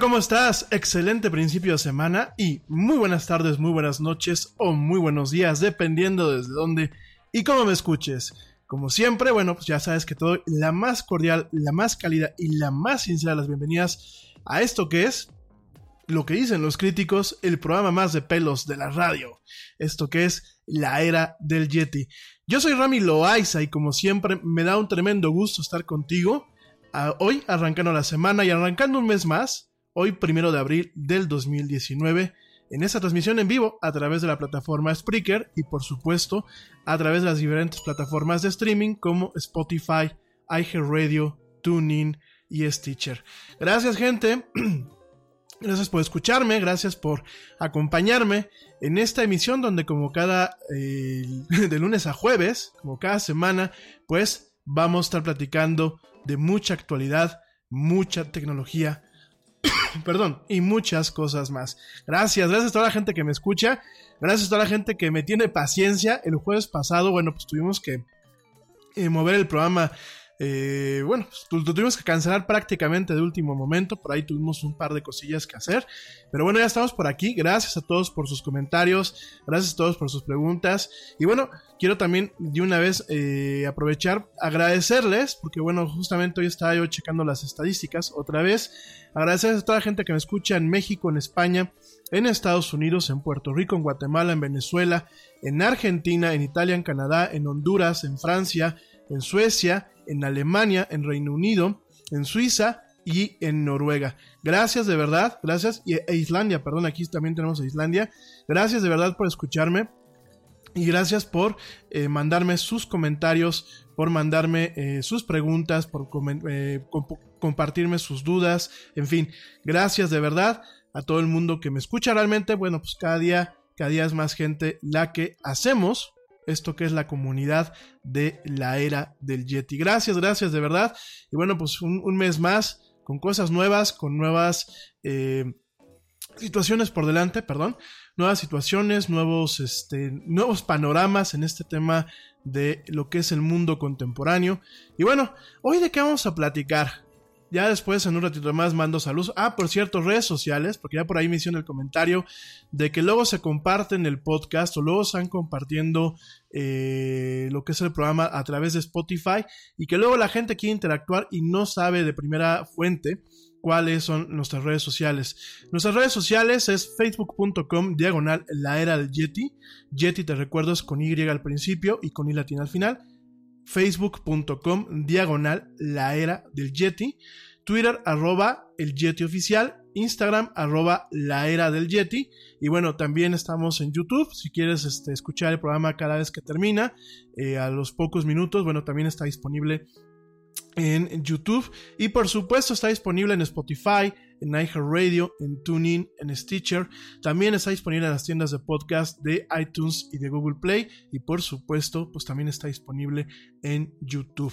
¿Cómo estás? Excelente principio de semana y muy buenas tardes, muy buenas noches o muy buenos días, dependiendo desde dónde y cómo me escuches. Como siempre, bueno, pues ya sabes que te doy la más cordial, la más cálida y la más sincera de las bienvenidas a esto que es lo que dicen los críticos, el programa más de pelos de la radio. Esto que es la era del Yeti. Yo soy Rami Loaiza y como siempre me da un tremendo gusto estar contigo. hoy arrancando la semana y arrancando un mes más hoy primero de abril del 2019, en esta transmisión en vivo a través de la plataforma Spreaker y por supuesto a través de las diferentes plataformas de streaming como Spotify, iHeartRadio, TuneIn y Stitcher. Gracias gente. Gracias por escucharme, gracias por acompañarme en esta emisión donde como cada eh, de lunes a jueves, como cada semana, pues vamos a estar platicando de mucha actualidad, mucha tecnología, perdón, y muchas cosas más. Gracias, gracias a toda la gente que me escucha, gracias a toda la gente que me tiene paciencia. El jueves pasado, bueno, pues tuvimos que eh, mover el programa eh, bueno, pues, lo tuvimos que cancelar prácticamente de último momento, por ahí tuvimos un par de cosillas que hacer, pero bueno, ya estamos por aquí, gracias a todos por sus comentarios, gracias a todos por sus preguntas, y bueno, quiero también de una vez eh, aprovechar, agradecerles, porque bueno, justamente hoy estaba yo checando las estadísticas otra vez, agradecerles a toda la gente que me escucha en México, en España, en Estados Unidos, en Puerto Rico, en Guatemala, en Venezuela, en Argentina, en Italia, en Canadá, en Honduras, en Francia, en Suecia, en Alemania, en Reino Unido, en Suiza y en Noruega. Gracias de verdad, gracias, y, e Islandia, perdón, aquí también tenemos a Islandia. Gracias de verdad por escucharme. Y gracias por eh, mandarme sus comentarios, por mandarme eh, sus preguntas, por eh, compartirme sus dudas. En fin, gracias de verdad a todo el mundo que me escucha realmente. Bueno, pues cada día, cada día es más gente la que hacemos esto que es la comunidad de la era del Yeti. Gracias, gracias de verdad. Y bueno, pues un, mes más con cosas nuevas, con nuevas eh, situaciones por delante, perdón, nuevas situaciones, nuevos, este, nuevos panoramas en este tema de lo que es el mundo contemporáneo. Y bueno, hoy de qué vamos a platicar. Ya después, en un ratito más, mando saludos. Ah, por cierto, redes sociales, porque ya por ahí me hicieron el comentario de que luego se comparten el podcast o luego están compartiendo eh, lo que es el programa a través de Spotify y que luego la gente quiere interactuar y no sabe de primera fuente cuáles son nuestras redes sociales. Nuestras redes sociales es facebook.com diagonal la era del Yeti. Yeti te recuerdo es con Y al principio y con I latina al final facebook.com diagonal la era del Yeti, Twitter arroba el Yeti oficial, Instagram arroba la era del Yeti. Y bueno, también estamos en YouTube, si quieres este, escuchar el programa cada vez que termina, eh, a los pocos minutos, bueno, también está disponible en YouTube. Y por supuesto está disponible en Spotify, en iHeartRadio, en TuneIn, en Stitcher. También está disponible en las tiendas de podcast de iTunes y de Google Play. Y por supuesto, pues también está disponible en YouTube.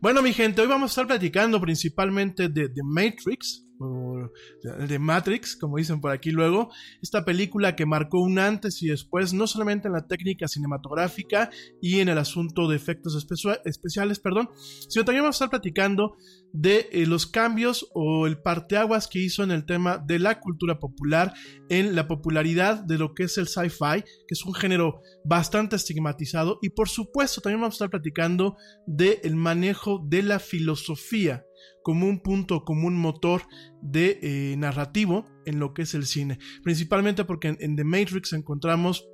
Bueno, mi gente, hoy vamos a estar platicando principalmente de The Matrix, de Matrix, como dicen por aquí luego, esta película que marcó un antes y después, no solamente en la técnica cinematográfica y en el asunto de efectos especiales, perdón, sino también vamos a estar platicando de eh, los cambios o el parteaguas que hizo en el tema de la cultura popular, en la popularidad de lo que es el sci-fi, que es un género bastante estigmatizado, y por supuesto también vamos a estar platicando del manejo de la filosofía como un punto, como un motor de eh, narrativo en lo que es el cine. Principalmente porque en, The Matrix encontramos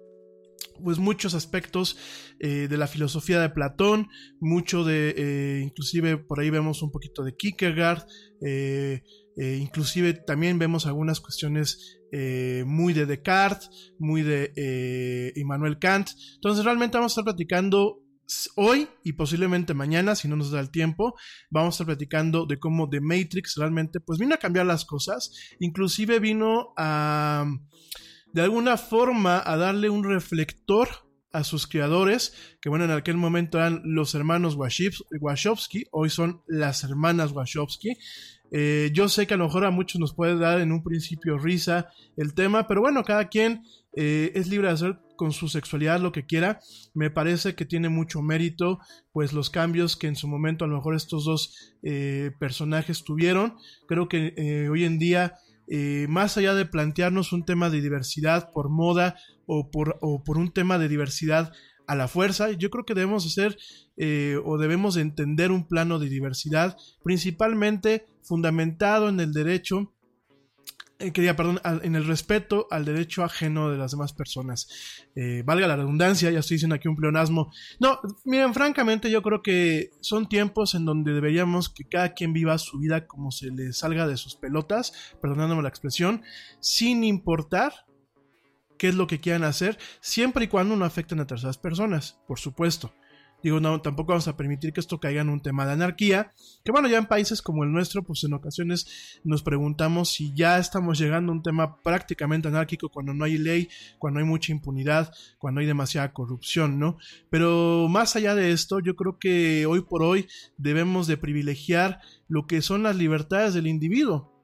pues muchos aspectos eh, de la filosofía de Platón, mucho de, eh, inclusive por ahí vemos un poquito de Kierkegaard, inclusive también vemos algunas cuestiones muy de Descartes, muy de Immanuel Kant. Entonces realmente vamos a estar platicando hoy y posiblemente mañana, si no nos da el tiempo, vamos a estar platicando de cómo The Matrix realmente pues vino a cambiar las cosas, inclusive vino a de alguna forma a darle un reflector a sus creadores, que bueno, en aquel momento eran los hermanos Wachowski, hoy son las hermanas Wachowski. Eh, yo sé que a lo mejor a muchos nos puede dar en un principio risa el tema, pero bueno, cada quien eh, es libre de hacer con su sexualidad lo que quiera. Me parece que tiene mucho mérito, pues los cambios que en su momento a lo mejor estos dos eh, personajes tuvieron. Creo que eh, hoy en día más allá de plantearnos un tema de diversidad por moda o por, o por un tema de diversidad a la fuerza, yo creo que debemos hacer eh, o debemos entender un plano de diversidad principalmente fundamentado en el derecho quería, perdón, en el respeto al derecho ajeno de las demás personas. Eh, valga la redundancia, ya estoy diciendo aquí un pleonasmo. No, miren, francamente yo creo que son tiempos en donde deberíamos que cada quien viva su vida como se le salga de sus pelotas, perdonándome la expresión, sin importar qué es lo que quieran hacer, siempre y cuando no afecten a terceras personas, por supuesto. Digo, no, tampoco vamos a permitir que esto caiga en un tema de anarquía, que bueno, ya en países como el nuestro, pues en ocasiones nos preguntamos si ya estamos llegando a un tema prácticamente anárquico cuando no hay ley, cuando hay mucha impunidad, cuando hay demasiada corrupción, ¿no? Pero más allá de esto, yo creo que hoy por hoy debemos de privilegiar lo que son las libertades del individuo.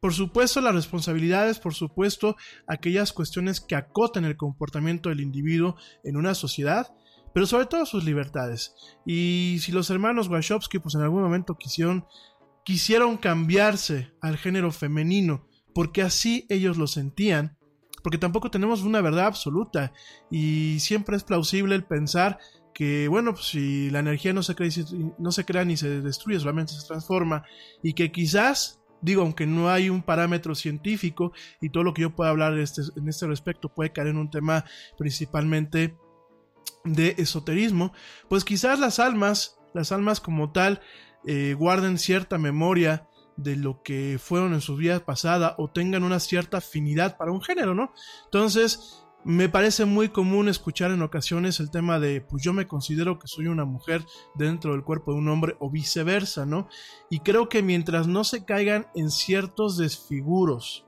Por supuesto, las responsabilidades, por supuesto, aquellas cuestiones que acotan el comportamiento del individuo en una sociedad, pero sobre todo sus libertades. Y si los hermanos Wachowski pues en algún momento quisieron, quisieron cambiarse al género femenino, porque así ellos lo sentían, porque tampoco tenemos una verdad absoluta y siempre es plausible el pensar que, bueno, pues si la energía no se, crea, no se crea ni se destruye, solamente se transforma y que quizás digo, aunque no hay un parámetro científico y todo lo que yo pueda hablar este, en este respecto puede caer en un tema principalmente de esoterismo, pues quizás las almas, las almas como tal, eh, guarden cierta memoria de lo que fueron en su vida pasada o tengan una cierta afinidad para un género, ¿no? Entonces, me parece muy común escuchar en ocasiones el tema de, pues yo me considero que soy una mujer dentro del cuerpo de un hombre o viceversa, ¿no? Y creo que mientras no se caigan en ciertos desfiguros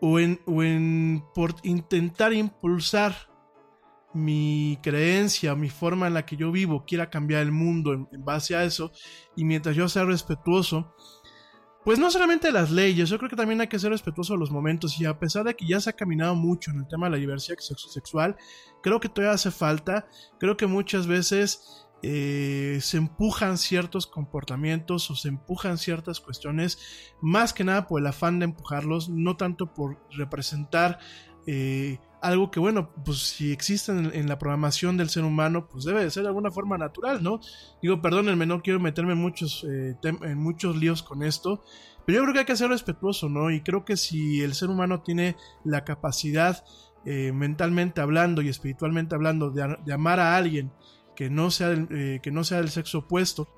o en, o en por intentar impulsar mi creencia, mi forma en la que yo vivo, quiera cambiar el mundo en, base a eso, y mientras yo sea respetuoso, pues no solamente las leyes, yo creo que también hay que ser respetuoso de los momentos, y a pesar de que ya se ha caminado mucho en el tema de la diversidad sexual, creo que todavía hace falta, creo que muchas veces eh, se empujan ciertos comportamientos o se empujan ciertas cuestiones, más que nada por el afán de empujarlos, no tanto por representar eh, algo que, bueno, pues si existe en, la programación del ser humano, pues debe de ser de alguna forma natural, ¿no? Digo, perdónenme, no quiero meterme en muchos, eh, en muchos líos con esto, pero yo creo que hay que ser respetuoso, ¿no? Y creo que si el ser humano tiene la capacidad, eh, mentalmente hablando y espiritualmente hablando, de amar a alguien, que no sea eh, que no sea del sexo opuesto,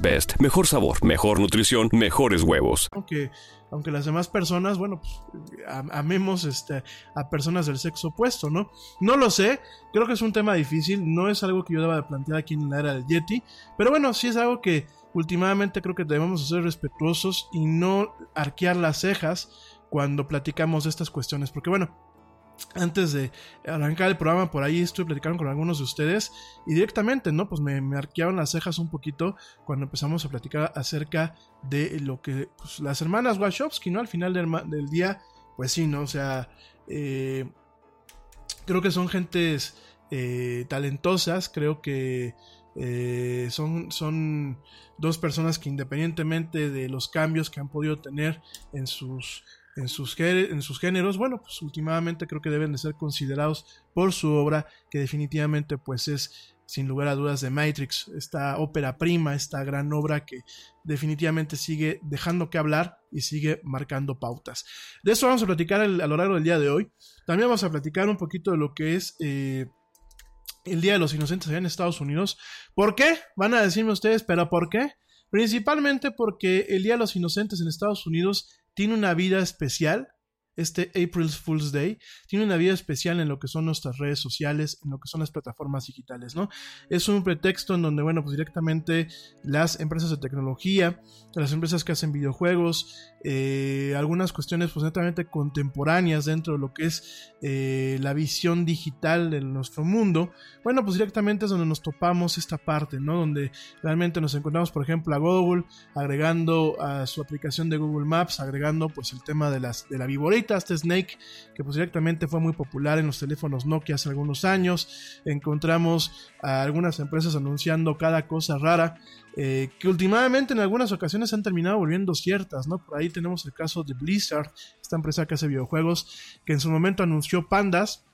Best. Mejor sabor, mejor nutrición, mejores huevos. Aunque, aunque las demás personas, bueno, pues, amemos este, a personas del sexo opuesto, ¿no? No lo sé, creo que es un tema difícil, no es algo que yo deba de plantear aquí en la era del Yeti, pero bueno, sí es algo que últimamente creo que debemos ser respetuosos y no arquear las cejas cuando platicamos de estas cuestiones, porque bueno, antes de arrancar el programa, por ahí estuve platicando con algunos de ustedes y directamente, ¿no? Pues me, me arquearon las cejas un poquito cuando empezamos a platicar acerca de lo que pues, las hermanas Wachowski, ¿no? Al final del, día, pues sí, ¿no? O sea, eh, creo que son gentes eh, talentosas, creo que eh, son, son dos personas que independientemente de los cambios que han podido tener en sus en sus, géneros, bueno, pues últimamente creo que deben de ser considerados por su obra, que definitivamente pues es sin lugar a dudas, de Matrix, esta ópera prima, esta gran obra que definitivamente sigue dejando que hablar y sigue marcando pautas. De eso vamos a platicar a lo largo del día de hoy. También vamos a platicar un poquito de lo que es... Eh, el Día de los Inocentes allá en Estados Unidos. ¿Por qué? Van a decirme ustedes, pero ¿por qué? Principalmente porque el Día de los Inocentes en Estados Unidos tiene una vida especial este April Fool's Day tiene una vida especial en lo que son nuestras redes sociales, en lo que son las plataformas digitales, ¿no? Es un pretexto en donde, bueno, pues directamente las empresas de tecnología, las empresas que hacen videojuegos, eh, algunas cuestiones pues netamente contemporáneas dentro de lo que es eh, la visión digital de nuestro mundo, bueno, pues directamente es donde nos topamos esta parte, ¿no? Donde realmente nos encontramos, por ejemplo, a Google agregando a su aplicación de Google Maps, agregando pues el tema de, las, de la viborita, este Snake, que pues directamente fue muy popular en los teléfonos Nokia hace algunos años. Encontramos a algunas empresas anunciando cada cosa rara, eh, que últimamente en algunas ocasiones han terminado volviendo ciertas, ¿no? Por ahí tenemos el caso de Blizzard, esta empresa que hace videojuegos, que en su momento anunció pandas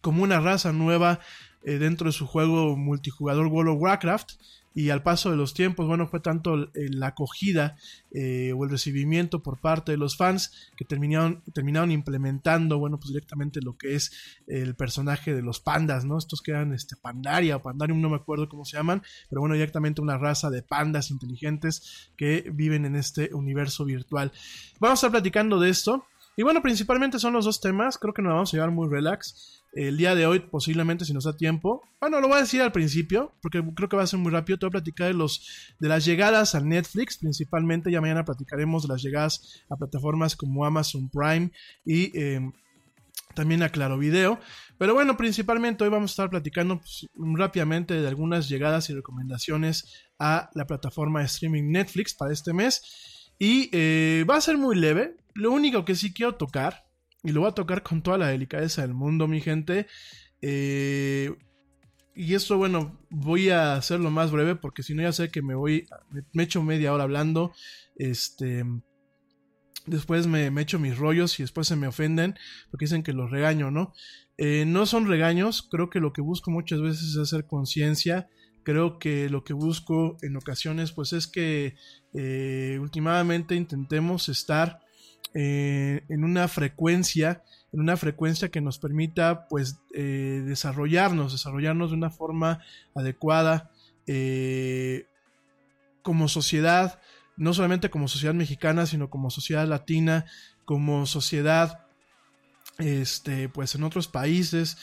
como una raza nueva eh, dentro de su juego multijugador World of Warcraft y al paso de los tiempos, bueno, fue tanto la acogida eh, o el recibimiento por parte de los fans que terminaron, implementando, bueno, pues directamente lo que es el personaje de los pandas, ¿no? Estos que eran este, Pandaria o Pandarium, no me acuerdo cómo se llaman, pero bueno, directamente una raza de pandas inteligentes que viven en este universo virtual. Vamos a estar platicando de esto. Y bueno, principalmente son los dos temas, creo que nos vamos a llevar muy relax. El día de hoy, posiblemente, si nos da tiempo. Bueno, lo voy a decir al principio, porque creo que va a ser muy rápido. Te voy a platicar de, los, de las llegadas a Netflix, principalmente. Ya mañana platicaremos de las llegadas a plataformas como Amazon Prime y em, también a Claro Video. Pero bueno, principalmente hoy vamos a estar platicando pues, rápidamente de algunas llegadas y recomendaciones a la plataforma de streaming Netflix para este mes. Y eh, va a ser muy leve. Lo único que sí quiero tocar y lo voy a tocar con toda la delicadeza del mundo, mi gente. Eh, y esto, bueno, voy a hacerlo más breve porque si no ya sé que me voy, me, echo media hora hablando. Este, después me, me, echo mis rollos y después se me ofenden porque dicen que los regaño, ¿no? Eh, no son regaños, creo que lo que busco muchas veces es hacer conciencia. Creo que lo que busco en ocasiones, pues es que eh, últimamente intentemos estar eh, en una frecuencia, en una frecuencia que nos permita pues eh, desarrollarnos, desarrollarnos de una forma adecuada eh, como sociedad, no solamente como sociedad mexicana, sino como sociedad latina, como sociedad este, pues en otros países.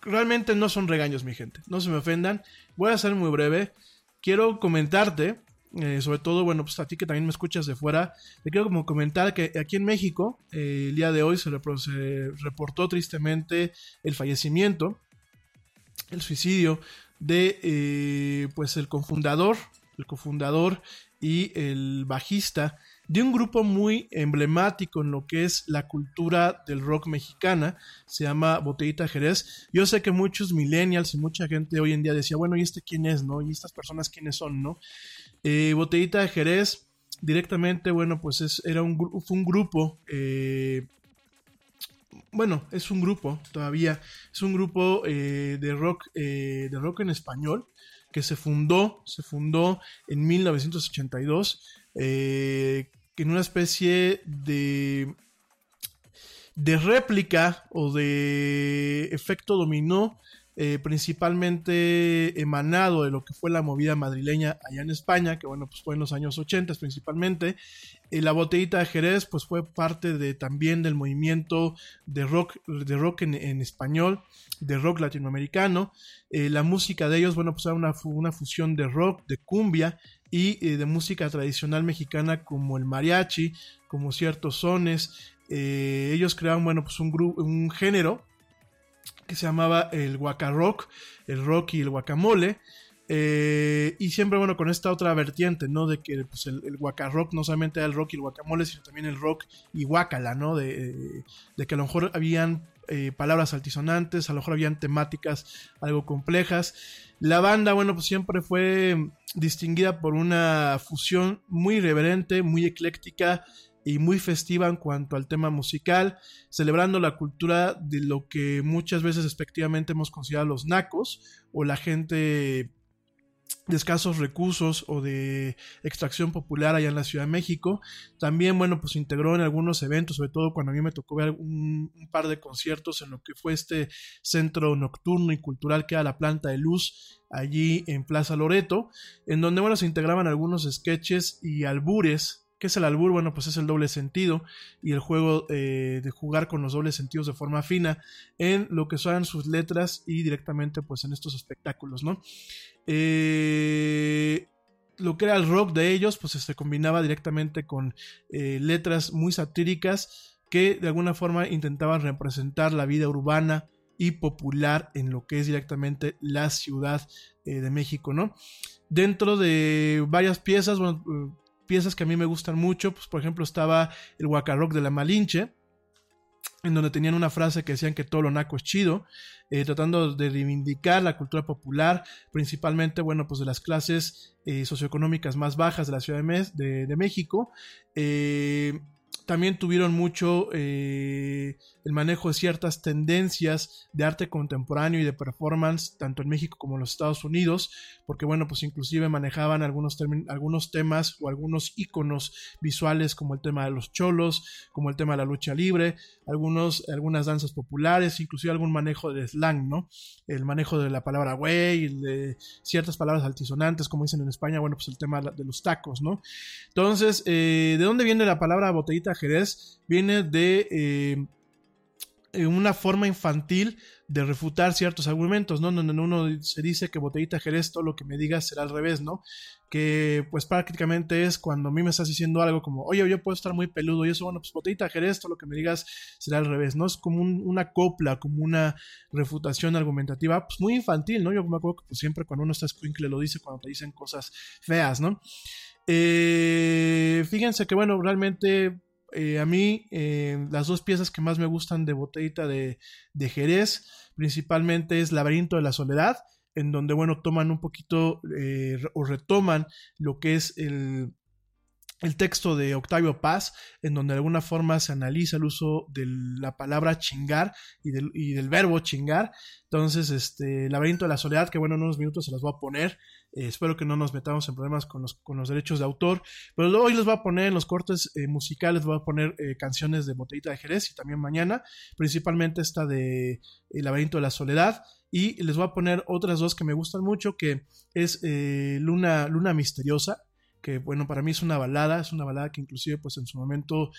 realmente no son regaños, mi gente. No se me ofendan. Voy a ser muy breve. Quiero comentarte eh, sobre todo, bueno, pues a ti que también me escuchas de fuera, te quiero como comentar que aquí en México, eh, el día de hoy se, reportó tristemente el fallecimiento, el suicidio de, eh, pues el cofundador, el cofundador y el bajista de un grupo muy emblemático en lo que es la cultura del rock mexicana, se llama Botellita Jerez. Yo sé que muchos millennials y mucha gente hoy en día decía, bueno, ¿y este quién es, no? ¿Y estas personas quiénes son, no? Eh, Botellita de Jerez, directamente, bueno, pues es, era un, fue un grupo, eh, bueno, es un grupo todavía, es un grupo eh, de rock, de rock en español que se fundó, se fundó en 1982, en una especie de de réplica o de efecto dominó eh, principalmente emanado de lo que fue la movida madrileña allá en España, que bueno, pues fue en los años 80 principalmente. Eh, la botellita de Jerez, pues fue parte de, también del movimiento de rock, de rock en, español, de rock latinoamericano. Eh, la música de ellos, bueno, pues era una, una fusión de rock, de cumbia y de música tradicional mexicana como el mariachi, como ciertos sones. ellos crearon, bueno, pues un, un género que se llamaba el Rock, el rock y el guacamole. Eh, y siempre, bueno, con esta otra vertiente, ¿no? De que pues, el, el rock no solamente era el rock y el guacamole, sino también el rock y guacala, ¿no? De, que a lo mejor habían eh, palabras altisonantes, a lo mejor habían temáticas algo complejas. La banda, bueno, pues siempre fue distinguida por una fusión muy irreverente, muy ecléctica, y muy festiva en cuanto al tema musical, celebrando la cultura de lo que muchas veces efectivamente hemos considerado los nacos o la gente de escasos recursos o de extracción popular allá en la Ciudad de México. También, bueno, pues integró en algunos eventos, sobre todo cuando a mí me tocó ver un, un, par de conciertos en lo que fue este centro nocturno y cultural que era la Planta de Luz, allí en Plaza Loreto, en donde, bueno, se integraban algunos sketches y albures ¿Qué es el albur? Bueno, pues es el doble sentido y el juego eh, de jugar con los dobles sentidos de forma fina en lo que son sus letras y directamente pues en estos espectáculos, ¿no? Eh, lo que era el rock de ellos pues se combinaba directamente con eh, letras muy satíricas que de alguna forma intentaban representar la vida urbana y popular en lo que es directamente la ciudad de México, ¿no? Dentro de varias piezas, bueno, piezas que a mí me gustan mucho, pues por ejemplo estaba el Rock de la Malinche, en donde tenían una frase que decían que todo lo naco es chido, eh, tratando de reivindicar la cultura popular, principalmente, bueno, pues de las clases eh, socioeconómicas más bajas de la Ciudad de, de México. Eh, también tuvieron mucho eh, el manejo de ciertas tendencias de arte contemporáneo y de performance, tanto en México como en los Estados Unidos, porque bueno, pues inclusive manejaban algunos, temas o algunos iconos visuales como el tema de los cholos, como el tema de la lucha libre, algunos, algunas danzas populares, inclusive algún manejo de slang, ¿no? El manejo de la palabra güey, de ciertas palabras altisonantes, como dicen en España, bueno, pues el tema de los tacos, ¿no? Entonces, eh, ¿de dónde viene la palabra botellita Jerez viene de eh, una forma infantil de refutar ciertos argumentos, ¿no? Donde uno se dice que botellita Jerez, todo lo que me digas será al revés, ¿no? Que pues prácticamente es cuando a mí me estás diciendo algo como, oye, yo puedo estar muy peludo y eso, bueno, pues botellita Jerez, todo lo que me digas será al revés, ¿no? Es como una copla, como una refutación argumentativa, pues muy infantil, ¿no? Yo me acuerdo que pues, siempre cuando uno está escuincle lo dice cuando te dicen cosas feas, ¿no? Eh, fíjense que, bueno, realmente eh, a mí eh, las dos piezas que más me gustan de Botellita de, de, Jerez principalmente es Laberinto de la Soledad, en donde, bueno, toman un poquito eh, o retoman lo que es el, el texto de Octavio Paz, en donde de alguna forma se analiza el uso de la palabra chingar y del, y del verbo chingar. Entonces, este, Laberinto de la Soledad, que bueno, en unos minutos se las voy a poner. Eh, espero que no nos metamos en problemas con los, con los derechos de autor. Pero hoy les voy a poner en los cortes eh, musicales, voy a poner eh, canciones de Botellita de Jerez y también mañana, principalmente esta de El laberinto de la soledad. Y les voy a poner otras dos que me gustan mucho, que es Luna, Luna Misteriosa, que bueno, para mí es una balada, es una balada que inclusive pues en su momento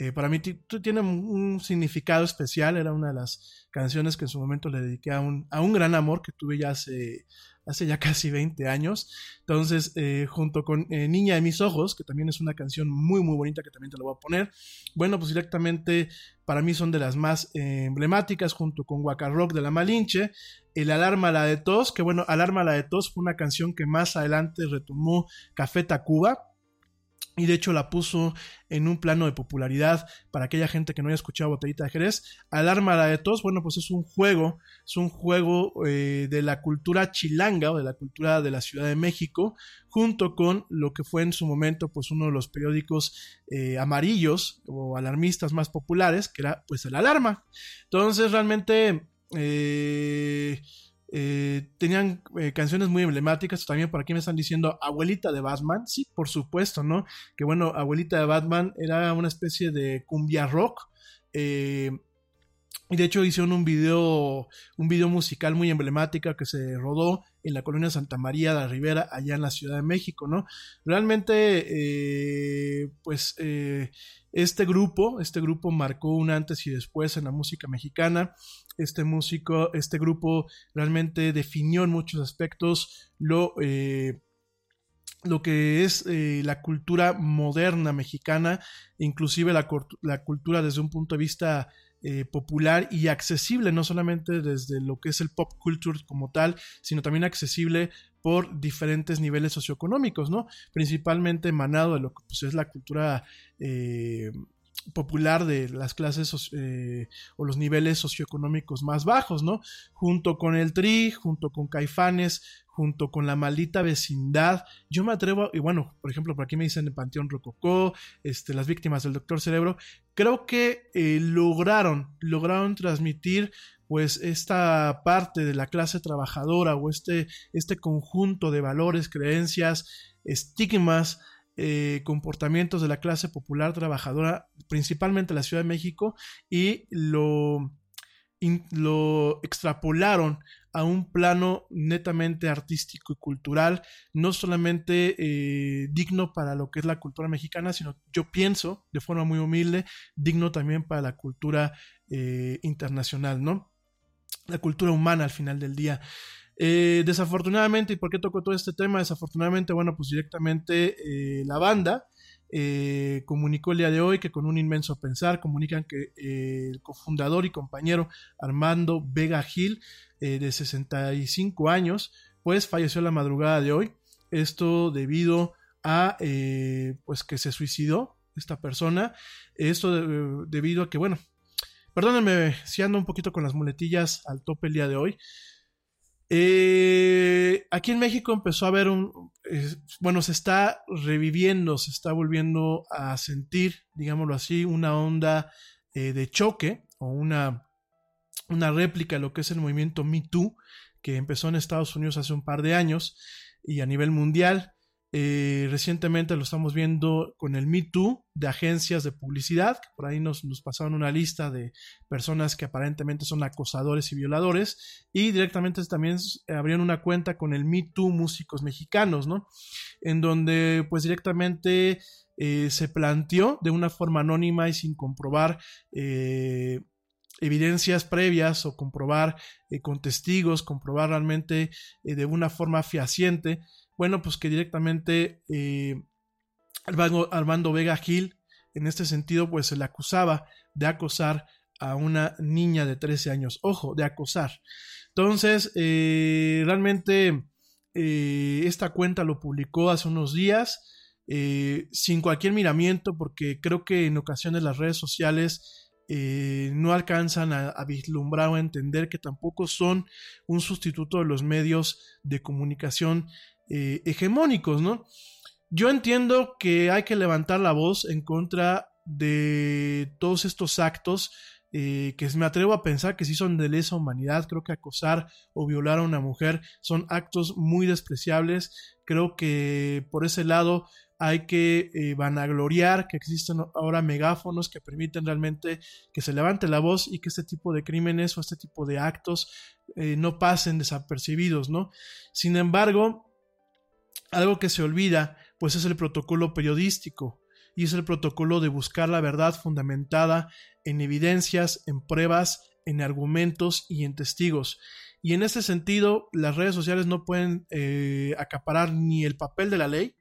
eh, para mí tiene un significado especial, era una de las canciones que en su momento le dediqué a un, a un gran amor que tuve ya hace, hace ya casi 20 años. Entonces, eh, junto con eh, Niña de mis ojos, que también es una canción muy, muy bonita que también te la voy a poner. Bueno, pues directamente para mí son de las más emblemáticas, junto con Waka Rock de la Malinche. El Alarma la de Tos, que bueno, Alarma la de Tos fue una canción que más adelante retomó Café Tacuba y de hecho la puso en un plano de popularidad para aquella gente que no haya escuchado Botellita de Jerez. Alarma la de Tos, bueno, pues es un juego, es un juego eh, de la cultura chilanga o de la cultura de la Ciudad de México, junto con lo que fue en su momento pues uno de los periódicos eh, amarillos o alarmistas más populares, que era pues el Alarma. Entonces realmente... Eh, eh, tenían eh, canciones muy emblemáticas. También por aquí me están diciendo Abuelita de Batman. Sí, por supuesto, ¿no? Que bueno, Abuelita de Batman era una especie de cumbia rock. Eh, y de hecho hicieron un video, un video musical muy emblemático que se rodó en la colonia Santa María de la Ribera, allá en la Ciudad de México, ¿no? Realmente, pues este grupo, este grupo marcó un antes y después en la música mexicana. Este músico, este grupo realmente definió en muchos aspectos lo, eh, lo que es eh, la cultura moderna mexicana, inclusive la, la, cultura desde un punto de vista eh, popular y accesible, no solamente desde lo que es el pop culture como tal, sino también accesible por diferentes niveles socioeconómicos, ¿no? Principalmente emanado de lo que pues, es la cultura eh, popular de las clases eh, o los niveles socioeconómicos más bajos, ¿no? Junto con el TRI, junto con Caifanes, junto con la maldita vecindad. Yo me atrevo, y bueno, por ejemplo, por aquí me dicen el Panteón Rococó, este, las víctimas del Doctor Cerebro, creo que eh, lograron, lograron transmitir pues esta parte de la clase trabajadora o este, este conjunto de valores, creencias, estigmas, eh, comportamientos de la clase popular trabajadora, principalmente en la Ciudad de México, y lo, lo extrapolaron a un plano netamente artístico y cultural, no solamente eh, digno para lo que es la cultura mexicana, sino yo pienso, de forma muy humilde, digno también para la cultura eh, internacional, ¿no? la cultura humana al final del día. Eh, desafortunadamente, ¿y por qué toco todo este tema? Desafortunadamente, bueno, pues directamente eh, la banda eh, comunicó el día de hoy que con un inmenso pensar comunican que el cofundador y compañero Armando Vega Gil, de 65 años, pues falleció la madrugada de hoy. Esto debido a pues que se suicidó esta persona. Esto debido a que, bueno, Perdónenme si ando un poquito con las muletillas al tope el día de hoy. Eh, aquí en México empezó a haber un, eh, bueno, se está reviviendo, se está volviendo a sentir, digámoslo así, una onda eh, de choque o una, una réplica de lo que es el movimiento Me Too, que empezó en Estados Unidos hace un par de años y a nivel mundial. Eh, recientemente lo estamos viendo con el Me Too de agencias de publicidad, que por ahí nos, pasaron una lista de personas que aparentemente son acosadores y violadores, y directamente también abrieron una cuenta con el Me Too Músicos Mexicanos, ¿no? En donde pues directamente eh, se planteó de una forma anónima y sin comprobar eh, evidencias previas o comprobar con testigos, comprobar realmente de una forma fehaciente bueno, pues que directamente eh, Armando, Vega Gil, en este sentido, pues se le acusaba de acosar a una niña de 13 años. Ojo, de acosar. Entonces, eh, realmente eh, esta cuenta lo publicó hace unos días, sin cualquier miramiento, porque creo que en ocasiones las redes sociales no alcanzan a, a, vislumbrar o a entender que tampoco son un sustituto de los medios de comunicación eh, hegemónicos, ¿no? Yo entiendo que hay que levantar la voz en contra de todos estos actos eh, que me atrevo a pensar que sí son de lesa humanidad. Creo que acosar o violar a una mujer son actos muy despreciables. Creo que por ese lado hay que eh, vanagloriar que existen ahora megáfonos que permiten realmente que se levante la voz y que este tipo de crímenes o este tipo de actos no pasen desapercibidos, ¿no? Sin embargo, algo que se olvida, pues es el protocolo periodístico, y es el protocolo de buscar la verdad fundamentada en evidencias, en pruebas, en argumentos y en testigos. Y en este sentido, las redes sociales no pueden eh, acaparar ni el papel de la ley,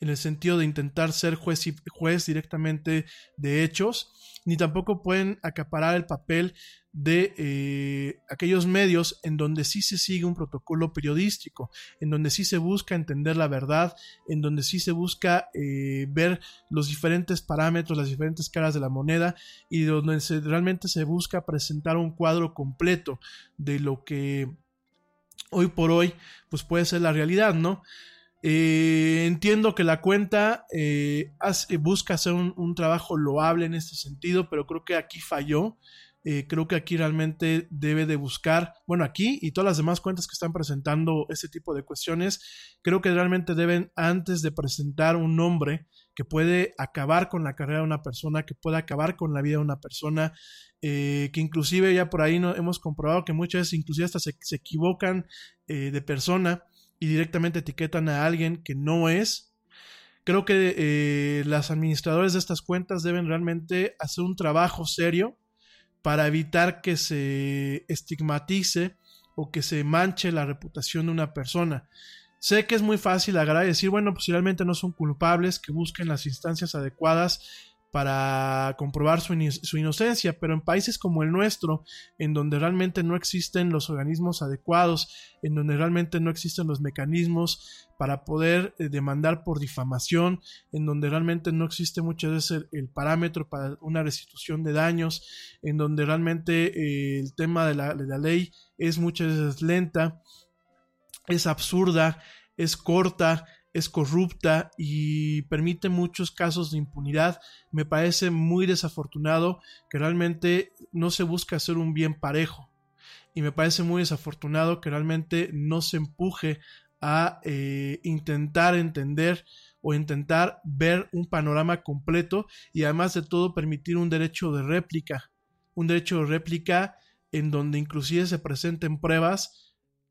en el sentido de intentar ser juez, y, juez directamente de hechos, ni tampoco pueden acaparar el papel de eh, aquellos medios en donde sí se sigue un protocolo periodístico, en donde sí se busca entender la verdad, en donde sí se busca eh, ver los diferentes parámetros, las diferentes caras de la moneda y donde realmente se busca presentar un cuadro completo de lo que hoy por hoy pues puede ser la realidad, ¿no? Eh, entiendo que la cuenta busca hacer un, trabajo loable en este sentido, pero creo que aquí falló. Eh, creo que aquí realmente debe de buscar, bueno, aquí y todas las demás cuentas que están presentando este tipo de cuestiones, creo que realmente deben, antes de presentar un nombre que puede acabar con la carrera de una persona, que puede acabar con la vida de una persona, que inclusive ya por ahí no, hemos comprobado que muchas veces inclusive hasta se, se equivocan de persona y directamente etiquetan a alguien que no es. Creo que eh, las administradores de estas cuentas deben realmente hacer un trabajo serio para evitar que se estigmatice o que se manche la reputación de una persona. Sé que es muy fácil agarrar decir, bueno, pues no son culpables, que busquen las instancias adecuadas, para comprobar su, su, inocencia, pero en países como el nuestro, en donde realmente no existen los organismos adecuados, en donde realmente no existen los mecanismos para poder eh, demandar por difamación, en donde realmente no existe muchas veces el, parámetro para una restitución de daños, en donde realmente eh, el tema de la, de la ley es muchas veces lenta, es absurda, es corta, es corrupta y permite muchos casos de impunidad. Me parece muy desafortunado que realmente no se busque hacer un bien parejo. Y me parece muy desafortunado que realmente no se empuje a eh, intentar entender o intentar ver un panorama completo y además de todo permitir un derecho de réplica. Un derecho de réplica en donde inclusive se presenten pruebas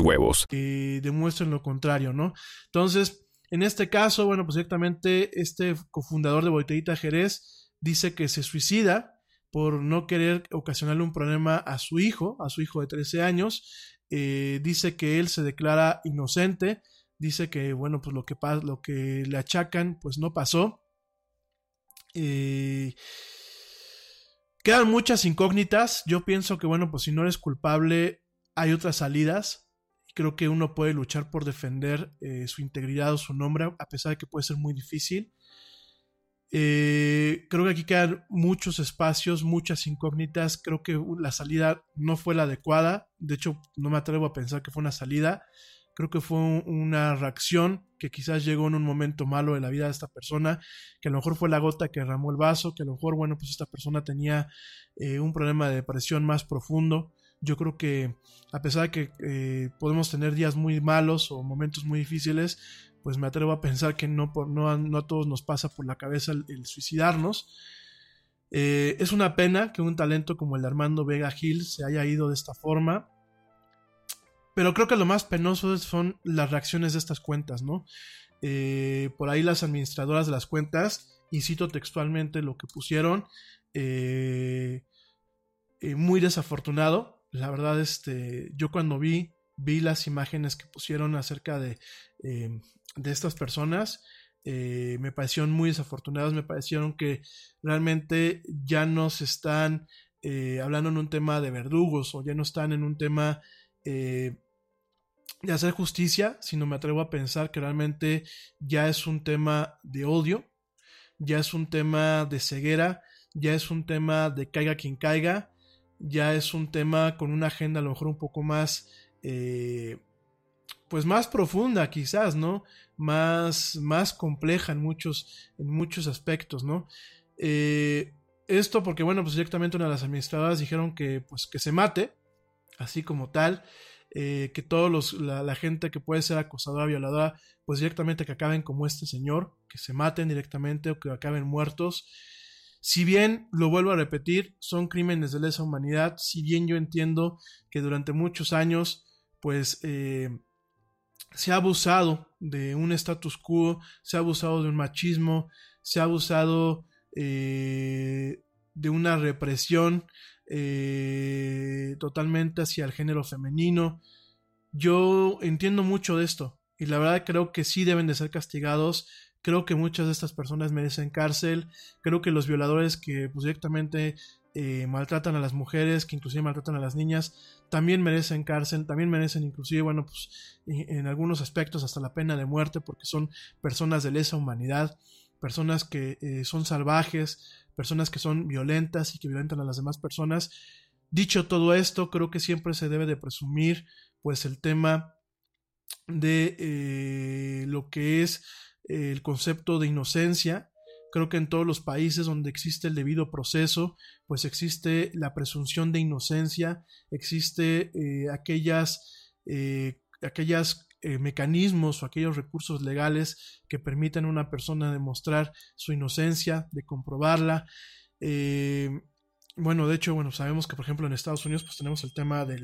huevos. Que demuestren lo contrario, ¿no? Entonces, en este caso, bueno, pues directamente este cofundador de Botellita Jerez dice que se suicida por no querer ocasionarle un problema a su hijo, a su hijo de 13 años. Eh, dice que él se declara inocente, dice que, bueno, pues lo que, lo que le achacan, pues no pasó. Eh, quedan muchas incógnitas. Yo pienso que, bueno, pues si no eres culpable, hay otras salidas creo que uno puede luchar por defender eh, su integridad o su nombre, a pesar de que puede ser muy difícil. Eh, creo que aquí quedan muchos espacios, muchas incógnitas. Creo que la salida no fue la adecuada. De hecho, no me atrevo a pensar que fue una salida. Creo que fue una reacción que quizás llegó en un momento malo de la vida de esta persona, que a lo mejor fue la gota que derramó el vaso, que a lo mejor, bueno, pues esta persona tenía eh, un problema de depresión más profundo. Yo creo que a pesar de que eh, podemos tener días muy malos o momentos muy difíciles, pues me atrevo a pensar que no, no, a todos nos pasa por la cabeza el, suicidarnos. Eh, es una pena que un talento como el de Armando Vega Gil se haya ido de esta forma. Pero creo que lo más penoso son las reacciones de estas cuentas, ¿no? Eh, por ahí las administradoras de las cuentas, y cito textualmente lo que pusieron, muy desafortunado, la verdad, este, yo cuando vi, vi las imágenes que pusieron acerca de, em, de estas personas, eh, me parecieron muy desafortunadas, me parecieron que realmente ya no se están eh, hablando en un tema de verdugos o ya no están en un tema eh, de hacer justicia, sino me atrevo a pensar que realmente ya es un tema de odio, ya es un tema de ceguera, ya es un tema de caiga quien caiga, ya es un tema con una agenda a lo mejor un poco más, eh, pues más profunda quizás, ¿no? Más, más compleja en muchos, en muchos aspectos, ¿no? Eh, esto porque, bueno, pues directamente una de las administradoras dijeron que, pues, que se mate, así como tal, eh, que todos los, la, la, gente que puede ser acosadora, violadora, pues directamente que acaben como este señor, que se maten directamente o que acaben muertos. Si bien, lo vuelvo a repetir, son crímenes de lesa humanidad, si bien yo entiendo que durante muchos años, pues, eh, se ha abusado de un status quo, se ha abusado de un machismo, se ha abusado eh, de una represión eh, totalmente hacia el género femenino. Yo entiendo mucho de esto y la verdad creo que sí deben de ser castigados Creo que muchas de estas personas merecen cárcel. Creo que los violadores que pues, directamente eh, maltratan a las mujeres, que inclusive maltratan a las niñas, también merecen cárcel, también merecen inclusive, bueno, pues en algunos aspectos hasta la pena de muerte porque son personas de lesa humanidad. personas que eh, son salvajes, personas que son violentas y que violentan a las demás personas. Dicho todo esto, creo que siempre se debe de presumir pues el tema de eh, lo que es el concepto de inocencia. Creo que en todos los países donde existe el debido proceso, pues existe la presunción de inocencia, existe eh, aquellas, eh, aquellas mecanismos o aquellos recursos legales que permiten a una persona demostrar su inocencia, de comprobarla. Bueno, de hecho, bueno, sabemos que por ejemplo en Estados Unidos pues tenemos el tema de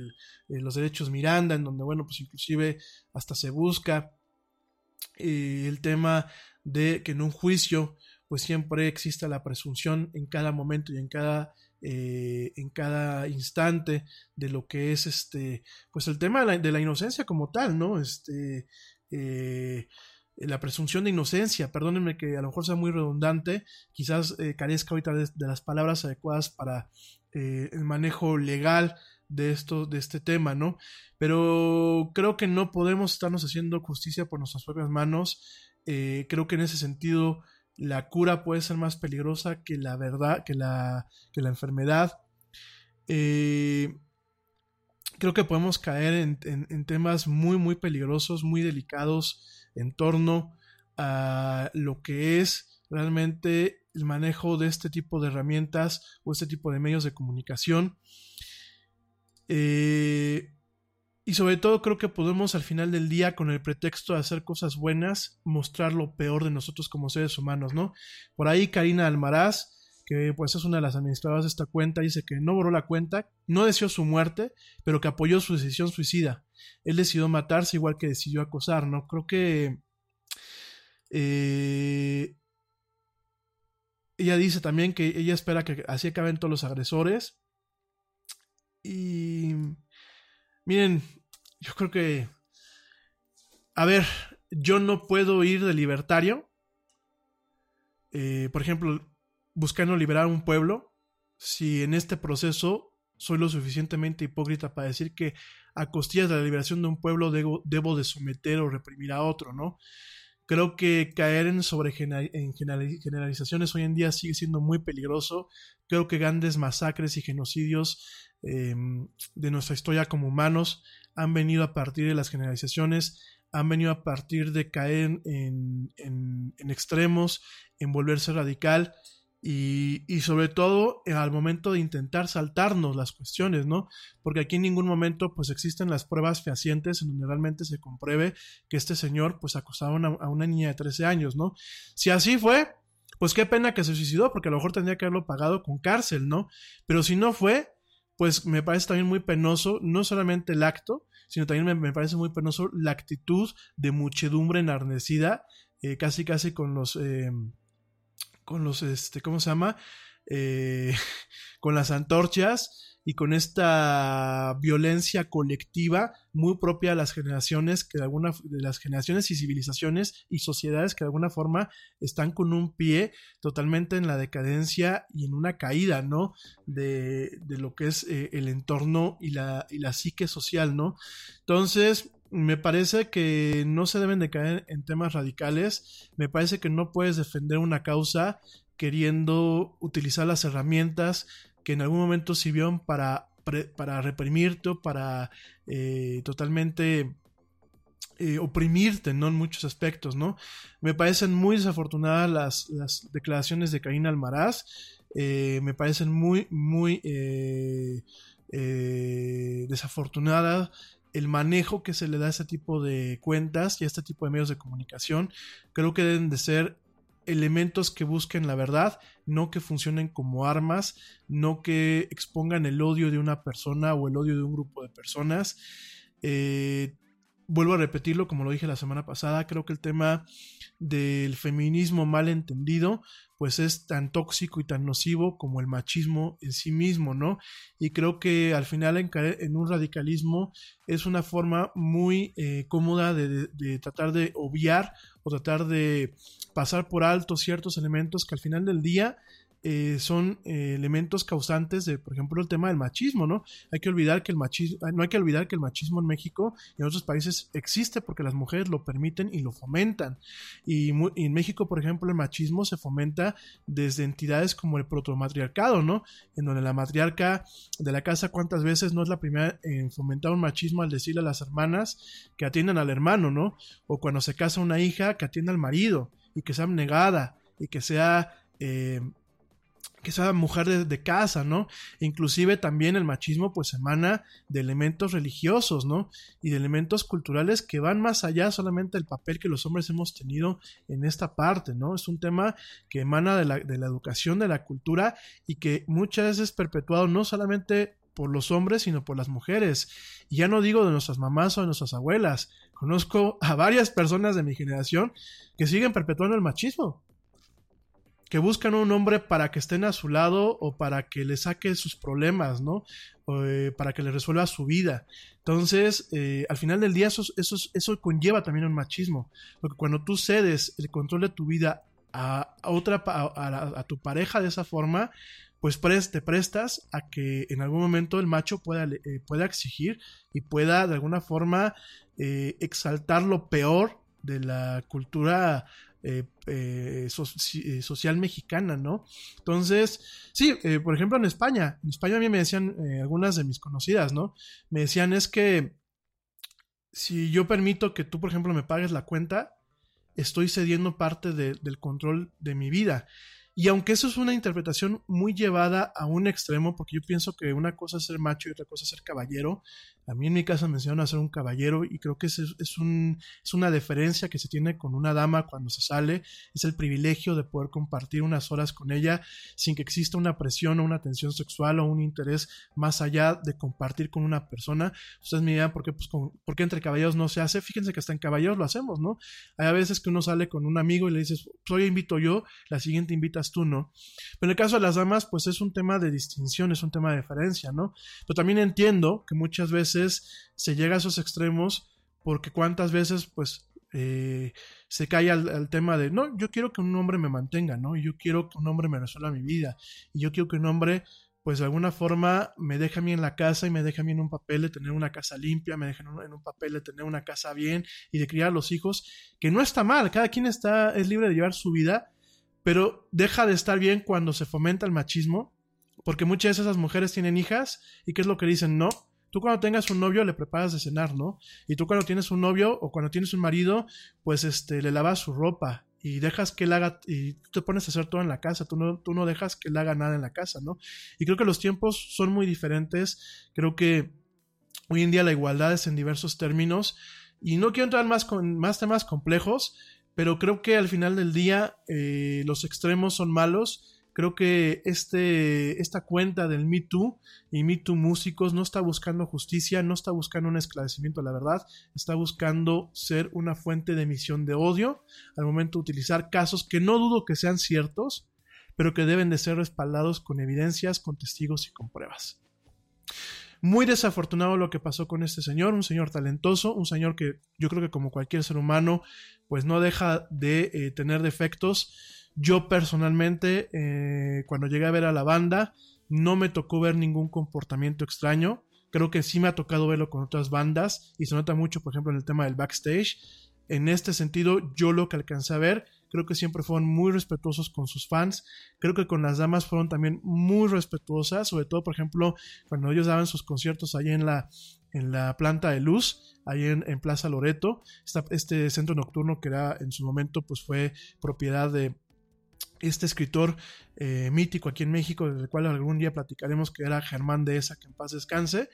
los derechos Miranda, en donde, bueno, pues inclusive hasta se busca el tema de que en un juicio pues siempre exista la presunción en cada momento y en cada eh, en cada instante de lo que es este pues el tema de la, inocencia como tal no este eh, la presunción de inocencia, perdónenme que a lo mejor sea muy redundante, quizás eh, carezca ahorita de, las palabras adecuadas para el manejo legal de esto, de este tema, ¿no? Pero creo que no podemos estarnos haciendo justicia por nuestras propias manos. creo que en ese sentido la cura puede ser más peligrosa que la verdad, que la, que la enfermedad. creo que podemos caer en, en temas muy, muy peligrosos, muy delicados en torno a lo que es realmente el manejo de este tipo de herramientas o este tipo de medios de comunicación. Eh, y sobre todo creo que podemos al final del día, con el pretexto de hacer cosas buenas, mostrar lo peor de nosotros como seres humanos, ¿no? Por ahí Karina Almaraz, que pues es una de las administradoras de esta cuenta, dice que no borró la cuenta, no deseó su muerte, pero que apoyó su decisión suicida él decidió matarse igual que decidió acosar, ¿no? Creo que... Eh, ella dice también que ella espera que así acaben todos los agresores. Y... Miren, yo creo que... A ver, yo no puedo ir de libertario. Eh, por ejemplo, buscando liberar un pueblo. Si en este proceso soy lo suficientemente hipócrita para decir que a costillas de la liberación de un pueblo debo, debo de someter o reprimir a otro, ¿no? Creo que caer en sobre en generalizaciones hoy en día sigue siendo muy peligroso. Creo que grandes masacres y genocidios em, de nuestra historia como humanos han venido a partir de las generalizaciones, han venido a partir de caer en, extremos, en volverse radical y, sobre todo eh, al momento de intentar saltarnos las cuestiones, ¿no? Porque aquí en ningún momento pues existen las pruebas fehacientes en donde realmente se compruebe que este señor pues acosaba a una, niña de 13 años, ¿no? Si así fue, pues qué pena que se suicidó porque a lo mejor tendría que haberlo pagado con cárcel, ¿no? Pero si no fue, pues me parece también muy penoso, no solamente el acto, sino también me, parece muy penoso la actitud de muchedumbre enardecida, eh, casi casi con los... Eh, con los, este, ¿cómo se llama? Eh, con las antorchas y con esta violencia colectiva muy propia de las generaciones que de alguna de las generaciones y civilizaciones y sociedades que de alguna forma están con un pie totalmente en la decadencia y en una caída no de, de lo que es eh, el entorno y la, y la psique social no entonces me parece que no se deben de caer en temas radicales. Me parece que no puedes defender una causa queriendo utilizar las herramientas que en algún momento sirvieron para, para reprimirte o para eh, totalmente eh, oprimirte, ¿no? En muchos aspectos, ¿no? Me parecen muy desafortunadas las, declaraciones de Karina Almaraz. Eh, me parecen muy, muy desafortunadas el manejo que se le da a este tipo de cuentas y a este tipo de medios de comunicación, creo que deben de ser elementos que busquen la verdad, no que funcionen como armas, no que expongan el odio de una persona o el odio de un grupo de personas. Eh, vuelvo a repetirlo, como lo dije la semana pasada, creo que el tema del feminismo mal entendido, pues es tan tóxico y tan nocivo como el machismo en sí mismo, ¿no? Y creo que al final en, un radicalismo es una forma muy eh, cómoda de, tratar de obviar o tratar de pasar por alto ciertos elementos que al final del día eh, son eh, elementos causantes de, por ejemplo, el tema del machismo, ¿no? Hay que olvidar que el machismo, no hay que olvidar que el machismo en México y en otros países existe porque las mujeres lo permiten y lo fomentan. Y, en México, por ejemplo, el machismo se fomenta desde entidades como el protomatriarcado, ¿no? En donde la matriarca de la casa, ¿cuántas veces no es la primera en fomentar un machismo al decirle a las hermanas que atiendan al hermano, ¿no? O cuando se casa una hija, que atienda al marido y que sea negada y que sea... Eh, que sea mujer de, casa, ¿no? Inclusive también el machismo pues emana de elementos religiosos, ¿no? Y de elementos culturales que van más allá solamente del papel que los hombres hemos tenido en esta parte, ¿no? Es un tema que emana de la, de la educación, de la cultura y que muchas veces es perpetuado no solamente por los hombres, sino por las mujeres. Y ya no digo de nuestras mamás o de nuestras abuelas. Conozco a varias personas de mi generación que siguen perpetuando el machismo que buscan un hombre para que estén a su lado o para que le saque sus problemas, ¿no? Eh, para que le resuelva su vida. Entonces, eh, al final del día, eso, eso, eso conlleva también un machismo. Porque cuando tú cedes el control de tu vida a, otra, a, tu pareja de esa forma, pues te prestas a que en algún momento el macho pueda, eh, pueda exigir y pueda de alguna forma exaltar lo peor de la cultura eh, eh, eh, social mexicana, ¿no? Entonces, sí, por ejemplo en España, en España a mí me decían algunas de mis conocidas, ¿no? Me decían es que si yo permito que tú, por ejemplo, me pagues la cuenta, estoy cediendo parte del control de mi vida. Y aunque eso es una interpretación muy llevada a un extremo, porque yo pienso que una cosa es ser macho y otra cosa es ser caballero, a mí en mi casa me enseñaron a ser un caballero y creo que es, es, un, es una deferencia que se tiene con una dama cuando se sale, es el privilegio de poder compartir unas horas con ella sin que exista una presión o una tensión sexual o un interés más allá de compartir con una persona. Ustedes me dirán, ¿por qué, pues, ¿por qué entre caballeros no se hace? Fíjense que hasta en caballeros lo hacemos, ¿no? Hay a veces que uno sale con un amigo y le dices, pues hoy invito yo, la siguiente invitas tú, ¿no? Pero en el caso de las damas, pues es un tema de distinción, es un tema de diferencia, ¿no? Pero también entiendo que muchas veces se llega a esos extremos porque cuántas veces pues eh, se cae al, tema de, no, yo quiero que un hombre me mantenga, ¿no? Yo quiero que un hombre me resuelva mi vida. Y yo quiero que un hombre, pues de alguna forma, me deje a mí en la casa y me deje a mí en un papel de tener una casa limpia, me deje en un, papel de tener una casa bien y de criar a los hijos, que no está mal, cada quien está, es libre de llevar su vida, pero deja de estar bien cuando se fomenta el machismo, porque muchas de esas mujeres tienen hijas y ¿qué es lo que dicen? No, Tú cuando tengas un novio le preparas de cenar, ¿no? Y tú cuando tienes un novio o cuando tienes un marido, pues este, le lavas su ropa y dejas que él haga, y tú te pones a hacer todo en la casa, tú no, tú no dejas que él haga nada en la casa, ¿no? Y creo que los tiempos son muy diferentes, creo que hoy en día la igualdad es en diversos términos, y no quiero entrar más con más temas complejos, pero creo que al final del día eh, los extremos son malos Creo que este, esta cuenta del Me Too y Me Too Músicos no está buscando justicia, no está buscando un esclarecimiento de la verdad, está buscando ser una fuente de emisión de odio al momento de utilizar casos que no dudo que sean ciertos, pero que deben de ser respaldados con evidencias, con testigos y con pruebas. Muy desafortunado lo que pasó con este señor, un señor talentoso, un señor que yo creo que como cualquier ser humano, pues no deja de eh, tener defectos yo personalmente, eh, cuando llegué a ver a la banda, no me tocó ver ningún comportamiento extraño. Creo que sí me ha tocado verlo con otras bandas y se nota mucho, por ejemplo, en el tema del backstage. En este sentido, yo lo que alcancé a ver, creo que siempre fueron muy respetuosos con sus fans. Creo que con las damas fueron también muy respetuosas, sobre todo, por ejemplo, cuando ellos daban sus conciertos ahí en la, en la planta de luz, ahí en, Plaza Loreto, este centro nocturno que era en su momento, pues fue propiedad de, este escritor eh, mítico aquí en México, del cual algún día platicaremos, que era Germán de esa, que en paz descanse.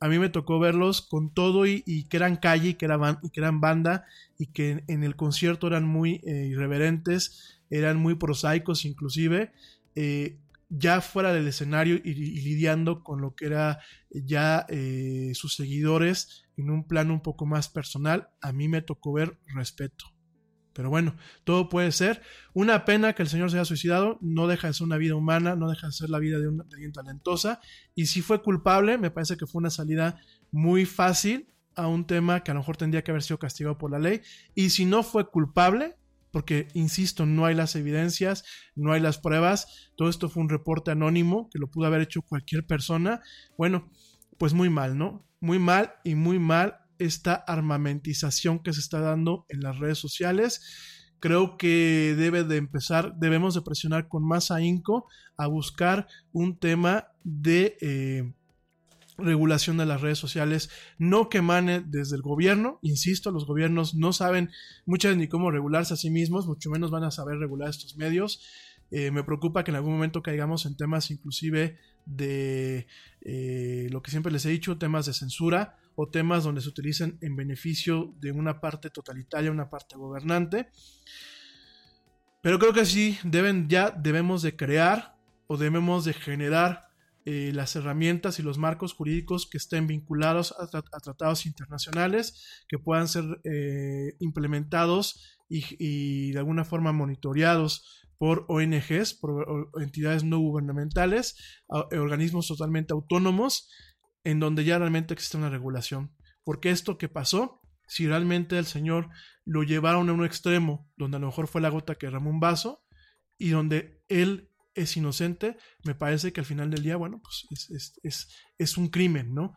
A mí me tocó verlos con todo y, que eran calle y que, eran, y que eran banda y que en el concierto eran muy eh, irreverentes, eran muy prosaicos inclusive. Eh, ya fuera del escenario y, lidiando con lo que era ya sus seguidores en un plano un poco más personal, a mí me tocó ver respeto pero bueno, todo puede ser. Una pena que el señor se haya suicidado, no deja de ser una vida humana, no deja de ser la vida de, una, alguien talentosa. Y si fue culpable, me parece que fue una salida muy fácil a un tema que a lo mejor tendría que haber sido castigado por la ley. Y si no fue culpable, porque, insisto, no hay las evidencias, no hay las pruebas, todo esto fue un reporte anónimo que lo pudo haber hecho cualquier persona. Bueno, pues muy mal, ¿no? Muy mal y muy mal esta armamentización que se está dando en las redes sociales. Creo que debe de empezar, debemos de presionar con más ahínco a buscar un tema de... Eh, regulación de las redes sociales no que emane desde el gobierno. Insisto, los gobiernos no saben muchas ni cómo regularse a sí mismos, mucho menos van a saber regular estos medios. Eh, me preocupa que en algún momento caigamos en temas inclusive de eh, lo que siempre les he dicho, temas de censura o temas donde se utilicen en beneficio de una parte totalitaria, una parte gobernante. Pero creo que sí, deben, ya debemos de crear o debemos de generar eh, las herramientas y los marcos jurídicos que estén vinculados a, tratados internacionales, que puedan ser eh, implementados y, de alguna forma monitoreados por ONGs, por entidades no gubernamentales, organismos totalmente autónomos, en donde ya realmente existe una regulación. Porque esto que pasó, si realmente el señor lo llevaron a un extremo, donde a lo mejor fue la gota que derramó un vaso, y donde él es inocente, me parece que al final del día, bueno, pues es, un crimen, ¿no?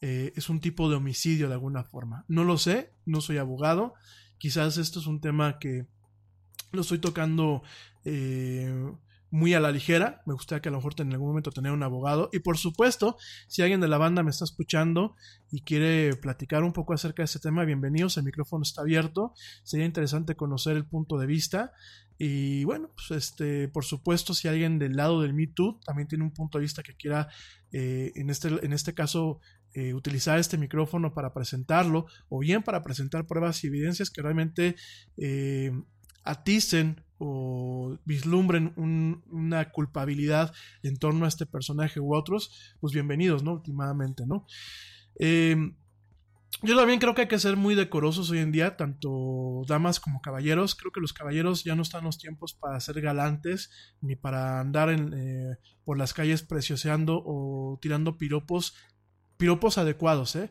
Eh, es un tipo de homicidio de alguna forma. No lo sé, no soy abogado, quizás esto es un tema que lo estoy tocando eh, muy a la ligera. Me gustaría que a lo mejor en algún momento tener un abogado. Y por supuesto, si alguien de la banda me está escuchando y quiere platicar un poco acerca de este tema, bienvenidos. El micrófono está abierto. Sería interesante conocer el punto de vista. Y bueno, pues este, por supuesto, si alguien del lado del Me Too también tiene un punto de vista que quiera, eh, en, este, en este caso, eh, utilizar este micrófono para presentarlo, o bien para presentar pruebas y evidencias que realmente eh, aticen o vislumbren una culpabilidad en torno a este personaje u otros, pues bienvenidos, ¿no? Últimamente, ¿no? Em, yo también creo que hay que ser muy decorosos hoy en día, tanto damas como caballeros. Creo que los caballeros ya no están los tiempos para ser galantes, ni para andar en, eh, por las calles precioseando o tirando piropos, piropos adecuados, ¿eh?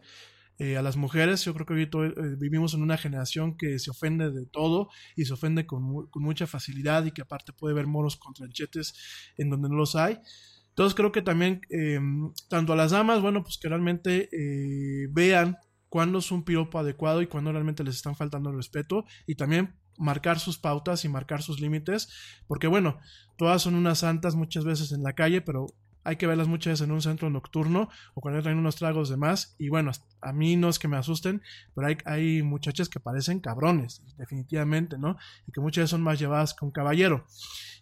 Eh, a las mujeres. Yo creo que hoy eh, vivimos en una generación que se ofende de todo y se ofende con, mucha facilidad y que aparte puede ver moros con tranchetes en donde no los hay. Entonces creo que también, em, tanto a las damas, bueno, pues que realmente eh, vean cuándo es un piropo adecuado y cuándo realmente les están faltando el respeto y también marcar sus pautas y marcar sus límites, porque bueno, todas son unas santas muchas veces en la calle, pero hay que verlas muchas veces en un centro nocturno o cuando traen unos tragos de más. Y bueno, a mí no es que me asusten, pero hay, muchachas que parecen cabrones, definitivamente, ¿no? Y que muchas veces son más llevadas con caballero.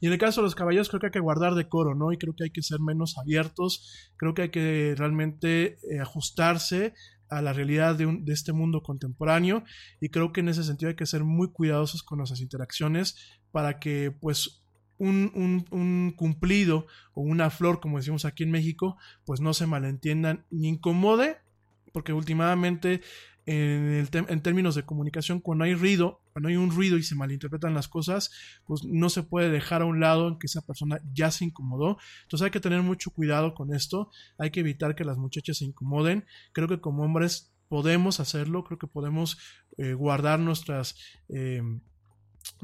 Y en el caso de los caballeros creo que hay que guardar decoro, ¿no? Y creo que hay que ser menos abiertos, creo que hay que realmente eh, ajustarse a la realidad de, de, este mundo contemporáneo y creo que en ese sentido hay que ser muy cuidadosos con nuestras interacciones para que pues un, cumplido o una flor, como decimos aquí en México, pues no se malentiendan ni incomode, porque últimamente en, en, términos de comunicación, cuando hay ruido, cuando hay un ruido y se malinterpretan las cosas, pues no se puede dejar a un lado en que esa persona ya se incomodó. Entonces hay que tener mucho cuidado con esto, hay que evitar que las muchachas se incomoden. Creo que como hombres podemos hacerlo, creo que podemos eh, guardar nuestras... Eh,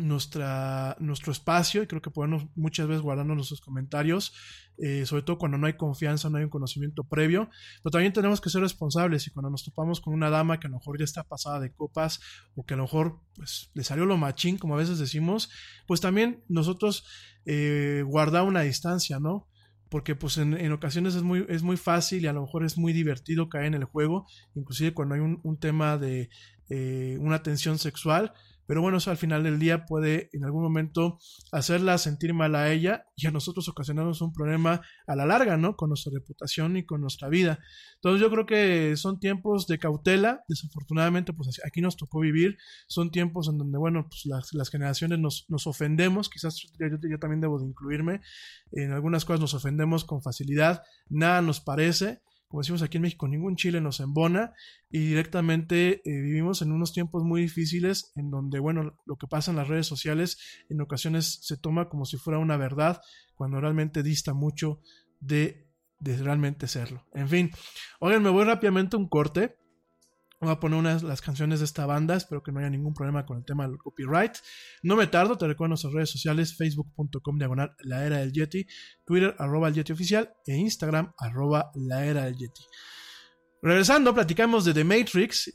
nuestra, nuestro espacio y creo que podemos muchas veces guardarnos nuestros comentarios, eh, sobre todo cuando no hay confianza, no hay un conocimiento previo, pero también tenemos que ser responsables y cuando nos topamos con una dama que a lo mejor ya está pasada de copas o que a lo mejor pues, le salió lo machín, como a veces decimos, pues también nosotros eh, guardar una distancia, ¿no? porque pues en, ocasiones es muy, es muy fácil y a lo mejor es muy divertido caer en el juego, inclusive cuando hay un, tema de eh, una tensión sexual, pero bueno, eso al final del día puede en algún momento hacerla sentir mal a ella y a nosotros ocasionarnos un problema a la larga, ¿no? Con nuestra reputación y con nuestra vida. Entonces yo creo que son tiempos de cautela, desafortunadamente pues aquí nos tocó vivir, son tiempos en donde, bueno, pues las, generaciones nos, nos, ofendemos, quizás yo, yo también debo de incluirme, en algunas cosas nos ofendemos con facilidad, nada nos parece como decimos aquí en México, ningún chile nos embona y directamente eh, vivimos en unos tiempos muy difíciles en donde, bueno, lo que pasa en las redes sociales en ocasiones se toma como si fuera una verdad cuando realmente dista mucho de, de realmente serlo. En fin, oigan, me voy rápidamente a un corte. Voy a poner unas las canciones de esta banda, espero que no haya ningún problema con el tema del copyright. No me tardo, te recuerdo nuestras redes sociales, facebook.com diagonal la era del Yeti, Twitter arroba el Yeti oficial e Instagram arroba la era del Yeti. Regresando, platicamos de The Matrix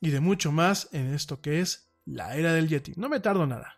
y de mucho más en esto que es la era del Yeti. No me tardo nada.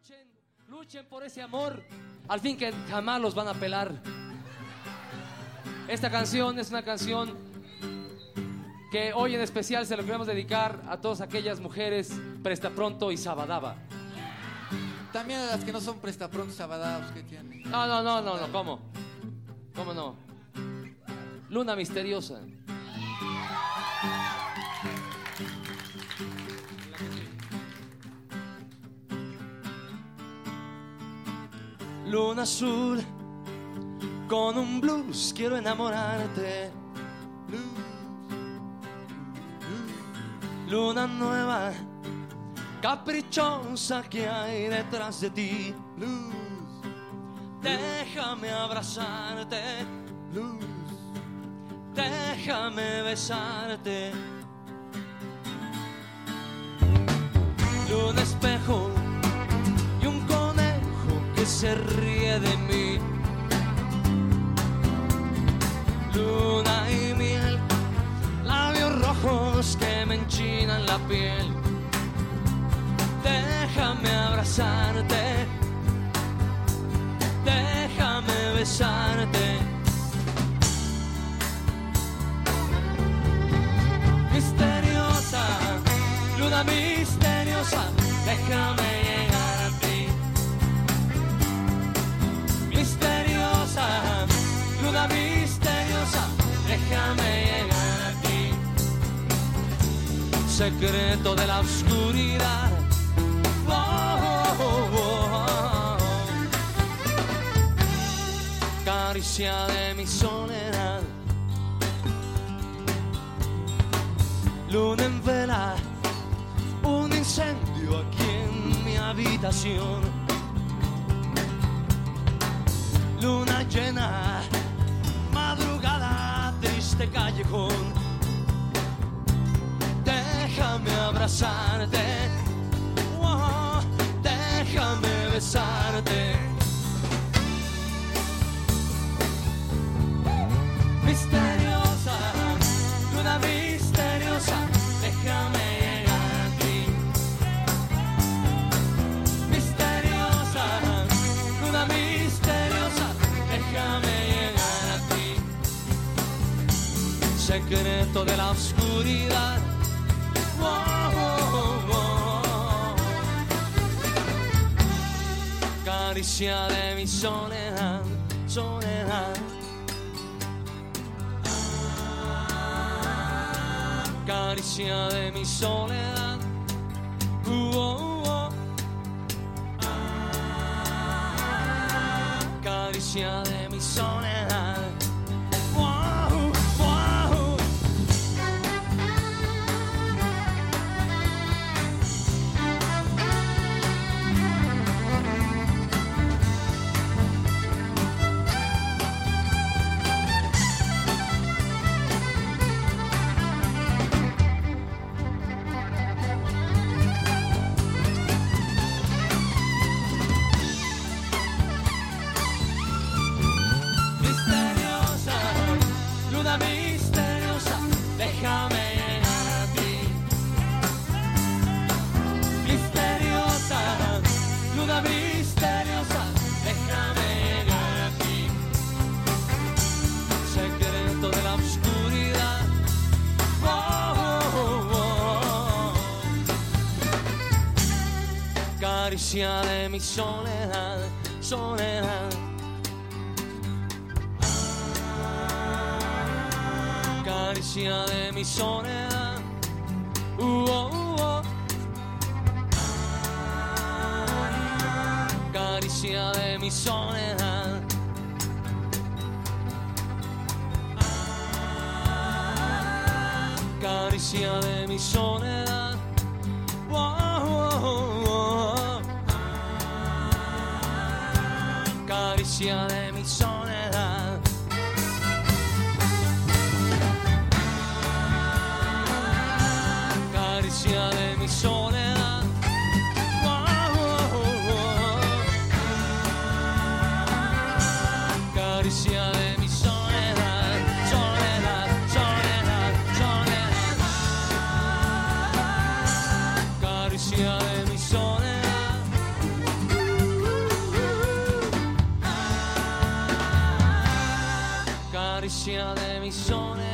Luchen, luchen por ese amor. Al fin que jamás los van a pelar. Esta canción es una canción que hoy en especial se lo queremos dedicar a todas aquellas mujeres presta pronto y sabadaba. También a las que no son prestaprontos sabadados que tienen. No, no, no, no, no, ¿cómo? ¿Cómo no? Luna misteriosa. Luna azul, con un blues quiero enamorarte. Luna nueva, caprichosa que hay detrás de ti. Luz, déjame abrazarte. Luz, déjame besarte. Luna espejo se ríe de mí. Luna y miel, labios rojos que me enchinan la piel. Déjame abrazarte, déjame besarte. Misteriosa, luna misteriosa, déjame llegar Misteriosa, misteriosa, déjame llegar a ti. Secreto de la oscuridad. Oh. Caricia de mi soledad. Luna en vela, un incendio aquí en mi habitación. Luna llena, madrugada, triste callejón. Déjame abrazarte, oh, déjame besarte. Secreto de la oscuridad. Oh, oh, oh, oh. Caricia de mi soledad, soledad. Caricia de mi soledad. Uh, oh, oh. Caricia de mi soledad. Caricia de mi soledad, soledad. Caricia de mi soledad. Uh, oh, uh, oh. Caricia de mi soledad. Caricia de mi soledad. De mi soledad. Caricia mi soledad. Oh, oh, oh. Caricia Caricia de mi soledad.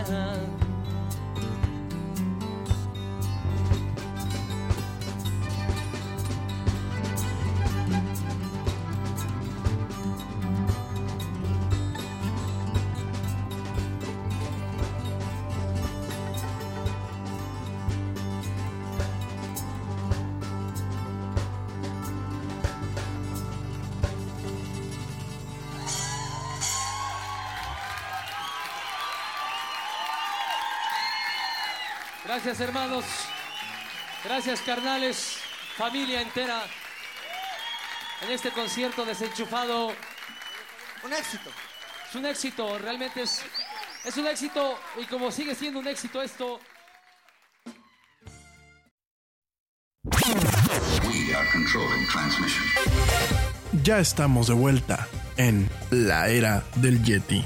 Gracias hermanos, gracias carnales, familia entera, en este concierto desenchufado. Un éxito. Es un éxito, realmente es, es un éxito y como sigue siendo un éxito esto, We are controlling transmission. Ya estamos de vuelta en la era del Yeti.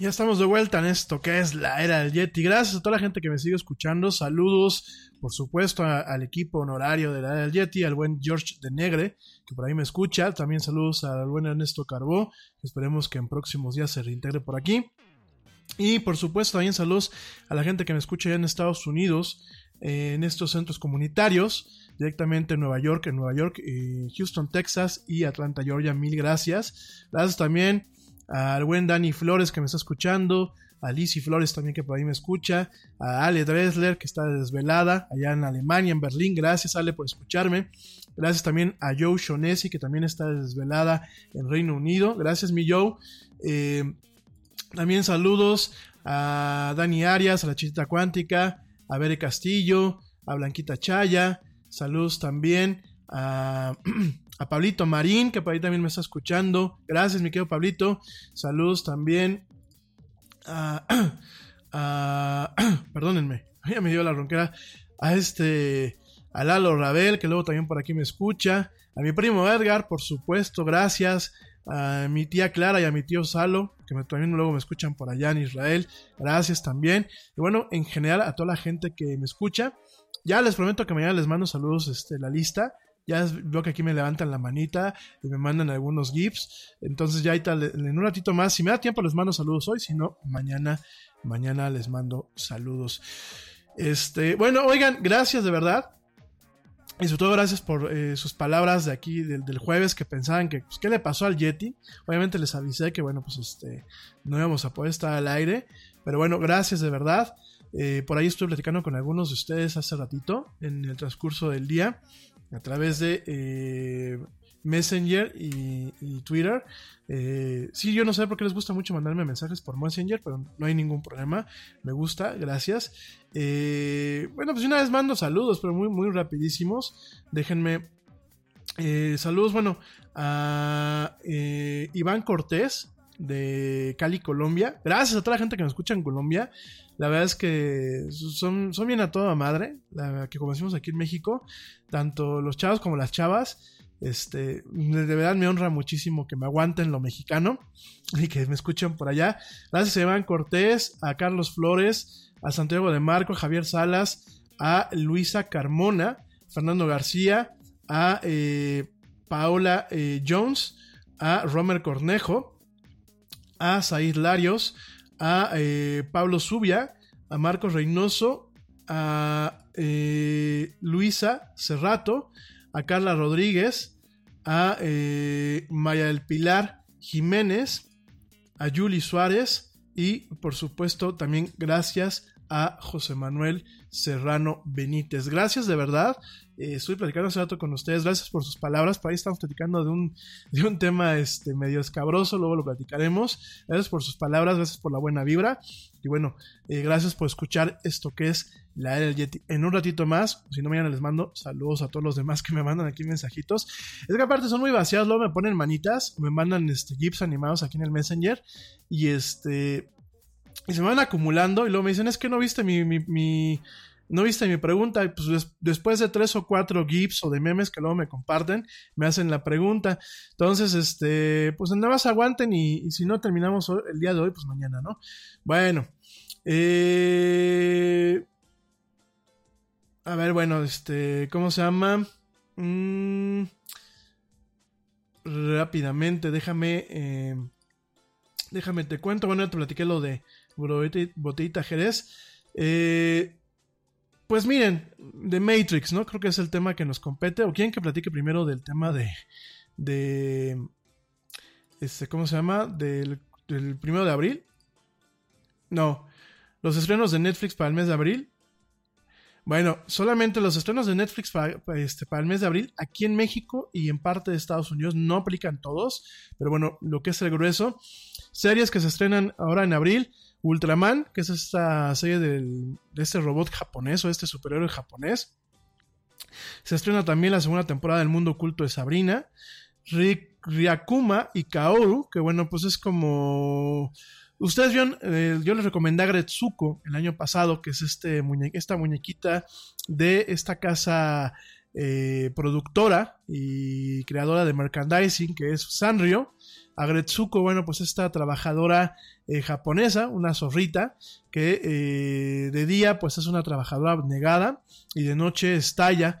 Ya estamos de vuelta en esto que es la era del Yeti. Gracias a toda la gente que me sigue escuchando. Saludos, por supuesto, al equipo honorario de la era del Yeti, al buen George de Negre, que por ahí me escucha. También saludos al buen Ernesto Carbó, esperemos que en próximos días se reintegre por aquí. Y por supuesto, también saludos a la gente que me escucha ya en Estados Unidos, eh, en estos centros comunitarios, directamente en Nueva York, en Nueva York, eh, Houston, Texas y Atlanta, Georgia. Mil gracias. Gracias también al buen Dani Flores que me está escuchando, a Lizzie Flores también que por ahí me escucha, a Ale Dresler que está desvelada allá en Alemania, en Berlín, gracias Ale por escucharme, gracias también a Joe Shonesi que también está desvelada en Reino Unido, gracias mi Joe, eh, también saludos a Dani Arias, a la Chita Cuántica, a Bere Castillo, a Blanquita Chaya, saludos también a, a Pablito Marín, que por ahí también me está escuchando. Gracias, mi querido Pablito. Saludos también a. perdónenme, ya me dio la ronquera. A este. A Lalo Rabel, que luego también por aquí me escucha. A mi primo Edgar, por supuesto, gracias. A mi tía Clara y a mi tío Salo, que también luego me escuchan por allá en Israel. Gracias también. Y bueno, en general a toda la gente que me escucha. Ya les prometo que mañana les mando saludos este, la lista. Ya veo que aquí me levantan la manita y me mandan algunos GIFs. Entonces ya ahorita, en un ratito más, si me da tiempo les mando saludos hoy, si no, mañana, mañana les mando saludos. Este, bueno, oigan, gracias de verdad. Y sobre todo gracias por eh, sus palabras de aquí del, del, jueves que pensaban que, pues, ¿qué le pasó al Yeti? Obviamente les avisé que, bueno, pues este, no íbamos a poder estar al aire. Pero bueno, gracias de verdad. Eh, por ahí estuve platicando con algunos de ustedes hace ratito, en el transcurso del día, a través de eh, Messenger y, Twitter. Eh, sí, yo no sé por qué les gusta mucho mandarme mensajes por Messenger, pero no hay ningún problema. Me gusta, gracias. Eh, bueno, pues una vez mando saludos, pero muy, muy rapidísimos. Déjenme. Eh, saludos, bueno, a eh, Iván Cortés de Cali, Colombia. Gracias a toda la gente que me escucha en Colombia. La verdad es que son, son bien a toda madre, la que como decimos aquí en México, tanto los chavos como las chavas. Este, de verdad me honra muchísimo que me aguanten lo mexicano y que me escuchen por allá. Gracias a Iván Cortés, a Carlos Flores, a Santiago de Marco, Javier Salas, a Luisa Carmona, Fernando García, a eh, Paola eh, Jones, a Romer Cornejo, a Said Larios, a eh, Pablo Zubia, a Marcos Reynoso, a eh, Luisa Cerrato, a Carla Rodríguez, a eh, Maya del Pilar Jiménez, a Yuli Suárez y por supuesto también gracias a José Manuel Serrano Benítez. Gracias de verdad. Eh, estoy platicando hace rato con ustedes. Gracias por sus palabras. Por ahí estamos platicando de un, de un tema este, medio escabroso. Luego lo platicaremos. Gracias por sus palabras. Gracias por la buena vibra. Y bueno, eh, gracias por escuchar esto que es la era del. En un ratito más, si no mañana les mando saludos a todos los demás que me mandan aquí mensajitos. Es que aparte son muy vacías. Luego me ponen manitas. Me mandan este, GIFs animados aquí en el Messenger. Y este y se me van acumulando y luego me dicen, es que no viste mi no viste mi pregunta. Y pues des, después de tres o cuatro GIFs o de memes que luego me comparten, me hacen la pregunta. Entonces, este, pues nada más aguanten y, si no terminamos el día de hoy, pues mañana, ¿no? Bueno. Eh, a ver, bueno, este, ¿cómo se llama? Mm, rápidamente, déjame... Eh, déjame te cuento. Bueno, ya te platiqué lo de Botellita Jerez. Eh, pues miren, de Matrix, ¿no? Creo que es el tema que nos compete. ¿O quieren que platique primero del tema de. de. Este, ¿cómo se llama? Del, del primero de abril. No. Los estrenos de Netflix para el mes de abril. Bueno, solamente los estrenos de Netflix este, para, el mes de abril, aquí en México y en parte de Estados Unidos, no aplican todos, pero bueno, lo que es el grueso. Series que se estrenan ahora en abril, Ultraman, que es esta serie de este robot japonés o este superhéroe japonés. Se estrena también la segunda temporada del Mundo Oculto de Sabrina. Ryakuma y Kaoru, que bueno, pues es como... Ustedes vieron, eh, yo les recomendé a Gretsuko el año pasado, que es este esta muñequita de esta casa eh, productora y creadora de merchandising, que es Sanrio. Agretsuko, bueno, pues esta trabajadora eh, japonesa, una zorrita, que eh, de día pues es una trabajadora abnegada y de noche estalla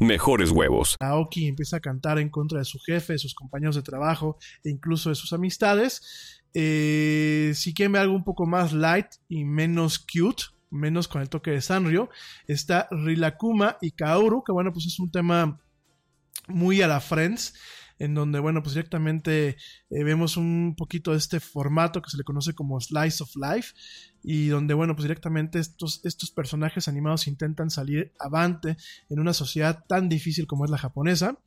mejores huevos. Aoki empieza a cantar en contra de su jefe, de sus compañeros de trabajo e incluso de sus amistades. Eh, si quieren ver algo un poco más light y menos cute, menos con el toque de Sanrio, está Rilakuma y Kaoru, que bueno, pues es un tema muy a la Friends, en donde, bueno, pues directamente eh, vemos un poquito de este formato que se le conoce como Slice of Life, y donde, bueno, pues directamente estos, estos personajes animados intentan salir avante en una sociedad tan difícil como es la japonesa.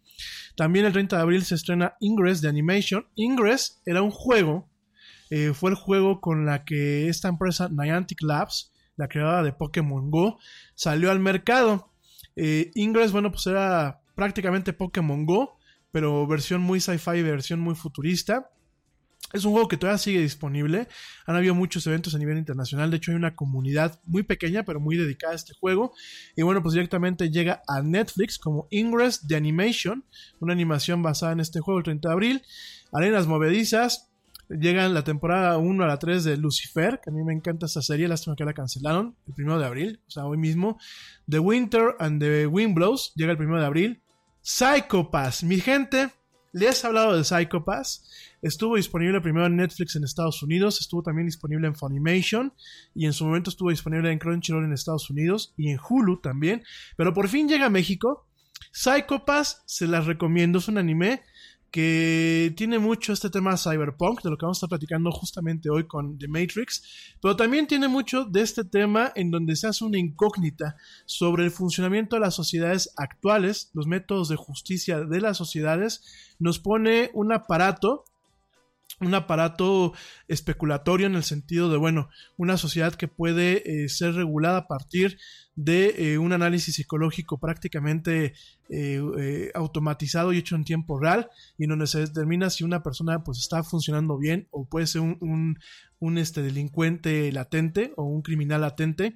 También el 30 de abril se estrena Ingress de Animation. Ingress era un juego, eh, fue el juego con la que esta empresa Niantic Labs, la creadora de Pokémon Go, salió al mercado. Eh, Ingress, bueno, pues era prácticamente Pokémon Go, pero versión muy sci-fi, versión muy futurista. Es un juego que todavía sigue disponible. Han habido muchos eventos a nivel internacional. De hecho, hay una comunidad muy pequeña, pero muy dedicada a este juego. Y bueno, pues directamente llega a Netflix como Ingress de Animation, una animación basada en este juego el 30 de abril. Arenas movedizas. Llegan la temporada 1 a la 3 de Lucifer, que a mí me encanta esta serie, lástima que la cancelaron el 1 de abril, o sea, hoy mismo. The Winter and the Wind Blows llega el 1 de abril. Psycho Pass, mi gente, les he hablado de Psycho Pass. Estuvo disponible primero en Netflix en Estados Unidos, estuvo también disponible en Funimation y en su momento estuvo disponible en Crunchyroll en Estados Unidos y en Hulu también. Pero por fin llega a México. Psycho Pass se las recomiendo, es un anime que tiene mucho este tema cyberpunk, de lo que vamos a estar platicando justamente hoy con The Matrix, pero también tiene mucho de este tema en donde se hace una incógnita sobre el funcionamiento de las sociedades actuales, los métodos de justicia de las sociedades, nos pone un aparato un aparato especulatorio en el sentido de, bueno, una sociedad que puede eh, ser regulada a partir de eh, un análisis psicológico prácticamente eh, automatizado y hecho en tiempo real y en donde se determina si una persona pues está funcionando bien o puede ser un, un, este, delincuente latente o un criminal latente.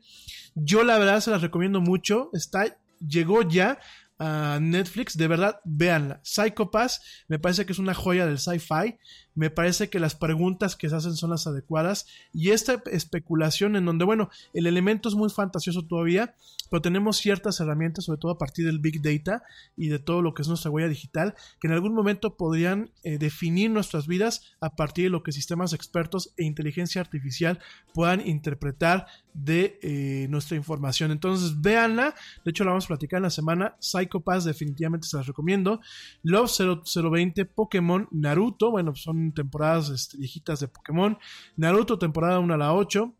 Yo la verdad se las recomiendo mucho, está, llegó ya a Netflix, de verdad, véanla. Psycho Pass me parece que es una joya del sci-fi. Me parece que las preguntas que se hacen son las adecuadas. Y esta especulación en donde, bueno, el elemento es muy fantasioso todavía, pero tenemos ciertas herramientas, sobre todo a partir del Big Data y de todo lo que es nuestra huella digital, que en algún momento podrían eh, definir nuestras vidas a partir de lo que sistemas expertos e inteligencia artificial puedan interpretar de eh, nuestra información. Entonces, véanla. De hecho, la vamos a platicar en la semana. Psycho Pass, definitivamente se las recomiendo. Love 0020, Pokémon, Naruto. Bueno, son temporadas viejitas de Pokémon. Naruto, temporada 1 a la 8.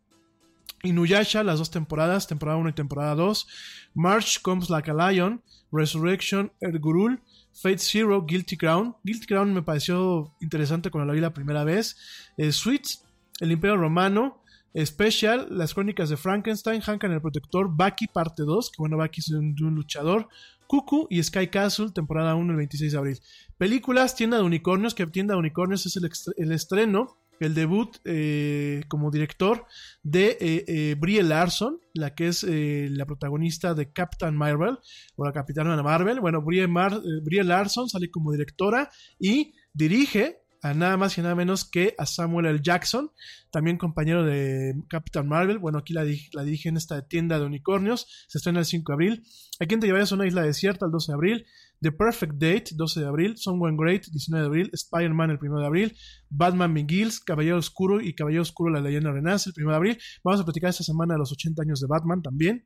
Inuyasha, las dos temporadas, temporada 1 y temporada 2. March Comes Like a Lion. Resurrection, Ergurul. Fate Zero, Guilty Crown. Guilty Crown me pareció interesante cuando la vi la primera vez. Eh, Sweets, El Imperio Romano. Special, Las Crónicas de Frankenstein, Hankan el Protector, Baki parte 2, que bueno, Baki es un, un luchador, Cuckoo y Sky Castle, temporada 1 el 26 de abril. Películas, Tienda de Unicornios, que Tienda de Unicornios es el, estreno, el debut eh, como director de eh, eh, Brie Larson, la que es la protagonista de Captain Marvel, o la Capitana Marvel. Bueno, Brie, Brie Larson sale como directora y dirige a nada más y nada menos que a Samuel L. Jackson, también compañero de Captain Marvel. Bueno, aquí la, la dirige en esta tienda de unicornios. Se estrena el 5 de abril. Aquí en Te a una isla desierta el 12 de abril. The Perfect Date, 12 de abril. Someone Great, 19 de abril. Spider-Man, el 1 de abril. Batman Begins, Caballero Oscuro y Caballero Oscuro, la leyenda renace, el 1 de abril. Vamos a platicar esta semana de los 80 años de Batman también.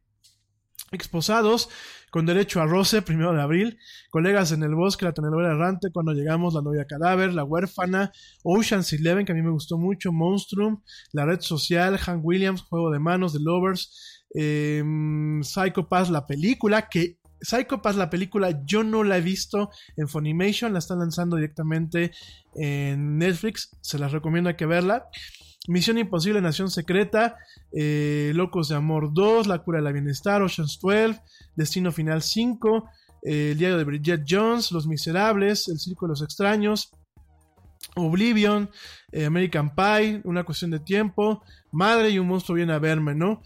Exposados, con derecho a roce, primero de abril, colegas en el bosque, la telenovela errante, cuando llegamos, la novia cadáver, la huérfana, Ocean's Eleven, que a mí me gustó mucho, Monstrum, la red social, Hank Williams, Juego de Manos, The Lovers, eh, Psycho Pass, la película, que Psycho Pass, la película, yo no la he visto en Funimation, la están lanzando directamente en Netflix, se las recomiendo, que verla. Misión Imposible, Nación Secreta, eh, Locos de Amor 2, La Cura de la Bienestar, Ocean's 12, Destino Final 5, eh, El Diario de Bridget Jones, Los Miserables, El Circo de los Extraños, Oblivion, eh, American Pie, Una Cuestión de Tiempo, Madre y un monstruo viene a verme, ¿no?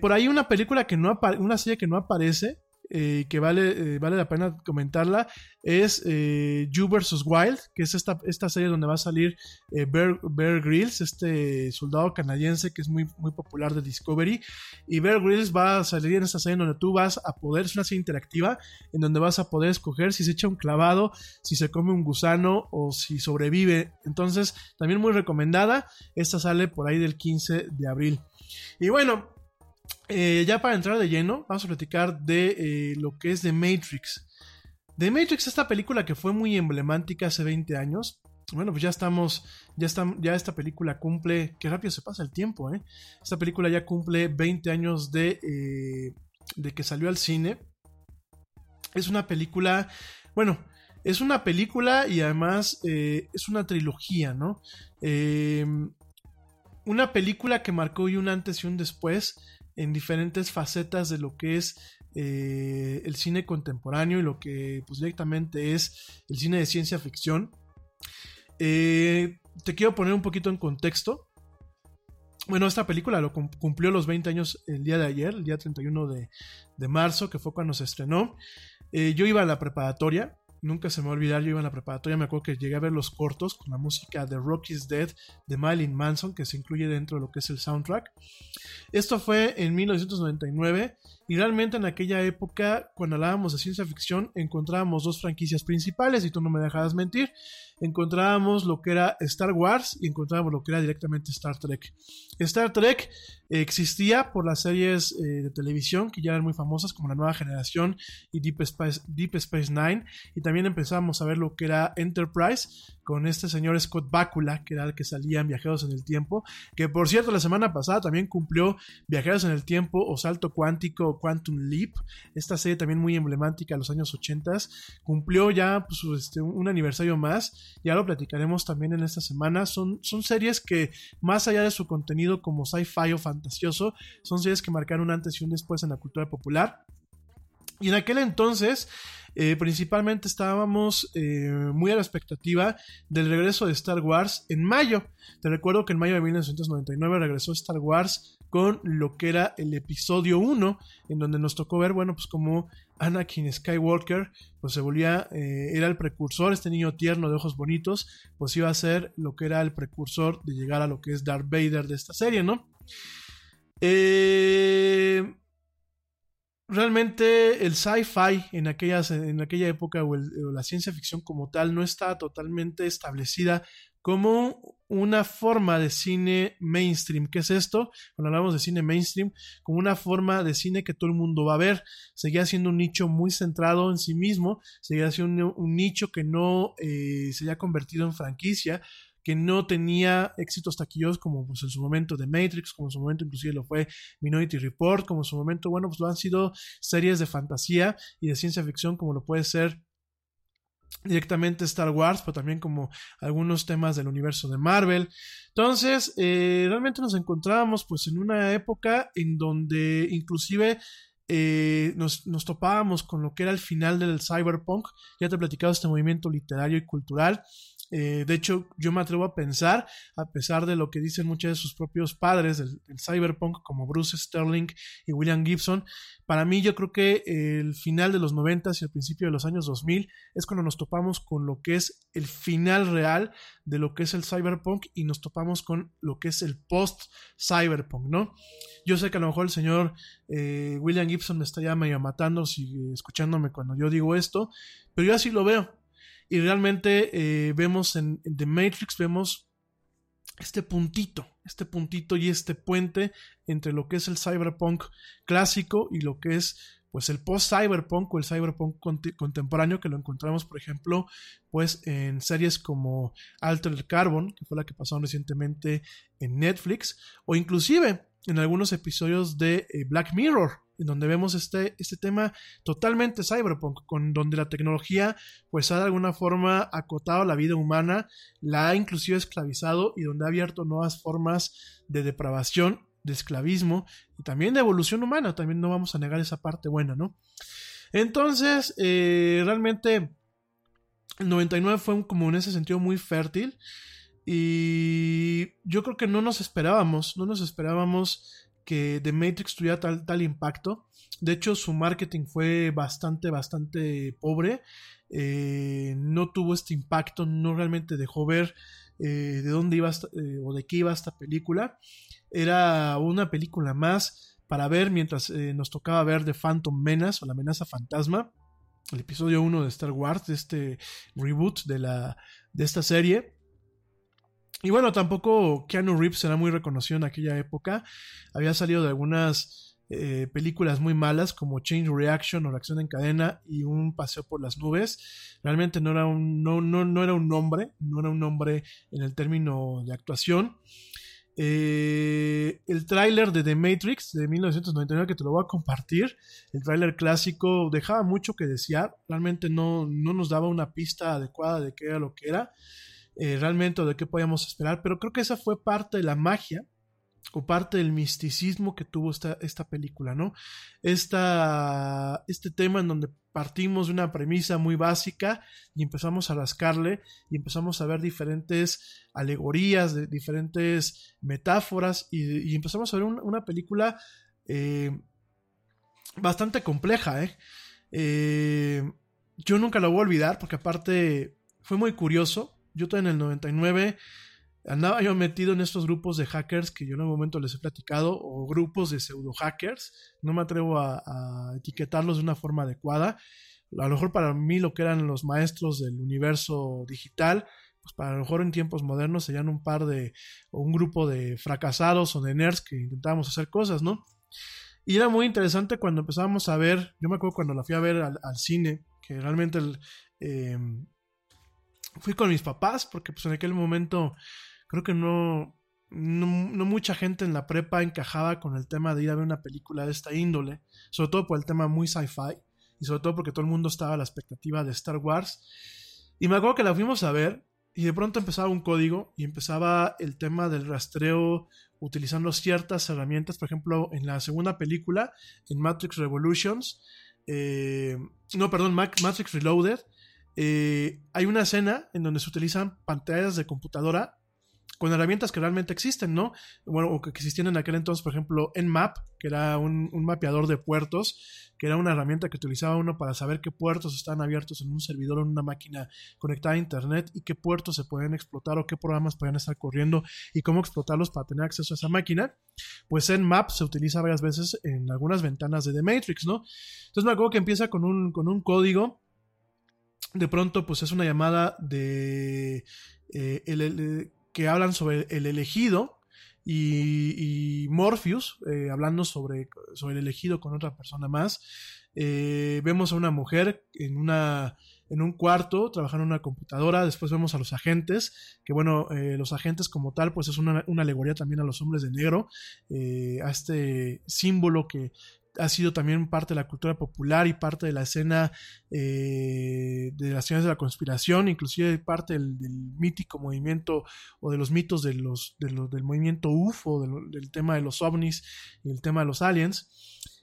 por ahí una película que no una serie que no aparece, eh, que vale, eh, vale la pena comentarla es eh, You vs. Wild, que es esta, esta serie donde va a salir Bear, Bear, Grylls, este soldado canadiense que es muy, muy popular de Discovery. Y Bear Grylls va a salir en esta serie donde tú vas a poder, es una serie interactiva, en donde vas a poder escoger si se echa un clavado, si se come un gusano o si sobrevive. Entonces, también muy recomendada. Esta sale por ahí del 15 de abril. Y bueno, eh, ya para entrar de lleno, vamos a platicar de eh, lo que es The Matrix. The Matrix, esta película que fue muy emblemática hace 20 años. Bueno, pues ya estamos, ya, está, ya esta película cumple, qué rápido se pasa el tiempo, ¿eh? Esta película ya cumple 20 años de, eh, de que salió al cine. Es una película, bueno, es una película y además es una trilogía, ¿no? una película que marcó y un antes y un después en diferentes facetas de lo que es eh, el cine contemporáneo y lo que pues, directamente es el cine de ciencia ficción. Eh, te quiero poner un poquito en contexto. Bueno, esta película lo cumplió los 20 años el día de ayer, el día 31 de, de marzo, que fue cuando se estrenó. Eh, yo iba a la preparatoria, nunca se me va a olvidar, yo iba a la preparatoria, me acuerdo que llegué a ver los cortos con la música de Rocky's Dead de Marilyn Manson, que se incluye dentro de lo que es el soundtrack. Esto fue en 1999 y realmente en aquella época, cuando hablábamos de ciencia ficción, encontrábamos dos franquicias principales, y tú no me dejarás mentir. Encontrábamos lo que era Star Wars y encontrábamos lo que era directamente Star Trek. Star Trek existía por las series eh, de televisión que ya eran muy famosas, como La Nueva Generación y Deep Space, Deep Space Nine. Y también empezamos a ver lo que era Enterprise con este señor Scott Bakula, que era el que salía en Viajeros en el Tiempo, que por cierto la semana pasada también cumplió Viajeros en el Tiempo o Salto Cuántico Quantum Leap, esta serie también muy emblemática de los años 80, cumplió ya pues, este, un aniversario más, ya lo platicaremos también en esta semana, son, series que más allá de su contenido como sci-fi o fantasioso, son series que marcaron un antes y un después en la cultura popular. Y en aquel entonces, eh, principalmente estábamos eh, muy a la expectativa del regreso de Star Wars en mayo. Te recuerdo que en mayo de 1999 regresó Star Wars con lo que era el episodio 1, en donde nos tocó ver, bueno, pues como Anakin Skywalker, pues se volvía, eh, era el precursor, este niño tierno de ojos bonitos, pues iba a ser lo que era el precursor de llegar a lo que es Darth Vader de esta serie, ¿no? Eh, realmente el sci-fi en, en aquella época o, la ciencia ficción como tal no está totalmente establecida como una forma de cine mainstream. ¿Qué es esto? Cuando hablamos de cine mainstream, como una forma de cine que todo el mundo va a ver. Seguía siendo un nicho muy centrado en sí mismo, seguía siendo un, nicho que no eh, se había convertido en franquicia, que no tenía éxitos taquillos como pues, en su momento de Matrix, como en su momento inclusive lo fue Minority Report, como en su momento, bueno, pues lo han sido series de fantasía y de ciencia ficción como lo puede ser directamente Star Wars, pero también como algunos temas del universo de Marvel. Entonces, eh, realmente nos encontrábamos pues en una época en donde inclusive eh, nos, nos, topábamos con lo que era el final del cyberpunk. Ya te he platicado este movimiento literario y cultural eh, de hecho, yo me atrevo a pensar, a pesar de lo que dicen muchos de sus propios padres del, cyberpunk, como Bruce Sterling y William Gibson, para mí yo creo que el final de los 90 y el principio de los años 2000 es cuando nos topamos con lo que es el final real de lo que es el cyberpunk y nos topamos con lo que es el post-cyberpunk, ¿no? Yo sé que a lo mejor el señor eh, William Gibson me está ya medio matando si, escuchándome cuando yo digo esto, pero yo así lo veo y realmente eh, vemos en, The Matrix, vemos este puntito, este puntito y este puente entre lo que es el cyberpunk clásico y lo que es pues el post-cyberpunk o el cyberpunk contemporáneo que lo encontramos, por ejemplo, pues en series como Altered Carbon, que fue la que pasó recientemente en Netflix, o inclusive en algunos episodios de eh, Black Mirror, en donde vemos este, este tema totalmente cyberpunk, con donde la tecnología pues ha de alguna forma acotado la vida humana, la ha inclusive esclavizado y donde ha abierto nuevas formas de depravación, de esclavismo y también de evolución humana, también no vamos a negar esa parte buena, ¿no? Entonces, eh, realmente el 99 fue como en ese sentido muy fértil y yo creo que no nos esperábamos, no nos esperábamos que The Matrix tuviera tal, tal impacto. De hecho, su marketing fue bastante, bastante pobre. Eh, no tuvo este impacto, no realmente dejó ver eh, de dónde iba eh, o de qué iba esta película. Era una película más para ver mientras nos tocaba ver The Phantom Menace o la amenaza fantasma, el episodio 1 de Star Wars, de este reboot de, la, de esta serie. Y bueno, tampoco Keanu Reeves era muy reconocido en aquella época. Había salido de algunas eh, películas muy malas como Change Reaction o Reacción en Cadena y Un Paseo por las Nubes. Realmente no era un, no, no, no era un nombre, no era un nombre en el término de actuación. Eh, el tráiler de The Matrix de 1999 que te lo voy a compartir, el tráiler clásico dejaba mucho que desear, realmente no, no nos daba una pista adecuada de qué era lo que era. Eh, realmente o de qué podíamos esperar, pero creo que esa fue parte de la magia o parte del misticismo que tuvo esta, esta película, ¿no? Esta, este tema en donde partimos de una premisa muy básica y empezamos a rascarle y empezamos a ver diferentes alegorías, de, diferentes metáforas y, empezamos a ver una película eh, bastante compleja, ¿eh? Yo nunca lo voy a olvidar porque aparte fue muy curioso yo en el 99 andaba yo metido en estos grupos de hackers que yo en algún momento les he platicado, o grupos de pseudo hackers, no me atrevo a, etiquetarlos de una forma adecuada. A lo mejor para mí lo que eran los maestros del universo digital, pues para lo mejor en tiempos modernos serían un par de, o un grupo de fracasados o de nerds que intentábamos hacer cosas, ¿no? Y era muy interesante cuando empezábamos a ver, yo me acuerdo cuando la fui a ver al, cine, que realmente el, em, fui con mis papás porque pues en aquel momento creo que no, no, mucha gente en la prepa encajaba con el tema de ir a ver una película de esta índole, sobre todo por el tema muy sci-fi y sobre todo porque todo el mundo estaba a la expectativa de Star Wars. Y me acuerdo que la fuimos a ver y de pronto empezaba un código y empezaba el tema del rastreo utilizando ciertas herramientas, por ejemplo, en la segunda película, en Matrix Revolutions, eh, no, perdón, Matrix Reloaded, eh, hay una escena en donde se utilizan pantallas de computadora con herramientas que realmente existen, ¿no? Bueno, o que existían en aquel entonces, por ejemplo, Nmap, que era un, mapeador de puertos, que era una herramienta que utilizaba uno para saber qué puertos están abiertos en un servidor o en una máquina conectada a Internet y qué puertos se pueden explotar o qué programas pueden estar corriendo y cómo explotarlos para tener acceso a esa máquina. Pues Nmap se utiliza varias veces en algunas ventanas de The Matrix, ¿no? Entonces me acuerdo que empieza con un, con un código de pronto pues es una llamada de eh, el, que hablan sobre el elegido y, Morpheus eh, hablando sobre, sobre el elegido con otra persona más. Eh, vemos a una mujer en una en un cuarto trabajando en una computadora. Después vemos a los agentes, que bueno, los agentes como tal, pues es una, una, alegoría también a los hombres de negro, a este símbolo que ha sido también parte de la cultura popular y parte de la escena eh, de las escenas de la conspiración, inclusive parte del, mítico movimiento o de los mitos de los, del movimiento UFO, del tema de los ovnis y el tema de los aliens.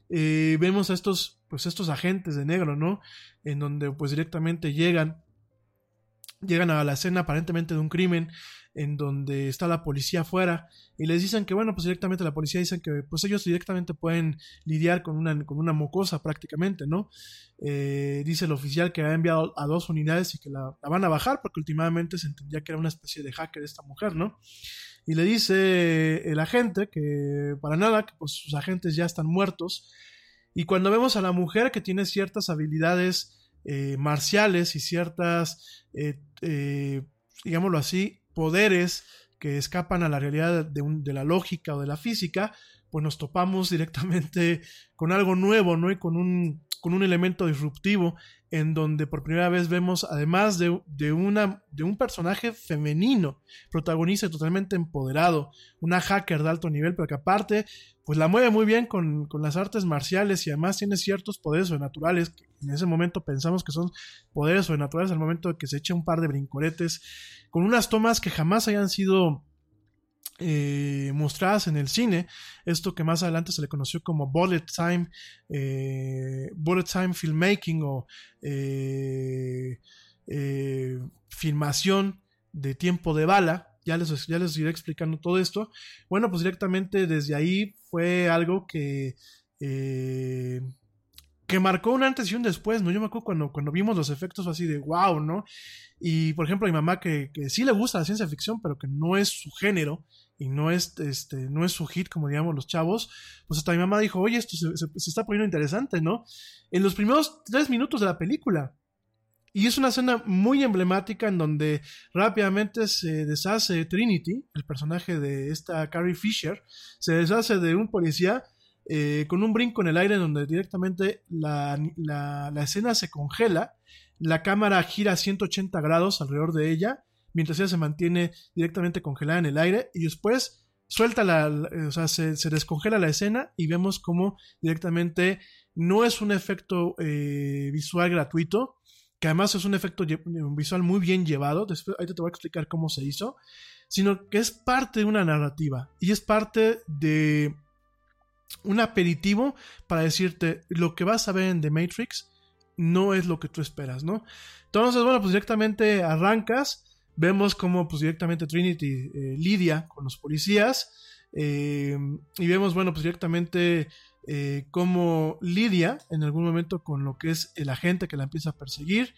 Eh, vemos a estos, pues estos agentes de negro, ¿no? En donde pues directamente llegan llegan a la escena aparentemente de un crimen en donde está la policía afuera y les dicen que bueno pues directamente la policía dicen que pues ellos directamente pueden lidiar con una, con una mocosa prácticamente no eh, dice el oficial que ha enviado a dos unidades y que la, van a bajar porque últimamente se entendía que era una especie de hacker esta mujer no y le dice el agente que para nada que pues sus agentes ya están muertos y cuando vemos a la mujer que tiene ciertas habilidades eh, marciales y ciertas, eh, digámoslo así, poderes que escapan a la realidad de, un- de la lógica o de la física, pues nos topamos directamente con algo nuevo, ¿no? Y con un, con un elemento disruptivo en donde por primera vez vemos, además de, de una, de un personaje femenino, protagonista totalmente empoderado, una hacker de alto nivel, pero que aparte, pues la mueve muy bien con, con las artes marciales y además tiene ciertos poderes sobrenaturales, que en ese momento pensamos que son poderes sobrenaturales al momento de que se echa un par de brincoretes, con unas tomas que jamás hayan sido eh, mostradas en el cine, esto que más adelante se le conoció como bullet time, eh, bullet time filmmaking o eh, eh, filmación de tiempo de bala. Ya les, ya les iré explicando todo esto. Bueno, pues directamente desde ahí fue algo que, eh, que marcó un antes y un después, ¿no? Yo me acuerdo cuando, cuando vimos los efectos así de wow, ¿no? Y por ejemplo, mi mamá que, que sí le gusta la ciencia ficción, pero que no es su género y no es, este, no es su hit, como digamos los chavos, pues hasta mi mamá dijo, oye, esto se, está poniendo interesante, ¿no? En los primeros tres minutos de la película. Y es una escena muy emblemática en donde rápidamente se deshace Trinity, el personaje de esta Carrie Fisher, se deshace de un policía eh, con un brinco en el aire donde directamente la, la- la escena se congela, la cámara gira a 180 grados alrededor de ella, mientras ella se mantiene directamente congelada en el aire y después suelta la, o sea, se, descongela la escena y vemos como directamente no es un efecto eh, visual gratuito, que además es un efecto visual muy bien llevado, después ahorita te voy a explicar cómo se hizo, sino que es parte de una narrativa y es parte de un aperitivo para decirte lo que vas a ver en The Matrix no es lo que tú esperas, ¿no? Entonces, bueno, pues directamente arrancas, vemos cómo pues directamente Trinity eh, lidia con los policías eh, y vemos, bueno, pues directamente eh, cómo lidia en algún momento con lo que es el agente que la empieza a perseguir.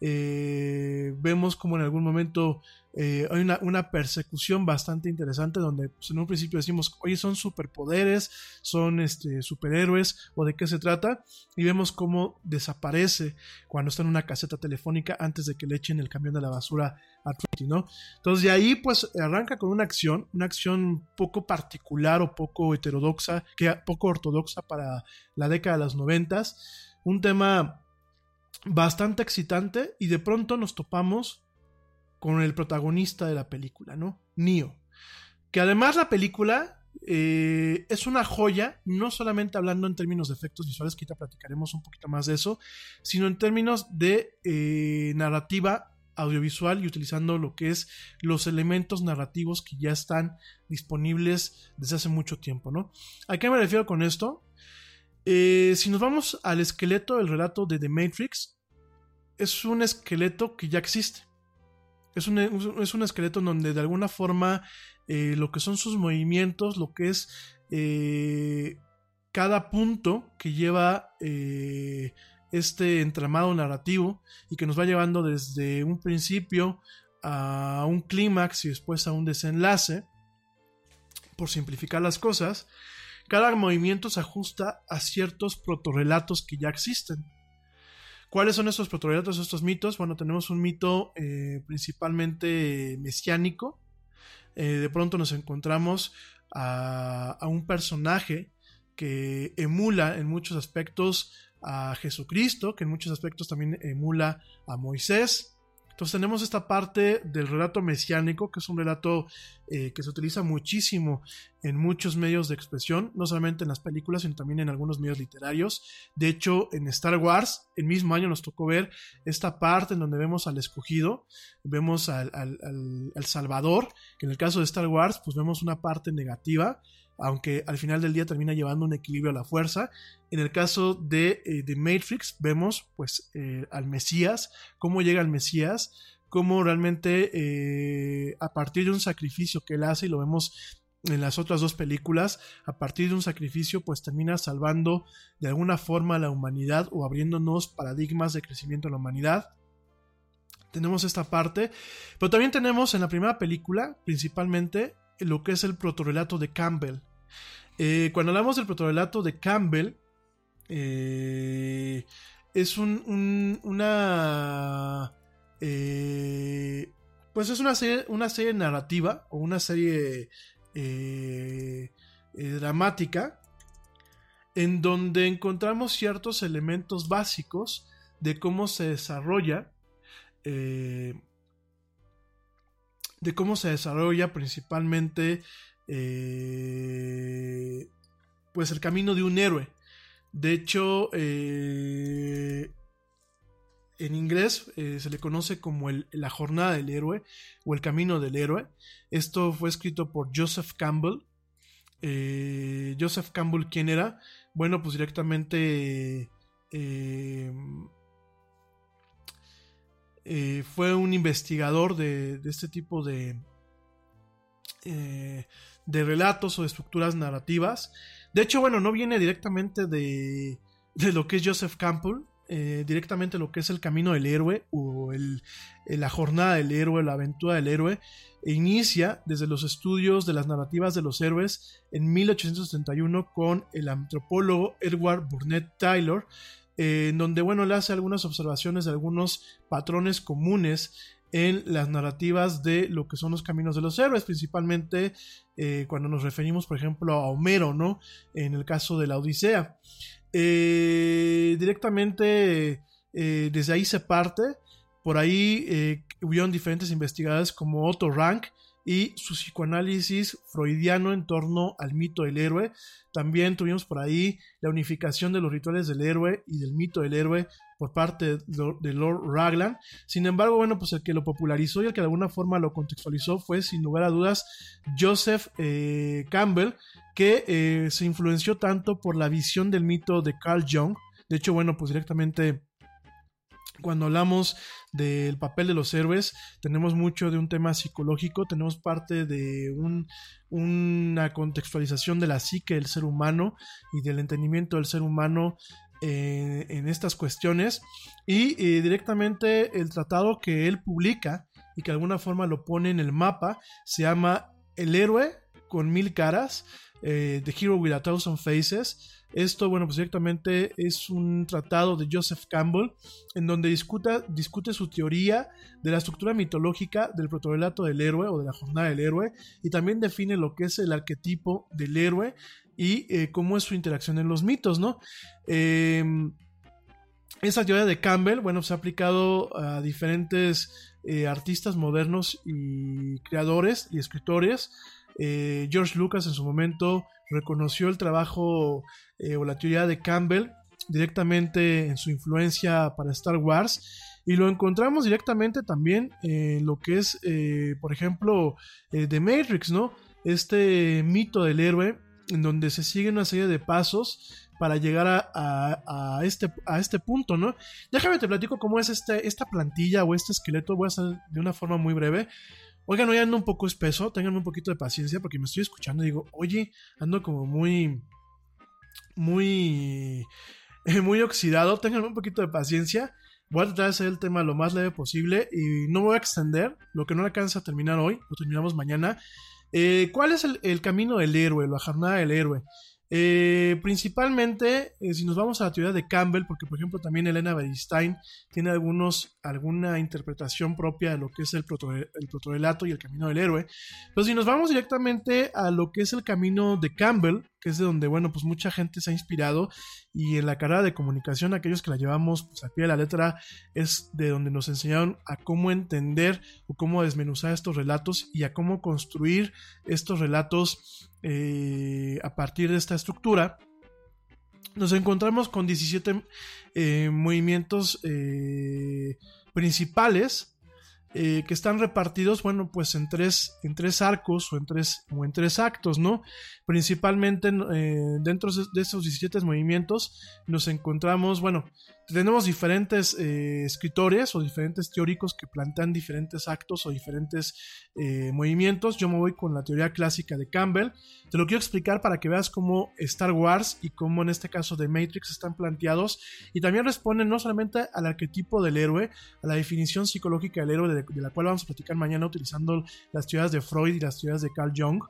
Eh, vemos como en algún momento eh, hay una, persecución bastante interesante donde pues, en un principio decimos, oye, son superpoderes, son este, superhéroes o de qué se trata y vemos cómo desaparece cuando está en una caseta telefónica antes de que le echen el camión de la basura a Trinity. Entonces de ahí pues arranca con una acción, una acción poco particular o poco heterodoxa, que poco ortodoxa para la década de los noventas, un tema bastante excitante y de pronto nos topamos con el protagonista de la película, ¿no? Neo. Que además la película eh, es una joya, no solamente hablando en términos de efectos visuales, que platicaremos un poquito más de eso, sino en términos de eh, narrativa audiovisual y utilizando lo que es los elementos narrativos que ya están disponibles desde hace mucho tiempo, ¿no? ¿A qué me refiero con esto? Eh, si nos vamos al esqueleto del relato de The Matrix, es un esqueleto que ya existe. Es un, es un esqueleto en donde de alguna forma eh, lo que son sus movimientos, lo que es eh, cada punto que lleva eh, este entramado narrativo y que nos va llevando desde un principio a un clímax y después a un desenlace, por simplificar las cosas, cada movimiento se ajusta a ciertos protorrelatos que ya existen. ¿Cuáles son estos protorrelatos, estos mitos? Bueno, tenemos un mito eh, principalmente mesiánico. Eh, de pronto nos encontramos a, un personaje que emula en muchos aspectos a Jesucristo, que en muchos aspectos también emula a Moisés. Entonces tenemos esta parte del relato mesiánico, que es un relato eh, que se utiliza muchísimo en muchos medios de expresión, no solamente en las películas, sino también en algunos medios literarios. De hecho, en Star Wars, el mismo año nos tocó ver esta parte en donde vemos al escogido, vemos al, al, al, al Salvador, que en el caso de Star Wars, pues vemos una parte negativa, aunque al final del día termina llevando un equilibrio a la fuerza. En el caso de, eh, de Matrix, vemos pues eh, al Mesías, cómo llega el Mesías, cómo realmente eh, a partir de un sacrificio que él hace, y lo vemos en las otras dos películas, a partir de un sacrificio pues termina salvando de alguna forma a la humanidad o abriéndonos paradigmas de crecimiento en la humanidad. Tenemos esta parte, pero también tenemos en la primera película, principalmente, lo que es el protorrelato de Campbell. Eh, cuando hablamos del protorrelato de Campbell, eh, es un, un, una eh, pues es una serie, una serie narrativa o una serie eh, dramática en donde encontramos ciertos elementos básicos de cómo se desarrolla eh, de cómo se desarrolla principalmente eh, pues el camino de un héroe. De hecho eh, en inglés eh, se le conoce como la jornada del héroe o el camino del héroe. Esto fue escrito por Joseph Campbell. Joseph Campbell quién era bueno pues directamente eh, fue un investigador de, este tipo de, eh, de relatos o de estructuras narrativas. De hecho, bueno, no viene directamente de, de lo que es Joseph Campbell, eh, directamente lo que es el camino del héroe o el, la jornada del héroe, la aventura del héroe. E inicia desde los estudios de las narrativas de los héroes en 1871 con el antropólogo Edward Burnett Taylor, eh, en donde, bueno, le hace algunas observaciones de algunos patrones comunes en las narrativas de lo que son los caminos de los héroes, principalmente eh, cuando nos referimos, por ejemplo, a Homero, ¿no? En el caso de la Odisea. Eh, directamente desde ahí se parte. Por ahí hubieron diferentes investigadores como Otto Rank y su psicoanálisis freudiano en torno al mito del héroe. También tuvimos por ahí la unificación de los rituales del héroe y del mito del héroe por parte de Lord, Raglan. Sin embargo, bueno, pues el que lo popularizó y el que de alguna forma lo contextualizó fue, sin lugar a dudas, Joseph eh, Campbell, que eh, se influenció tanto por la visión del mito de Carl Jung. De hecho, bueno, pues directamente cuando hablamos del papel de los héroes, tenemos mucho de un tema psicológico, tenemos parte de un, una contextualización de la psique del ser humano y del entendimiento del ser humano eh, en estas cuestiones. Y eh, directamente el tratado que él publica y que de alguna forma lo pone en el mapa se llama El héroe con mil caras, eh, The Hero with a Thousand Faces. Esto, bueno, pues directamente es un tratado de Joseph Campbell en donde discuta, discute su teoría de la estructura mitológica del protorelato del héroe o de la jornada del héroe y también define lo que es el arquetipo del héroe y eh, cómo es su interacción en los mitos, ¿no? Eh, esa teoría de Campbell, bueno, se ha aplicado a diferentes eh, artistas modernos y creadores y escritores. Eh, George Lucas en su momento reconoció el trabajo eh, o la teoría de Campbell directamente en su influencia para Star Wars y lo encontramos directamente también en lo que es, eh, por ejemplo, eh, The Matrix, ¿no? Este mito del héroe en donde se sigue una serie de pasos para llegar a, a- este, a este punto, ¿no? Déjame te platico cómo es este, esta plantilla o este esqueleto, voy a hacer de una forma muy breve. Oigan, hoy ando un poco espeso, tengan un poquito de paciencia porque me estoy escuchando y digo, oye, ando como muy, muy, muy oxidado, tengan un poquito de paciencia. Voy a tratar de hacer el tema lo más leve posible y no voy a extender. Lo que no alcanza a terminar hoy, lo terminamos mañana. Eh, ¿Cuál es el, el camino del héroe, la jornada del héroe? Eh, principalmente, eh, si nos vamos a la teoría de Campbell, porque por ejemplo también Elena Beristain tiene algunos, alguna interpretación propia de lo que es el, proto, el protorelato y el camino del héroe. Pero si nos vamos directamente a lo que es el camino de Campbell, que es de donde, bueno, pues mucha gente se ha inspirado y en la carrera de comunicación, aquellos que la llevamos pues, al pie de la letra, es de donde nos enseñaron a cómo entender o cómo desmenuzar estos relatos y a cómo construir estos relatos eh, a partir de esta estructura. Nos encontramos con 17 eh, movimientos eh, principales eh, que están repartidos, bueno, pues en tres, en tres arcos o en tres, o en tres actos, ¿no? Principalmente eh, dentro de estos 17 movimientos nos encontramos, bueno, tenemos diferentes eh, escritores o diferentes teóricos que plantean diferentes actos o diferentes eh, movimientos. Yo me voy con la teoría clásica de Campbell. Te lo quiero explicar para que veas cómo Star Wars y cómo en este caso de Matrix están planteados y también responden no solamente al arquetipo del héroe, a la definición psicológica del héroe de, de la cual vamos a platicar mañana utilizando las teorías de Freud y las teorías de Carl Jung.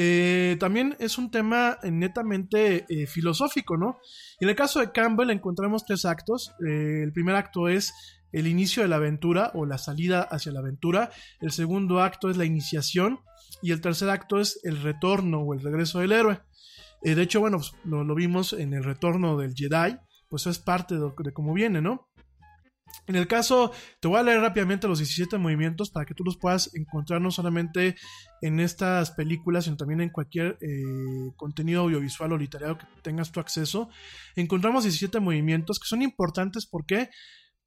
Eh, también es un tema eh, netamente eh, filosófico, ¿no? En el caso de Campbell encontramos tres actos. El primer acto es el inicio de la aventura o la salida hacia la aventura. El segundo acto es la iniciación y el tercer acto es el retorno o el regreso del héroe. De hecho, bueno, pues, lo, lo vimos en el retorno del Jedi, pues es parte de cómo viene, ¿no? En el caso, te voy a leer rápidamente los 17 movimientos para que tú los puedas encontrar no solamente en estas películas, sino también en cualquier eh, contenido audiovisual o literario que tengas tu acceso. Encontramos 17 movimientos que son importantes, ¿por qué?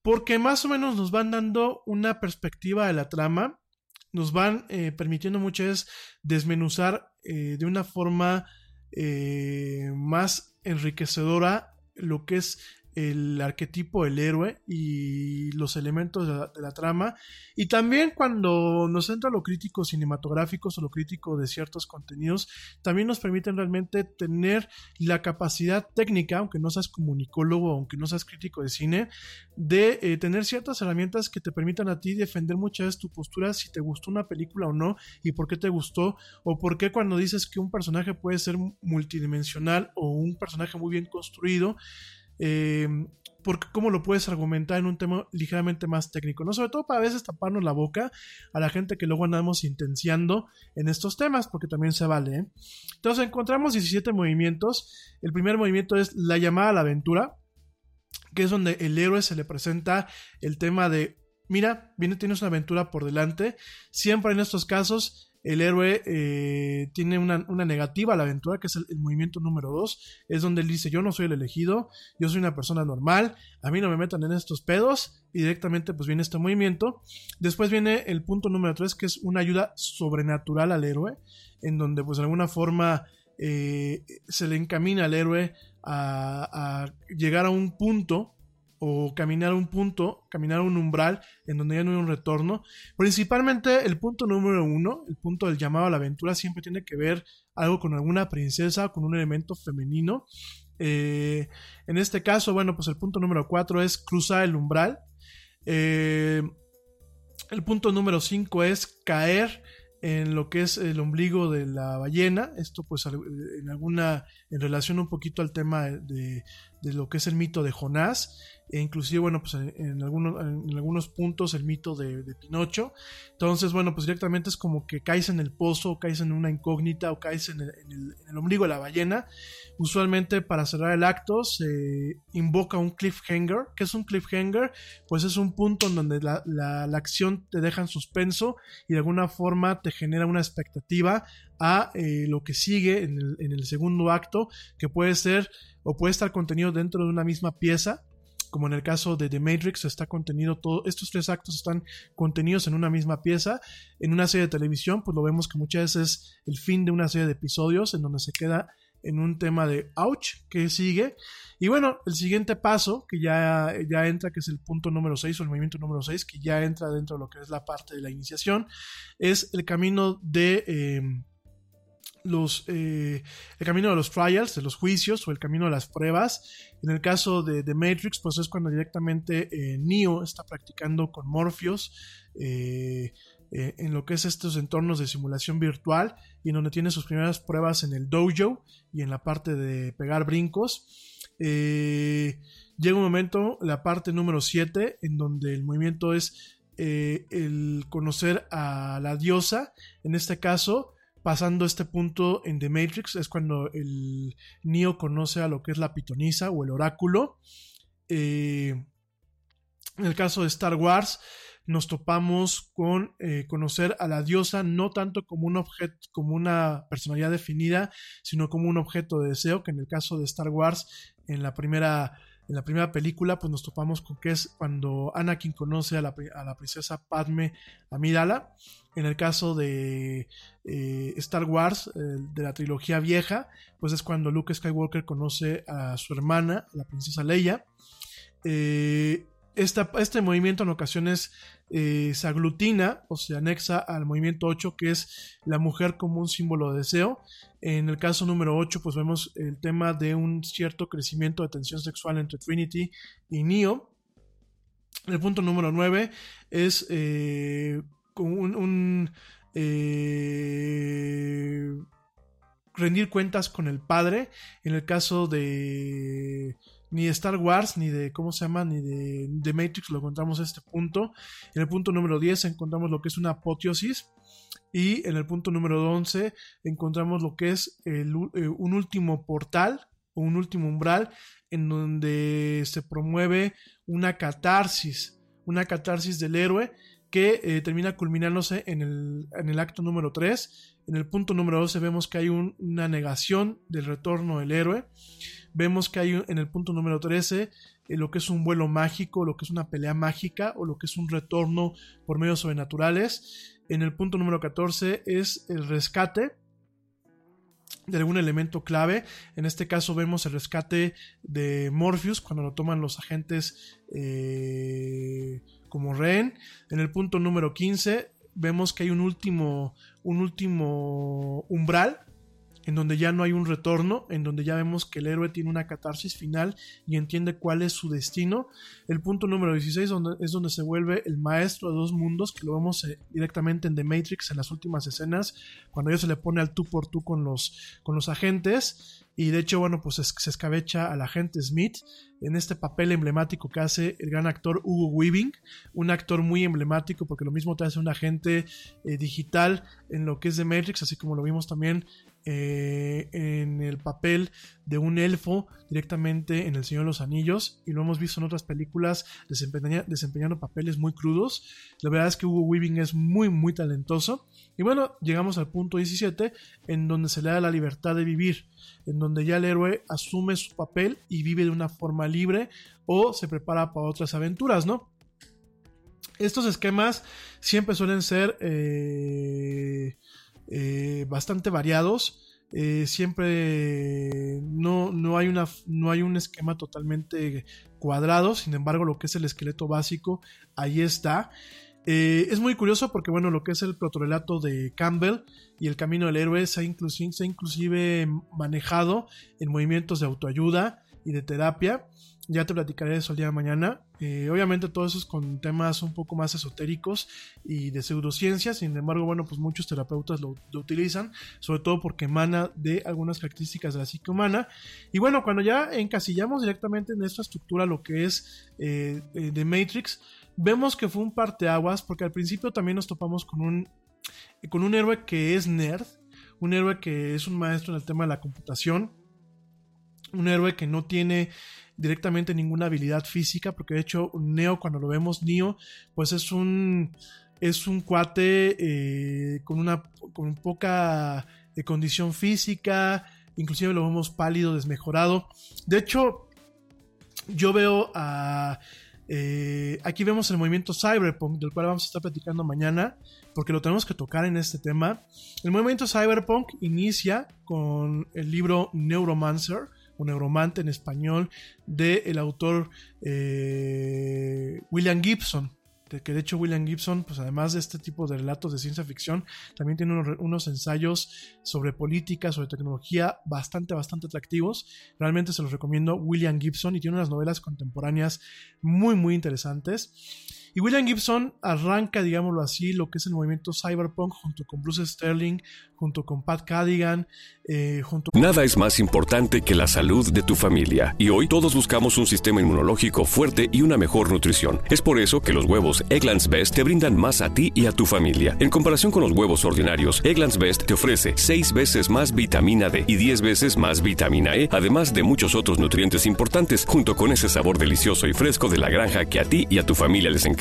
Porque más o menos nos van dando una perspectiva de la trama, nos van eh, permitiendo muchas veces desmenuzar eh, de una forma más enriquecedora lo que es el arquetipo del héroe y los elementos de la, trama. Y también cuando nos entra lo crítico cinematográficos o lo crítico de ciertos contenidos, también nos permiten realmente tener la capacidad técnica, aunque no seas comunicólogo, aunque no seas crítico de cine, de eh, tener ciertas herramientas que te permitan a ti defender muchas veces tu postura si te gustó una película o no y por qué te gustó o por qué cuando dices que un personaje puede ser multidimensional o un personaje muy bien construido, eh, porque cómo lo puedes argumentar en un tema ligeramente más técnico, ¿no? Sobre todo para a veces taparnos la boca a la gente que luego andamos intenciando en estos temas, porque también se vale, ¿eh? Entonces encontramos 17 movimientos. El primer movimiento es la llamada a la aventura, que es donde el héroe se le presenta el tema de, mira, viene, tienes una aventura por delante. Siempre en estos casos el héroe eh, tiene una, una, negativa a la aventura, que es el, movimiento número 2, es donde él dice, yo no soy el elegido, yo soy una persona normal, a mí no me metan en estos pedos, y directamente pues viene este movimiento. Después viene el punto número 3, que es una ayuda sobrenatural al héroe, en donde pues de alguna forma eh, se le encamina al héroe a, a llegar a un punto o caminar un punto, caminar un umbral en donde ya no hay un retorno. Principalmente el punto número uno, el punto del llamado a la aventura, siempre tiene que ver algo con alguna princesa, con un elemento femenino. Eh, en este caso, bueno, pues el punto número cuatro es cruzar el umbral. Eh, el punto número cinco es caer en lo que es el ombligo de la ballena, esto pues en alguna, en relación un poquito al tema de, de lo que es el mito de Jonás, e inclusive, bueno, pues en, en, algunos, en algunos puntos el mito de, Pinocho. Entonces, bueno, pues directamente es como que caes en el pozo, o caes en una incógnita, o caes en el ombligo de la ballena. Usualmente para cerrar el acto se invoca un cliffhanger. ¿Qué es un cliffhanger? Pues es un punto en donde la, la, la acción te deja en suspenso y de alguna forma te genera una expectativa a eh, lo que sigue en el, en el segundo acto, que puede ser o puede estar contenido dentro de una misma pieza como en el caso de The Matrix, está contenido todo, estos tres actos están contenidos en una misma pieza. En una serie de televisión, pues lo vemos que muchas veces es el fin de una serie de episodios en donde se queda en un tema de ouch que sigue. Y bueno, el siguiente paso que ya, ya entra, que es el punto número 6 o el movimiento número 6, que ya entra dentro de lo que es la parte de la iniciación, es el camino de... Eh, los, eh, el camino de los trials, de los juicios o el camino de las pruebas. En el caso de, de Matrix, pues es cuando directamente eh, Neo está practicando con Morpheus eh, en lo que es estos entornos de simulación virtual y en donde tiene sus primeras pruebas en el dojo y en la parte de pegar brincos. Llega un momento, la parte número 7, en donde el movimiento es el conocer a la diosa, en este caso, pasando este punto en The Matrix es cuando el Neo conoce a lo que es la pitonisa o el oráculo. Eh, en el caso de Star Wars nos topamos con eh, conocer a la diosa no tanto como un objeto, como una personalidad definida, sino como un objeto de deseo, que en el caso de Star Wars, en la primera en la primera película, pues nos topamos con que es cuando Anakin conoce a la, princesa Padme Amidala. En el caso de eh, Star Wars, eh, de la trilogía vieja, pues es cuando Luke Skywalker conoce a su hermana, la princesa Leia. Eh, este movimiento en ocasiones se aglutina o se anexa al movimiento 8, que es la mujer como un símbolo de deseo. En el caso número 8, pues vemos el tema de un cierto crecimiento de tensión sexual entre Trinity y Neo. El punto número 9 es eh, un, un eh, rendir cuentas con el padre. En el caso de ni de Star Wars, ni de, ¿cómo se llama? Ni de, de Matrix lo encontramos en este punto. En el punto número 10 encontramos lo que es una apoteosis. Y en el punto número 11 encontramos lo que es el, eh, un último portal o un último umbral en donde se promueve una catarsis, una catarsis del héroe que eh, termina culminándose en el, en el, acto número 3. En el punto número 12 vemos que hay un, una negación del retorno del héroe. Vemos que hay en el punto número 13 eh, lo que es un vuelo mágico, lo que es una pelea mágica o lo que es un retorno por medios sobrenaturales. En el punto número 14 es el rescate de algún elemento clave. En este caso vemos el rescate de Morpheus cuando lo toman los agentes eh, como rehén. En el punto número 15 vemos que hay un último, un último umbral en donde ya no hay un retorno, en donde ya vemos que el héroe tiene una catarsis final y entiende cuál es su destino. El punto número 16 donde, es donde se vuelve el maestro de dos mundos, que lo vemos eh, directamente en The Matrix en las últimas escenas, cuando ya se le pone al tú por tú con los, con los agentes. Y de hecho, bueno, pues se escabecha al agente Smith en este papel emblemático que hace el gran actor Hugo Weaving, un actor muy emblemático porque lo mismo te hace un agente eh, digital en lo que es The Matrix, así como lo vimos también eh, en el papel de un elfo directamente en El Señor de los Anillos y lo hemos visto en otras películas desempeñando papeles muy crudos. La verdad es que Hugo Weaving es muy muy talentoso y bueno, llegamos al punto 17 en donde se le da la libertad de vivir, en donde ya el héroe asume su papel y vive de una forma libre o se prepara para otras aventuras, ¿no? Estos esquemas siempre suelen ser eh, eh, bastante variados. Eh, siempre no, no, hay una, no hay un esquema totalmente cuadrado, sin embargo lo que es el esqueleto básico ahí está. Eh, es muy curioso porque bueno, lo que es el protorelato de Campbell y el camino del héroe se ha, inclusive, se ha inclusive manejado en movimientos de autoayuda y de terapia. Ya te platicaré de eso el día de mañana. Eh, obviamente todo eso es con temas un poco más esotéricos y de pseudociencias. Sin embargo, bueno, pues muchos terapeutas lo, utilizan, sobre todo porque emana de algunas características de la psique humana. Y bueno, cuando ya encasillamos directamente en esta estructura lo que es eh, de Matrix, vemos que fue un parteaguas porque al principio también nos topamos con un, con un héroe que es nerd, un héroe que es un maestro en el tema de la computación, un héroe que no tiene directamente ninguna habilidad física, porque de hecho Neo cuando lo vemos, Neo, pues es un es un cuate eh, con una con poca eh, condición física, inclusive lo vemos pálido, desmejorado. De hecho, yo veo a eh, aquí vemos el movimiento cyberpunk, del cual vamos a estar platicando mañana, porque lo tenemos que tocar en este tema. El movimiento cyberpunk inicia con el libro Neuromancer, un neuromante en español, del el autor eh, William Gibson. De que de hecho William Gibson, pues además de este tipo de relatos de ciencia ficción, también tiene unos, unos ensayos sobre política, sobre tecnología bastante, bastante atractivos. Realmente se los recomiendo William Gibson y tiene unas novelas contemporáneas muy, muy interesantes. Y William Gibson arranca, digámoslo así, lo que es el movimiento cyberpunk junto con Bruce Sterling, junto con Pat Cadigan, eh, junto Nada es más importante que la salud de tu familia. Y hoy todos buscamos un sistema inmunológico fuerte y una mejor nutrición. Es por eso que los huevos Egglands Best te brindan más a ti y a tu familia. En comparación con los huevos ordinarios, Egglands Best te ofrece 6 veces más vitamina D y 10 veces más vitamina E, además de muchos otros nutrientes importantes, junto con ese sabor delicioso y fresco de la granja que a ti y a tu familia les encanta.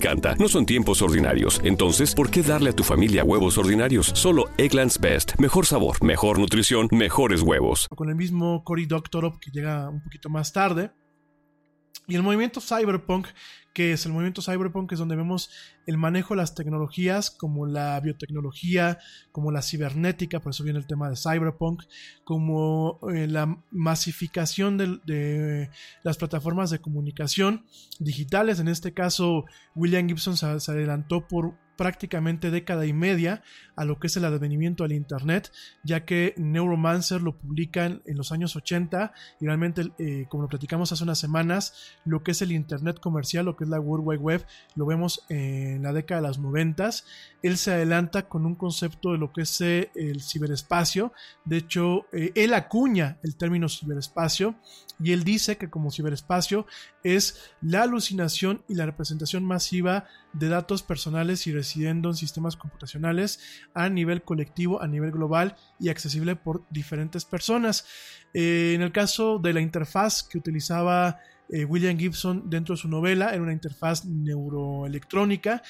encanta. No son tiempos ordinarios. Entonces, ¿por qué darle a tu familia huevos ordinarios? Solo Egglands Best. Mejor sabor, mejor nutrición, mejores huevos. Con el mismo Cory Doctorow que llega un poquito más tarde. Y el movimiento cyberpunk que es el movimiento cyberpunk, es donde vemos el manejo de las tecnologías como la biotecnología, como la cibernética, por eso viene el tema de cyberpunk, como eh, la masificación de, las plataformas de comunicación digitales. En este caso, William Gibson se adelantó por prácticamente década y media a lo que es el advenimiento del Internet, ya que Neuromancer lo publican en los años 80 y realmente, eh, como lo platicamos hace unas semanas, lo que es el Internet comercial, lo que es la World Wide Web, lo vemos en la década de los 90. Él se adelanta con un concepto de lo que es eh, el ciberespacio. De hecho, eh, él acuña el término ciberespacio y él dice que como ciberespacio es la alucinación y la representación masiva de datos personales y residiendo en sistemas computacionales a nivel colectivo, a nivel global y accesible por diferentes personas. Eh, en el caso de la interfaz que utilizaba eh, William Gibson dentro de su novela, era una interfaz neuroelectrónica,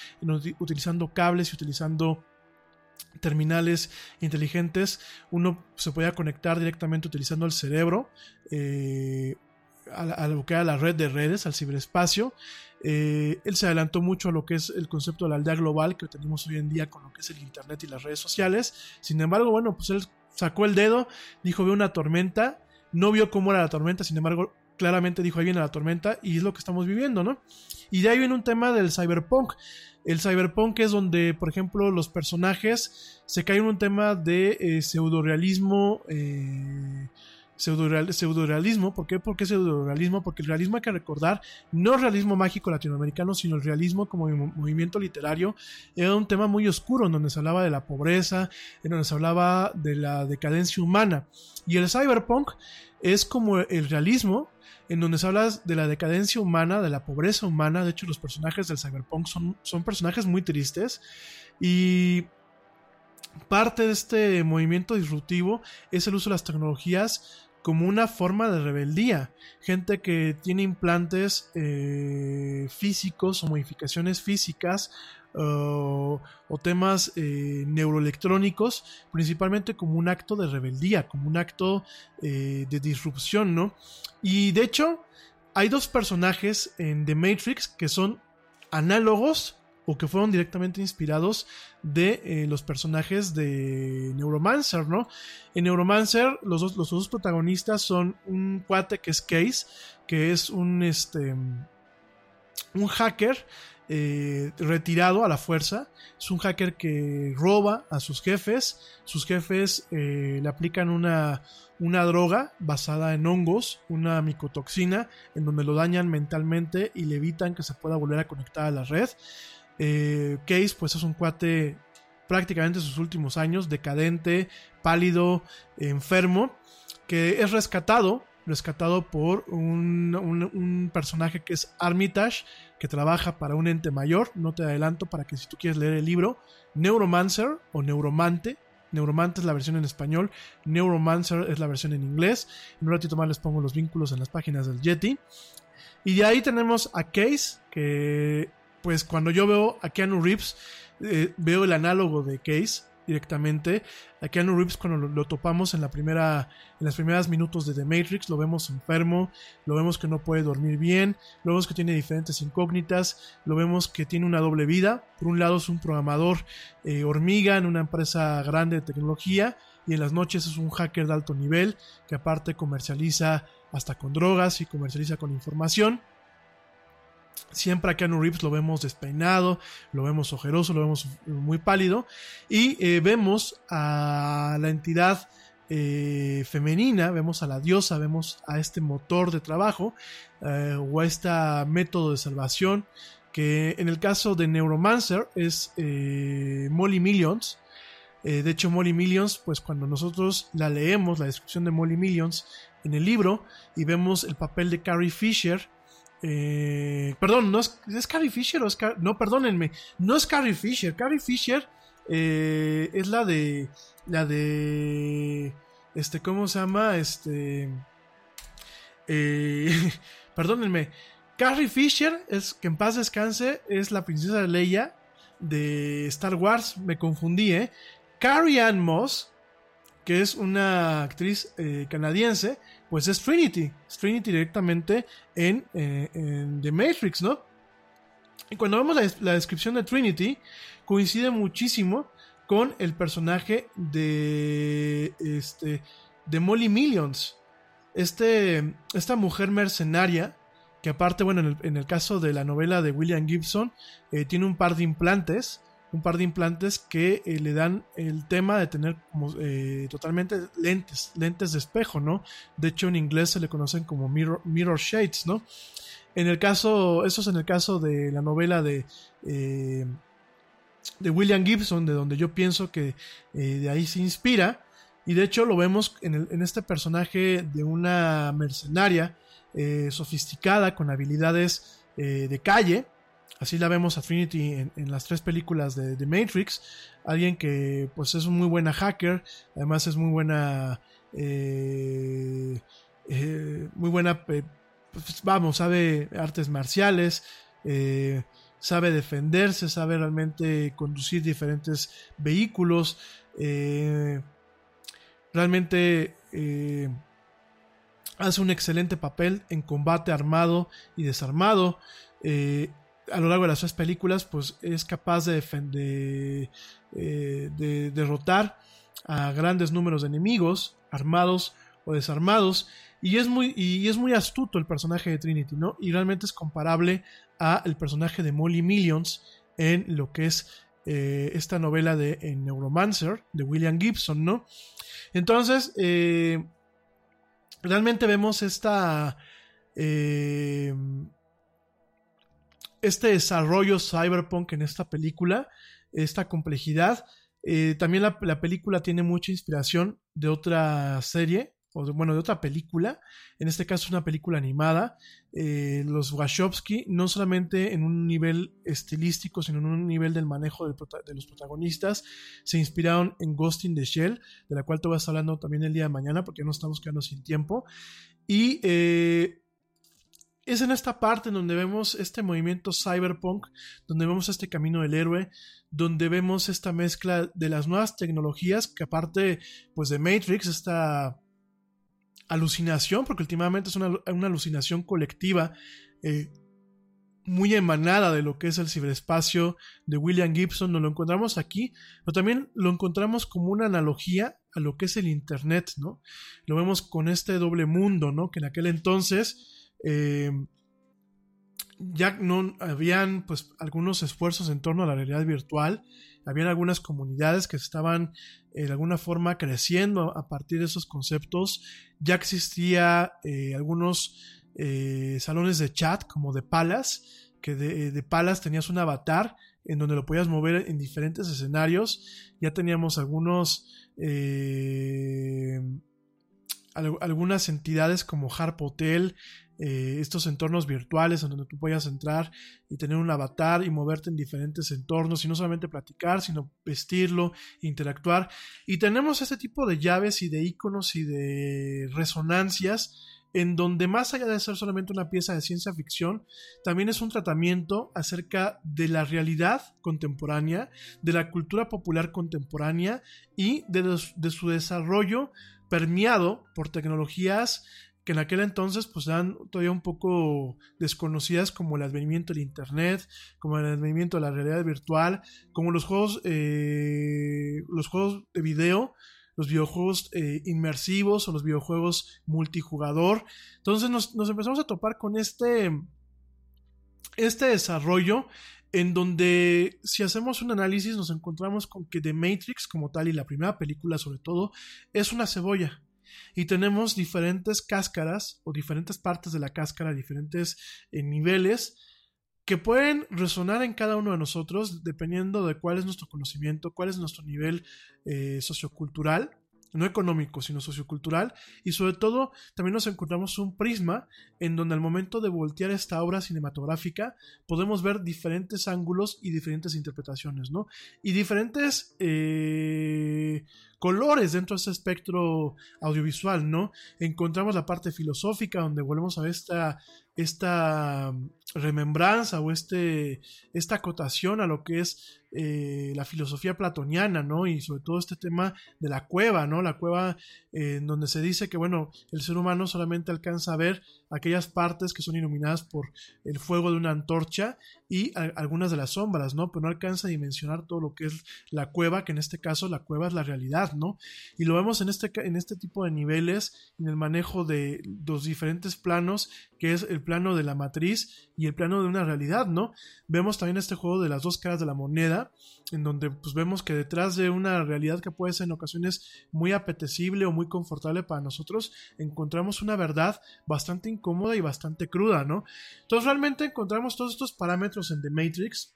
utilizando cables y utilizando terminales inteligentes, uno se podía conectar directamente utilizando el cerebro eh, a, lo que era la red de redes, al ciberespacio. Eh, él se adelantó mucho a lo que es el concepto de la aldea global que tenemos hoy en día con lo que es el Internet y las redes sociales. Sin embargo, bueno, pues él sacó el dedo, dijo, veo una tormenta, no vio cómo era la tormenta, sin embargo, claramente dijo, ahí viene la tormenta y es lo que estamos viviendo, ¿no? Y de ahí viene un tema del cyberpunk. El cyberpunk es donde, por ejemplo, los personajes se caen en un tema de eh, pseudorealismo. Eh, pseudorealismo. ¿Por qué? ¿Por qué pseudorealismo? Porque el realismo hay que recordar, no el realismo mágico latinoamericano, sino el realismo como movimiento literario, era un tema muy oscuro, en donde se hablaba de la pobreza, en donde se hablaba de la decadencia humana. Y el cyberpunk es como el realismo, en donde se habla de la decadencia humana, de la pobreza humana. De hecho, los personajes del cyberpunk son, son personajes muy tristes. Y parte de este movimiento disruptivo es el uso de las tecnologías como una forma de rebeldía. Gente que tiene implantes eh, físicos o modificaciones físicas o temas eh, neuroelectrónicos, principalmente como un acto de rebeldía, como un acto eh, de disrupción, ¿no? Y de hecho, hay dos personajes en The Matrix que son análogos o que fueron directamente inspirados de eh, los personajes de Neuromancer, ¿no? En Neuromancer, los dos, los dos protagonistas son un cuate que es Case, que es un, este, un hacker eh, retirado a la fuerza. Es un hacker que roba a sus jefes. Sus jefes eh, le aplican una, una droga basada en hongos, una micotoxina, en donde lo dañan mentalmente y le evitan que se pueda volver a conectar a la red. Eh, Case, pues es un cuate prácticamente en sus últimos años, decadente, pálido, enfermo, que es rescatado, rescatado por un, un, personaje que es Armitage, que trabaja para un ente mayor, no te adelanto para que si tú quieres leer el libro, Neuromancer o Neuromante, Neuromante es la versión en español, Neuromancer es la versión en inglés. En un ratito más les pongo los vínculos en las páginas del Yeti. Y de ahí tenemos a Case, que pues cuando yo veo a Keanu Reeves, eh, veo el análogo de Case directamente. A Keanu Reeves cuando lo, topamos en la primera, en las primeras minutos de The Matrix, lo vemos enfermo, lo vemos que no puede dormir bien, lo vemos que tiene diferentes incógnitas, lo vemos que tiene una doble vida. Por un lado es un programador eh, hormiga en una empresa grande de tecnología y en las noches es un hacker de alto nivel que aparte comercializa hasta con drogas y comercializa con información. Siempre a Keanu Reeves lo vemos despeinado, lo vemos ojeroso, lo vemos muy pálido. Y eh, vemos a la entidad eh, femenina, vemos a la diosa, vemos a este motor de trabajo eh, o a este método de salvación que en el caso de Neuromancer es Molly Millions. de hecho, Molly Millions, pues cuando nosotros la leemos, la descripción de Molly Millions en el libro y vemos el papel de Carrie Fisher, eh, perdón, no es, ¿es Carrie Fisher es No, perdónenme. No es Carrie Fisher. Carrie Fisher eh, es la de. La de. Este, ¿cómo se llama? Este. Eh, perdónenme. Carrie Fisher, es, que en paz descanse, es la princesa Leia de Star Wars. Me confundí, ¿eh? Carrie Ann Moss, que es una actriz eh, canadiense, pues es Trinity. Es Trinity directamente en, eh, The Matrix, ¿no? Y cuando vemos la, descripción de Trinity, coincide muchísimo con el personaje de, este, de Molly Millions. Este, esta mujer mercenaria, que aparte, bueno, en el, en el caso de la novela de William Gibson, eh, tiene un par de implantes, un par de implantes que eh, le dan el tema de tener como eh, totalmente lentes, lentes de espejo, ¿no? De hecho, en inglés se le conocen como mirror, shades, ¿no? En el caso, eso es en el caso de la novela de, eh, de William Gibson, de donde yo pienso que de ahí se inspira. Y de hecho lo vemos en, este personaje de una mercenaria sofisticada con habilidades de calle. Así la vemos a Trinity en, las tres películas de, de Matrix. Alguien que pues es muy buena hacker, además es muy buena... eh, eh, muy buena... pues, vamos, sabe artes marciales, eh, sabe defenderse, sabe realmente conducir diferentes vehículos. eh, realmente hace un excelente papel en combate armado y desarmado. eh, a lo largo de las tres películas, pues es capaz de, defender, de derrotar a grandes números de enemigos, armados o desarmados. Y es muy, y es muy astuto el personaje de Trinity, ¿no? Y realmente es comparable a el personaje de Molly Millions en lo que es eh, esta novela de eh, Neuromancer de William Gibson, ¿no? Entonces, eh, realmente vemos esta. eh, este desarrollo cyberpunk en esta película, esta complejidad. Eh, también la, la película tiene mucha inspiración de otra serie, o de- bueno, de otra película, en este caso una película animada. Eh, los Wachowski, no solamente en un nivel estilístico, sino en un nivel del manejo de los protagonistas, se inspiraron en Ghost in the Shell, de la cual te estar hablando también el día de mañana, porque no estamos quedando sin tiempo. Y eh, es en esta parte en donde vemos este movimiento cyberpunk, donde vemos este camino del héroe, donde vemos esta mezcla de las nuevas tecnologías, que aparte pues de Matrix, esta alucinación, porque últimamente es una, una alucinación colectiva eh, muy emanada de lo que es el ciberespacio de William Gibson, nos lo encontramos aquí, pero también lo encontramos como una analogía a lo que es el Internet, ¿no? Lo vemos con este doble mundo, ¿no? Que en aquel entonces eh, ya no habían pues algunos esfuerzos en torno a la realidad virtual, habían algunas comunidades que estaban eh, de alguna forma creciendo a partir de esos conceptos, ya existía eh, algunos salones de chat como de Palas, que de, de Palas tenías un avatar en donde lo podías mover en diferentes escenarios, ya teníamos algunos al- algunas entidades como Harp Hotel, eh, estos entornos virtuales en donde tú puedas entrar y tener un avatar y moverte en diferentes entornos y no solamente platicar, sino vestirlo, interactuar. Y tenemos este tipo de llaves y de iconos y de resonancias en donde más allá de ser solamente una pieza de ciencia ficción, también es un tratamiento acerca de la realidad contemporánea, de la cultura popular contemporánea y de su desarrollo permeado por tecnologías que en aquel entonces pues eran todavía un poco desconocidas como el advenimiento del internet, como el advenimiento de la realidad virtual, como los juegos, eh, los juegos de video, los videojuegos eh, inmersivos o los videojuegos multijugador. Entonces nos, nos empezamos a topar con este, este desarrollo en donde si hacemos un análisis nos encontramos con que The Matrix como tal y la primera película sobre todo es una cebolla. Y tenemos diferentes cáscaras o diferentes partes de la cáscara, diferentes eh, niveles que pueden resonar en cada uno de nosotros dependiendo de cuál es nuestro conocimiento, cuál es nuestro nivel eh, sociocultural, no económico, sino sociocultural, y sobre todo también nos encontramos un prisma en donde al momento de voltear esta obra cinematográfica podemos ver diferentes ángulos y diferentes interpretaciones, ¿no? Y diferentes eh, colores dentro de ese espectro audiovisual, ¿no? Encontramos la parte filosófica donde volvemos a ver esta esta remembranza o este, esta acotación a lo que es eh, la filosofía platoniana, ¿no? Y sobre todo este tema de la cueva, ¿no? La cueva eh, en donde se dice que, bueno, el ser humano solamente alcanza a ver aquellas partes que son iluminadas por el fuego de una antorcha y algunas de las sombras, ¿no? Pero no alcanza a dimensionar todo lo que es la cueva, que en este caso la cueva es la realidad, ¿no? Y lo vemos en este, en este tipo de niveles, en el manejo de los diferentes planos, que es el plano de la matriz y el plano de una realidad, ¿no? Vemos también este juego de las dos caras de la moneda, en donde pues vemos que detrás de una realidad que puede ser en ocasiones muy apetecible o muy confortable para nosotros, encontramos una verdad bastante incómoda y bastante cruda, ¿no? Entonces realmente encontramos todos estos parámetros en The Matrix,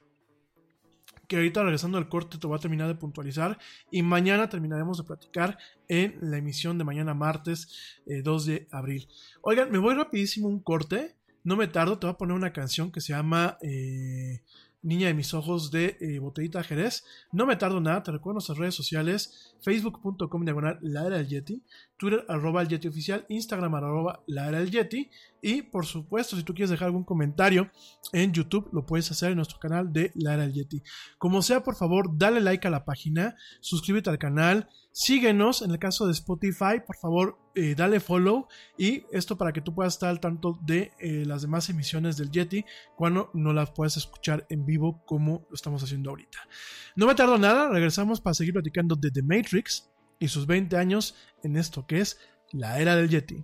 que ahorita regresando al corte te voy a terminar de puntualizar y mañana terminaremos de platicar en la emisión de mañana martes 2 eh, de abril. Oigan, me voy rapidísimo un corte, no me tardo, te voy a poner una canción que se llama eh, Niña de mis ojos de eh, Botellita Jerez. No me tardo nada, te recuerdo nuestras redes sociales, facebook.com diagonal la era del Yeti, Twitter arroba el Yeti oficial, Instagram arroba la era Yeti y por supuesto si tú quieres dejar algún comentario en YouTube lo puedes hacer en nuestro canal de la era Yeti. Como sea, por favor, dale like a la página, suscríbete al canal, Síguenos en el caso de Spotify, por favor, eh, dale follow y esto para que tú puedas estar al tanto de eh, las demás emisiones del Yeti cuando no las puedas escuchar en vivo como lo estamos haciendo ahorita. No me tardo nada, regresamos para seguir platicando de The Matrix y sus 20 años en esto que es la era del Yeti.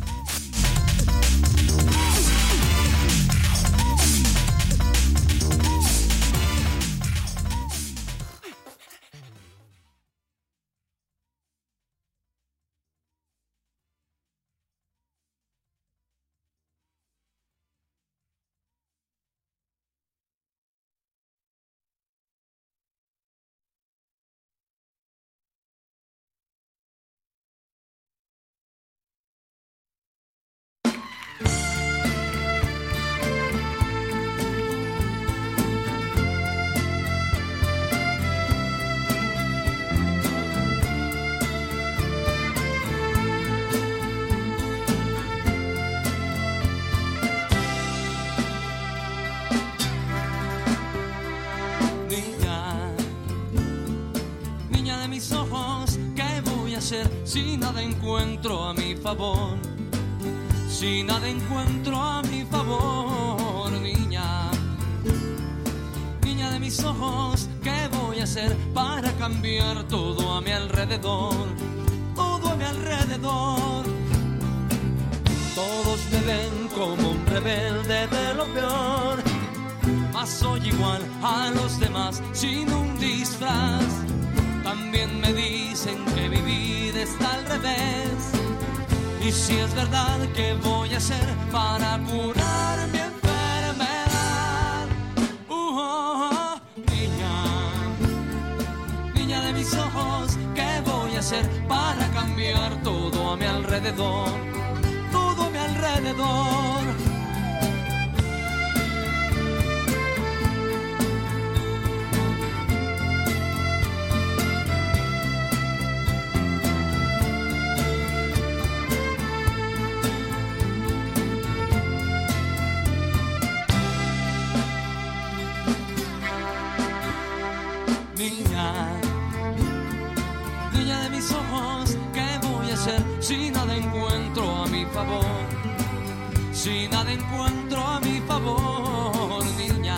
Si nada encuentro a mi favor? Si nada encuentro a mi favor, niña. Niña de mis ojos, ¿qué voy a hacer para cambiar todo a mi alrededor? Todo a mi alrededor. Todos me ven como un rebelde de lo peor. Mas soy igual a los demás sin un disfraz. También me dicen que mi vida está al revés. Y si es verdad, ¿qué voy a hacer para curar mi enfermedad? Uh, oh, oh, niña, niña de mis ojos, ¿qué voy a hacer para cambiar todo a mi alrededor? Todo a mi alrededor. Si nada encuentro a mi favor, niña,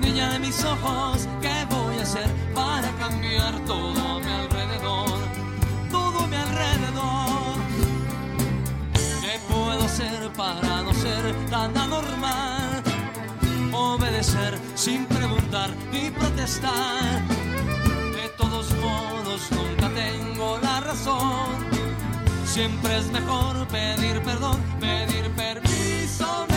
niña de mis ojos, ¿qué voy a hacer para cambiar todo mi alrededor? Todo mi alrededor. ¿Qué puedo hacer para no ser tan anormal? Obedecer sin preguntar ni protestar. De todos modos nunca tengo la razón. Siempre es mejor pedir perdón, pedir permiso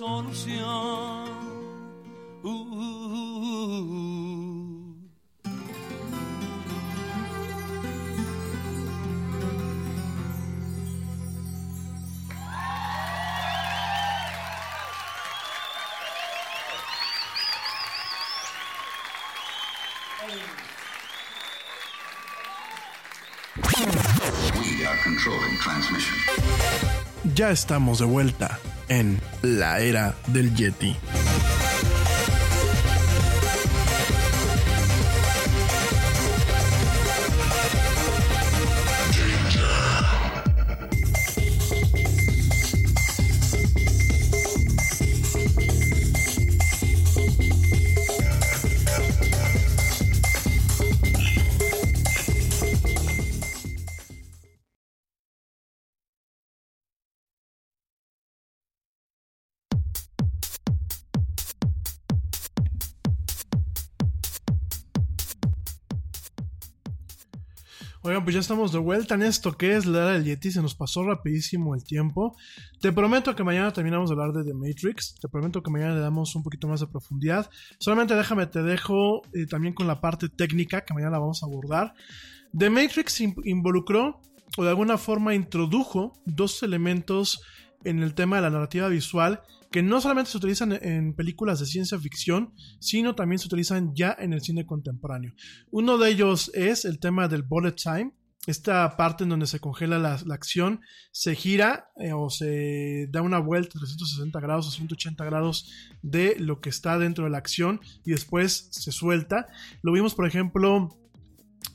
solución. Transmission. Ya estamos de vuelta en la era del Yeti. Oigan, pues ya estamos de vuelta en esto que es la era del Yeti. Se nos pasó rapidísimo el tiempo. Te prometo que mañana terminamos de hablar de The Matrix. Te prometo que mañana le damos un poquito más de profundidad. Solamente déjame, te dejo eh, también con la parte técnica que mañana la vamos a abordar. The Matrix in- involucró o de alguna forma introdujo dos elementos en el tema de la narrativa visual que no solamente se utilizan en películas de ciencia ficción, sino también se utilizan ya en el cine contemporáneo. Uno de ellos es el tema del bullet time, esta parte en donde se congela la, acción, se gira eh, o se da una vuelta 360 grados o 180 grados de lo que está dentro de la acción y después se suelta. Lo vimos, por ejemplo,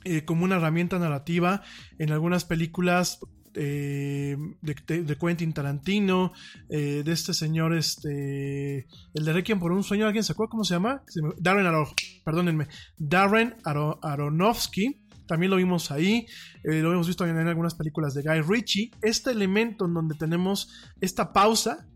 eh, como una herramienta narrativa en algunas películas eh, de, Quentin Tarantino, eh, de este señor, este, el de Requiem por un sueño, ¿alguien se acuerda cómo se llama? Darren Aro, perdónenme, Darren Aro- Aronofsky. También lo vimos ahí, eh, lo hemos visto en algunas películas de Guy Ritchie. Este elemento en donde tenemos esta pausa,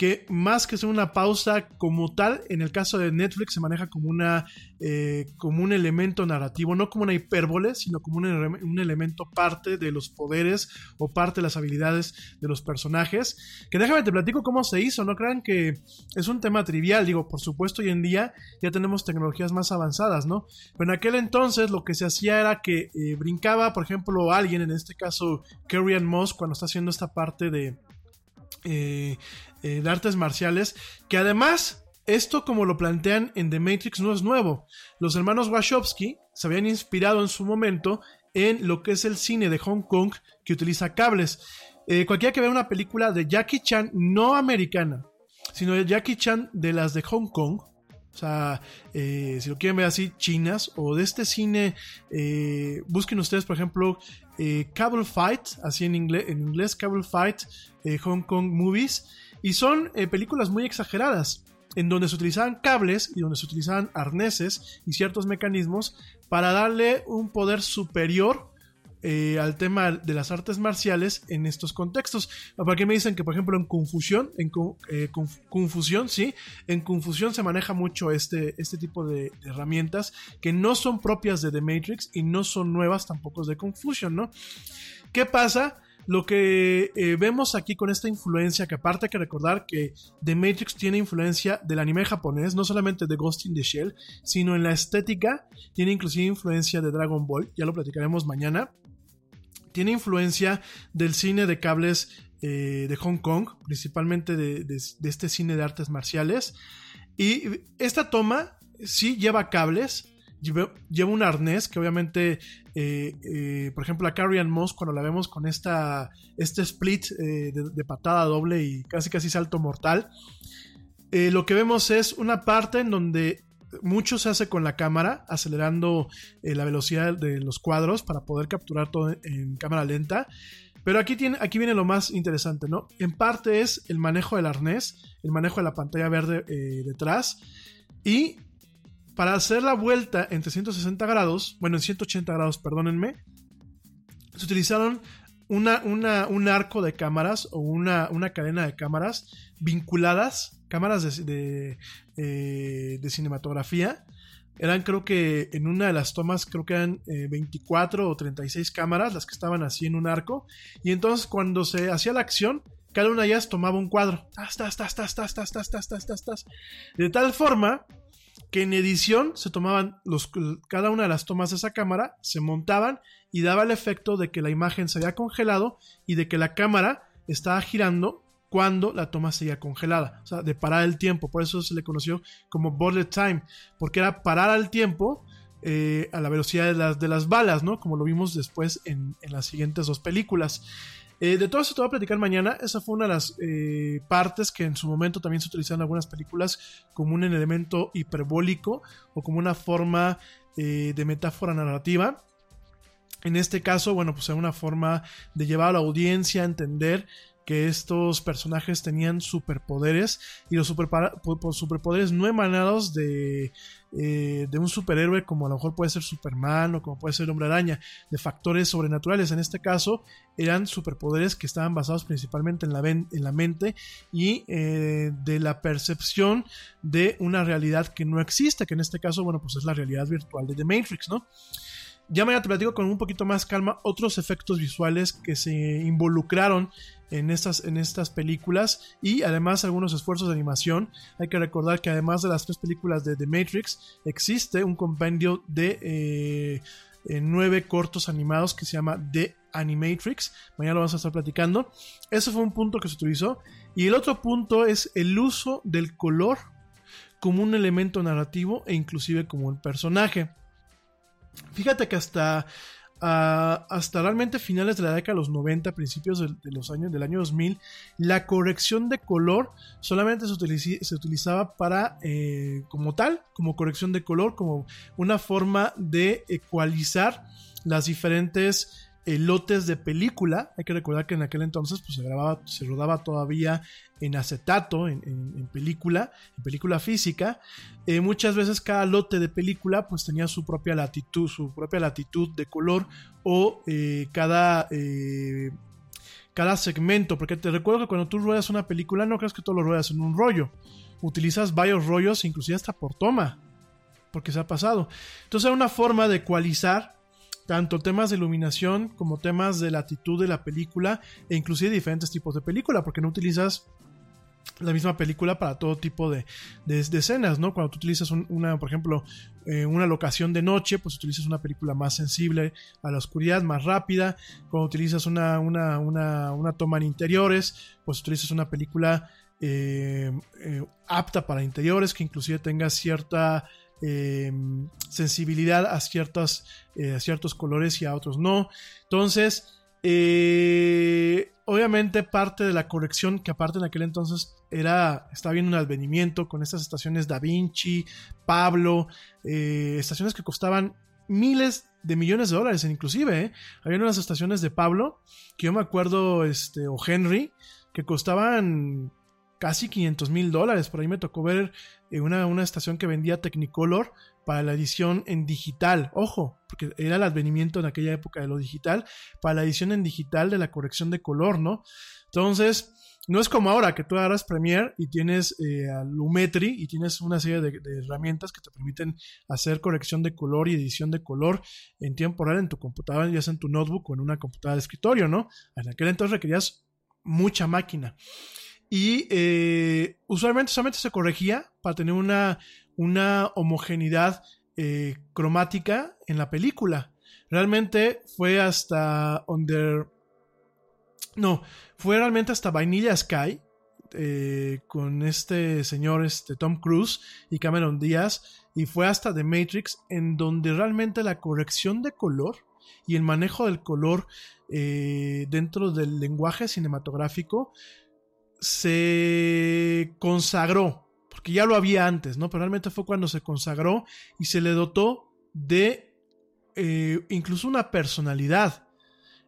que más que ser una pausa como tal, en el caso de Netflix se maneja como, una, eh, como un elemento narrativo, no como una hipérbole, sino como un, un elemento parte de los poderes o parte de las habilidades de los personajes. Que déjame te platico cómo se hizo, no crean que es un tema trivial, digo, por supuesto hoy en día ya tenemos tecnologías más avanzadas, ¿no? Pero en aquel entonces lo que se hacía era que eh, brincaba, por ejemplo, alguien, en este caso Carrie Moss, cuando está haciendo esta parte de eh, eh, de artes marciales, que además esto como lo plantean en The Matrix no es nuevo. Los hermanos Wachowski se habían inspirado en su momento en lo que es el cine de Hong Kong que utiliza cables. Eh, cualquiera que vea una película de Jackie Chan, no americana, sino de Jackie Chan de las de Hong Kong, o sea, eh, si lo quieren ver así, chinas, o de este cine, busquen ustedes, por ejemplo, Cable Fight, así en inglés, en inglés Cable Fight, Hong Kong Movies, y son eh, películas muy exageradas, en donde se utilizaban cables y donde se utilizaban arneses y ciertos mecanismos para darle un poder superior eh, al tema de las artes marciales en estos contextos. ¿Para qué me dicen que, por ejemplo, en confusión, en eh, conf- confusión, sí, en confusión se maneja mucho este, este tipo de, de herramientas que no son propias de The Matrix y no son nuevas tampoco de Confusion, ¿no? ¿Qué pasa? Lo que eh, vemos aquí con esta influencia, que aparte hay que recordar que The Matrix tiene influencia del anime japonés, no solamente de Ghost in the Shell, sino en la estética, tiene inclusive influencia de Dragon Ball, ya lo platicaremos mañana tiene influencia del cine de cables eh, de Hong Kong, principalmente de, de- de este cine de artes marciales. Y esta toma sí lleva cables, lleva, un arnés que obviamente, eh, eh, por ejemplo, a Carrie Ann Moss, cuando la vemos con esta, este split eh, de, patada doble y casi casi salto mortal, lo que vemos es una parte en donde mucho se hace con la cámara, acelerando la velocidad de los cuadros para poder capturar todo en, en cámara lenta. Pero aquí, tiene, aquí viene lo más interesante, ¿no? En parte es el manejo del arnés, el manejo de la pantalla verde detrás. Y para hacer la vuelta en 360 grados, bueno, en 180 grados, perdónenme, se utilizaron un arco de cámaras o una, cadena de cámaras vinculadas cámaras de, eh, de cinematografía. Eran creo que en una de las tomas creo que eran eh, 24 o 36 cámaras las que estaban así en un arco. Y entonces cuando se hacía la acción, cada una de ellas tomaba un cuadro. Tas, tas, tas, tas, tas, tas, tas, tas, tas, tas. De tal forma que en edición se tomaban los, cada una de las tomas de esa cámara, se montaban y daba el efecto de que la imagen se había congelado y de que la cámara estaba girando cuando la toma seguía congelada, o sea, de parar el tiempo, por eso se le conoció como bullet time, porque era parar al tiempo eh, a la velocidad de las, de las balas, ¿no? Como lo vimos después en, en las siguientes dos películas. Eh, de todo esto te voy a platicar mañana. Esa fue una de las eh, partes que en su momento también se utilizaron en algunas películas como un elemento hiperbólico o como una forma eh, de metáfora narrativa. En este caso, bueno, pues era una forma de llevar a la audiencia a entender que estos personajes tenían superpoderes y los superpoderes no emanados de, eh, de un superhéroe como a lo mejor puede ser Superman o como puede ser el Hombre Araña, de factores sobrenaturales. En este caso eran superpoderes que estaban basados principalmente en la, en la mente y eh, de la percepción de una realidad que no existe, que en este caso, bueno, pues es la realidad virtual de The Matrix, ¿no? Ya mañana te platico con un poquito más calma otros efectos visuales que se involucraron en estas, en estas películas y además algunos esfuerzos de animación. Hay que recordar que además de las tres películas de The Matrix existe un compendio de eh, eh, nueve cortos animados que se llama The Animatrix. Mañana lo vamos a estar platicando. Ese fue un punto que se utilizó. Y el otro punto es el uso del color como un elemento narrativo e inclusive como un personaje. Fíjate que hasta, uh, hasta realmente finales de la década de los 90, principios de, los años del año 2000, la corrección de color solamente se utilizaba para, eh, como tal, como corrección de color, como una forma de ecualizar las diferentes lotes de película. Hay que recordar que en aquel entonces pues, se grababa, se rodaba todavía en acetato, en, película, en película física. Eh, muchas veces cada lote de película pues tenía su propia latitud, su propia latitud de color o eh, cada eh, cada segmento, porque te recuerdo que cuando tú ruedas una película no crees que todo lo ruedas en un rollo. Utilizas varios rollos, inclusive hasta por toma, porque se ha pasado. Entonces era una forma de ecualizar tanto temas de iluminación como temas de latitud de la película e inclusive diferentes tipos de película, porque no utilizas la misma película para todo tipo de, de, escenas, ¿no? Cuando tú utilizas un, una, por ejemplo, eh, una locación de noche, pues utilizas una película más sensible a la oscuridad, más rápida. Cuando utilizas una, una, una, una toma en interiores, pues utilizas una película eh, eh, apta para interiores, que inclusive tenga cierta eh, sensibilidad a, eh, a ciertos colores y a otros no. Entonces, eh, obviamente parte de la corrección que aparte en aquel entonces era, estaba viendo un advenimiento con estas estaciones Da Vinci, Pablo, estaciones que costaban miles de millones de dólares inclusive. Había unas estaciones de Pablo, que yo me acuerdo, este, o Henry, que costaban casi 500 mil dólares. Por ahí me tocó ver una, una, estación que vendía Technicolor para la edición en digital. Ojo, porque era el advenimiento en aquella época de lo digital, para la edición en digital de la corrección de color, ¿no? Entonces, no es como ahora que tú agarras Premiere y tienes eh, Lumetri y tienes una serie de, de, herramientas que te permiten hacer corrección de color y edición de color en tiempo real en tu computadora, ya sea en tu notebook o en una computadora de escritorio, ¿no? En aquel entonces requerías mucha máquina y eh, usualmente solamente se corregía para tener una, una homogeneidad eh, cromática en la película. Realmente fue hasta Under... No, fue realmente hasta Vanilla Sky, eh, con este señor este, Tom Cruise y Cameron Díaz, y fue hasta The Matrix, en donde realmente la corrección de color y el manejo del color eh, dentro del lenguaje cinematográfico se consagró, porque ya lo había antes, ¿no? Pero realmente fue cuando se consagró y se le dotó de eh, incluso una personalidad.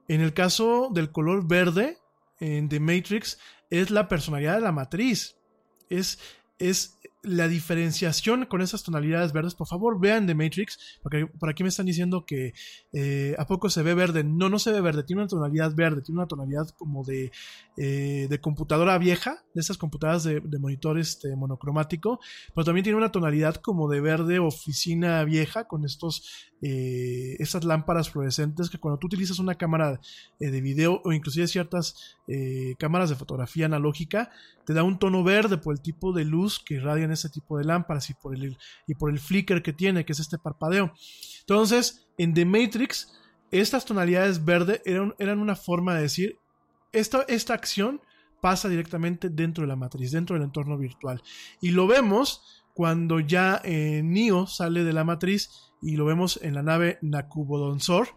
En el caso del color verde, en The Matrix, es la personalidad de la matriz. Es, es la diferenciación con esas tonalidades verdes, por favor vean The Matrix, porque por aquí me están diciendo que eh, a poco se ve verde. No, no se ve verde, tiene una tonalidad verde, tiene una tonalidad como de, eh, de computadora vieja, de esas computadoras de, de monitor este, monocromático, pero también tiene una tonalidad como de verde oficina vieja con estos, eh, lámparas fluorescentes que cuando tú utilizas una cámara eh, de video o inclusive ciertas cámaras de fotografía analógica, te da un tono verde por el tipo de luz que irradian ese tipo de lámparas y por el, y por el flicker que tiene, que es este parpadeo. Entonces, en The Matrix, estas tonalidades verde eran, eran una forma de decir, esta, esta acción pasa directamente dentro de la matriz, dentro del entorno virtual. Y lo vemos cuando ya eh, Neo sale de la matriz y lo vemos en la nave Nakubodonsor,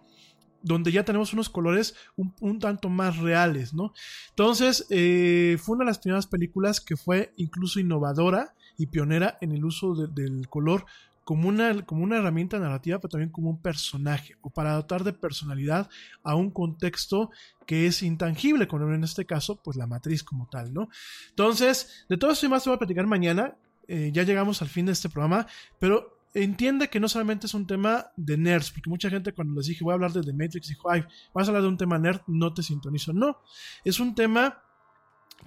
donde ya tenemos unos colores un, tanto más reales, ¿no? Entonces, eh, fue una de las primeras películas que fue incluso innovadora y pionera en el uso de, del color como una, como una herramienta narrativa, pero también como un personaje, o para dotar de personalidad a un contexto que es intangible, como en este caso, pues la matriz como tal, ¿no? Entonces, de todo esto y más te voy a platicar mañana. Eh, ya llegamos al fin de este programa, pero entiende que no solamente es un tema de nerds, porque mucha gente cuando les dije voy a hablar de The Matrix dijo, ay, vas a hablar de un tema nerd, no te sintonizo. No, es un tema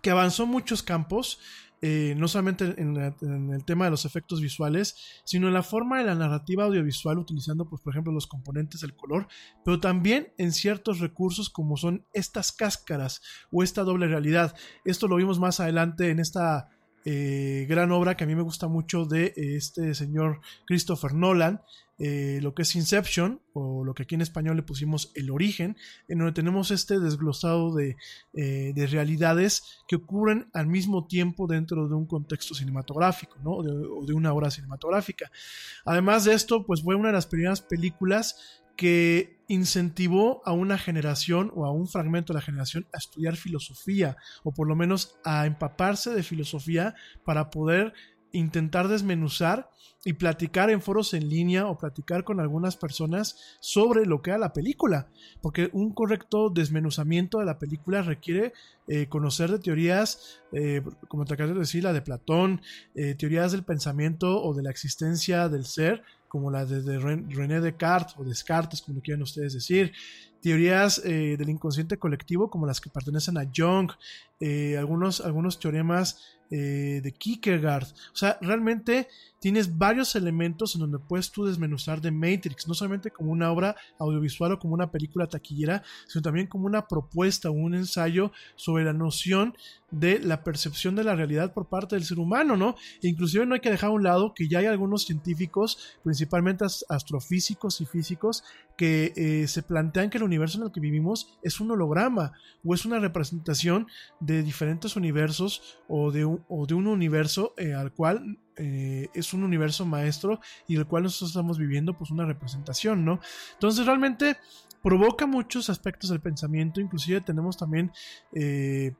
que avanzó muchos campos, eh, no solamente en, el tema de los efectos visuales, sino en la forma de la narrativa audiovisual, utilizando, pues, por ejemplo, los componentes del color, pero también en ciertos recursos como son estas cáscaras o esta doble realidad. Esto lo vimos más adelante en esta eh, gran obra que a mí me gusta mucho de este señor Christopher Nolan, eh, lo que es Inception, o lo que aquí en español le pusimos El Origen, en donde tenemos este desglosado de, eh, de realidades que ocurren al mismo tiempo dentro de un contexto cinematográfico, ¿no? De, o de una obra cinematográfica. Además de esto, pues fue una de las primeras películas que incentivó a una generación o a un fragmento de la generación a estudiar filosofía o por lo menos a empaparse de filosofía para poder intentar desmenuzar y platicar en foros en línea o platicar con algunas personas sobre lo que era la película, porque un correcto desmenuzamiento de la película requiere eh, conocer de teorías, eh, como te acabo de decir, la de Platón, eh, teorías del pensamiento o de la existencia del ser, como la de, de Ren- René Descartes o Descartes, como lo quieran ustedes decir, teorías eh, del inconsciente colectivo como las que pertenecen a Jung, eh, algunos, algunos teoremas eh, de Kierkegaard. O sea, realmente tienes varios elementos en donde puedes tú desmenuzar de Matrix, no solamente como una obra audiovisual o como una película taquillera, sino también como una propuesta o un ensayo sobre la noción de la percepción de la realidad por parte del ser humano, ¿no? E inclusive no hay que dejar a un lado que ya hay algunos científicos, principalmente as- astrofísicos y físicos, que se plantean que el universo en el que vivimos es un holograma o es una representación de diferentes universos o de un, o de un universo eh, al cual eh, es un universo maestro y del cual nosotros estamos viviendo pues una representación, ¿no? Entonces realmente provoca muchos aspectos del pensamiento, inclusive tenemos también eh,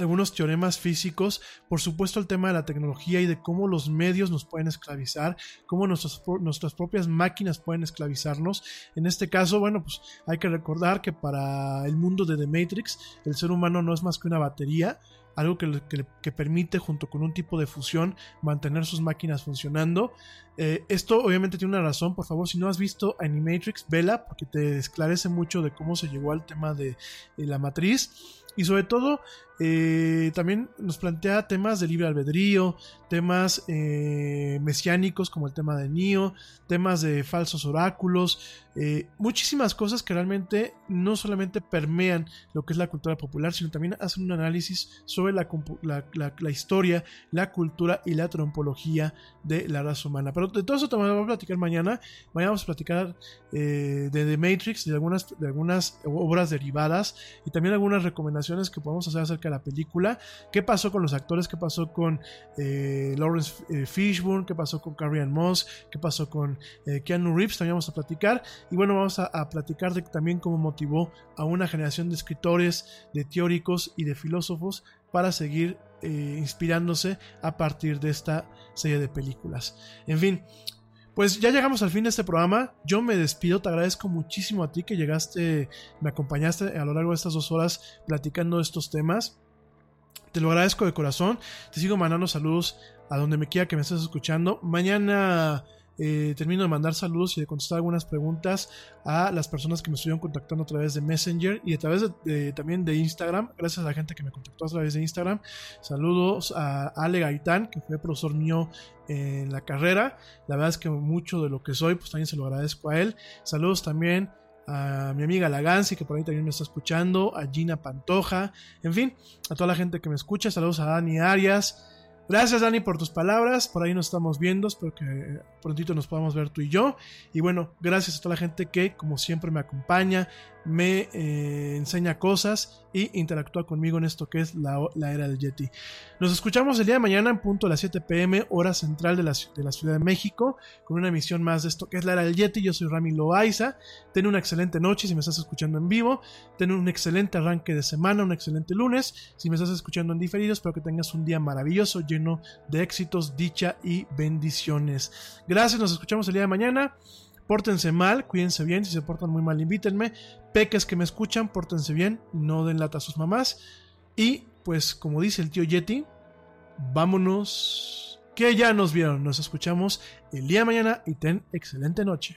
algunos teoremas físicos, por supuesto el tema de la tecnología y de cómo los medios nos pueden esclavizar, cómo nuestras, pro- nuestras propias máquinas pueden esclavizarnos. En este caso, bueno, pues hay que recordar que para el mundo de The Matrix, el ser humano no es más que una batería, algo que, que que permite junto con un tipo de fusión mantener sus máquinas funcionando. Eh, esto obviamente tiene una razón, por favor, si no has visto Animatrix, vela, porque te esclarece mucho de cómo se llegó al tema de la matriz. Y sobre todo, eh, también nos plantea temas de libre albedrío, temas eh, mesiánicos como el tema de Neo, temas de falsos oráculos, eh, muchísimas cosas que realmente no solamente permean lo que es la cultura popular, sino también hacen un análisis sobre la, la- la- la historia, la cultura y la trompología de la raza humana. Pero de todo eso te voy a platicar mañana. Mañana vamos a platicar de The Matrix, de algunas, de algunas obras derivadas y también algunas recomendaciones que podemos hacer acerca de la película. ¿Qué pasó con los actores? ¿Qué pasó con eh, Lawrence eh, Fishburne? ¿Qué pasó con Carrie Ann Moss? ¿Qué pasó con eh, Keanu Reeves? También vamos a platicar. Y bueno, vamos a, a platicar de también cómo motivó a una generación de escritores, de teóricos y de filósofos para seguir eh, inspirándose a partir de esta serie de películas. En fin, pues ya llegamos al fin de este programa. Yo me despido, te agradezco muchísimo a ti que llegaste, me acompañaste a lo largo de estas dos horas platicando estos temas. Te lo agradezco de corazón. Te sigo mandando saludos a donde me quiera que me estés escuchando. Mañana eh, termino de mandar saludos y de contestar algunas preguntas a las personas que me estuvieron contactando a través de Messenger y a través de, también de Instagram. Gracias a la gente que me contactó a través de Instagram. Saludos a Ale Gaitán, que fue profesor mío en la carrera. La verdad es que mucho de lo que soy, pues también se lo agradezco a él. Saludos también a mi amiga Lagansi, que por ahí también me está escuchando, a Gina Pantoja, en fin, a toda la gente que me escucha. Saludos a Dani Arias. Gracias Dani por tus palabras, por ahí nos estamos viendo, espero que prontito nos podamos ver tú y yo. Y bueno, gracias a toda la gente que como siempre me acompaña, me eh, enseña cosas y interactúa conmigo en esto que es la, era del Yeti. Nos escuchamos el día de mañana en punto a las 7 pm, hora central de la, de la Ciudad de México, con una emisión más de esto que es la era del Yeti. Yo soy Rami Loaiza. Ten una excelente noche si me estás escuchando en vivo. Ten un excelente arranque de semana, un excelente lunes. Si me estás escuchando en diferido, espero que tengas un día maravilloso, lleno de éxitos, dicha y bendiciones. Gracias, nos escuchamos el día de mañana. Pórtense mal, cuídense bien, si se portan muy mal invítenme. Peques que me escuchan, pórtense bien, no den lata a sus mamás. Y pues como dice el tío Yeti, vámonos, que ya nos vieron, nos escuchamos el día de mañana y ten excelente noche.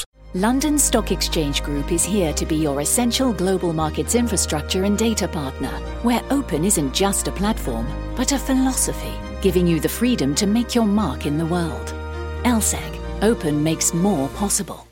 London Stock Exchange Group is here to be your essential global markets infrastructure and data partner, where open isn't just a platform, but a philosophy, giving you the freedom to make your mark in the world. LSEG, open makes more possible.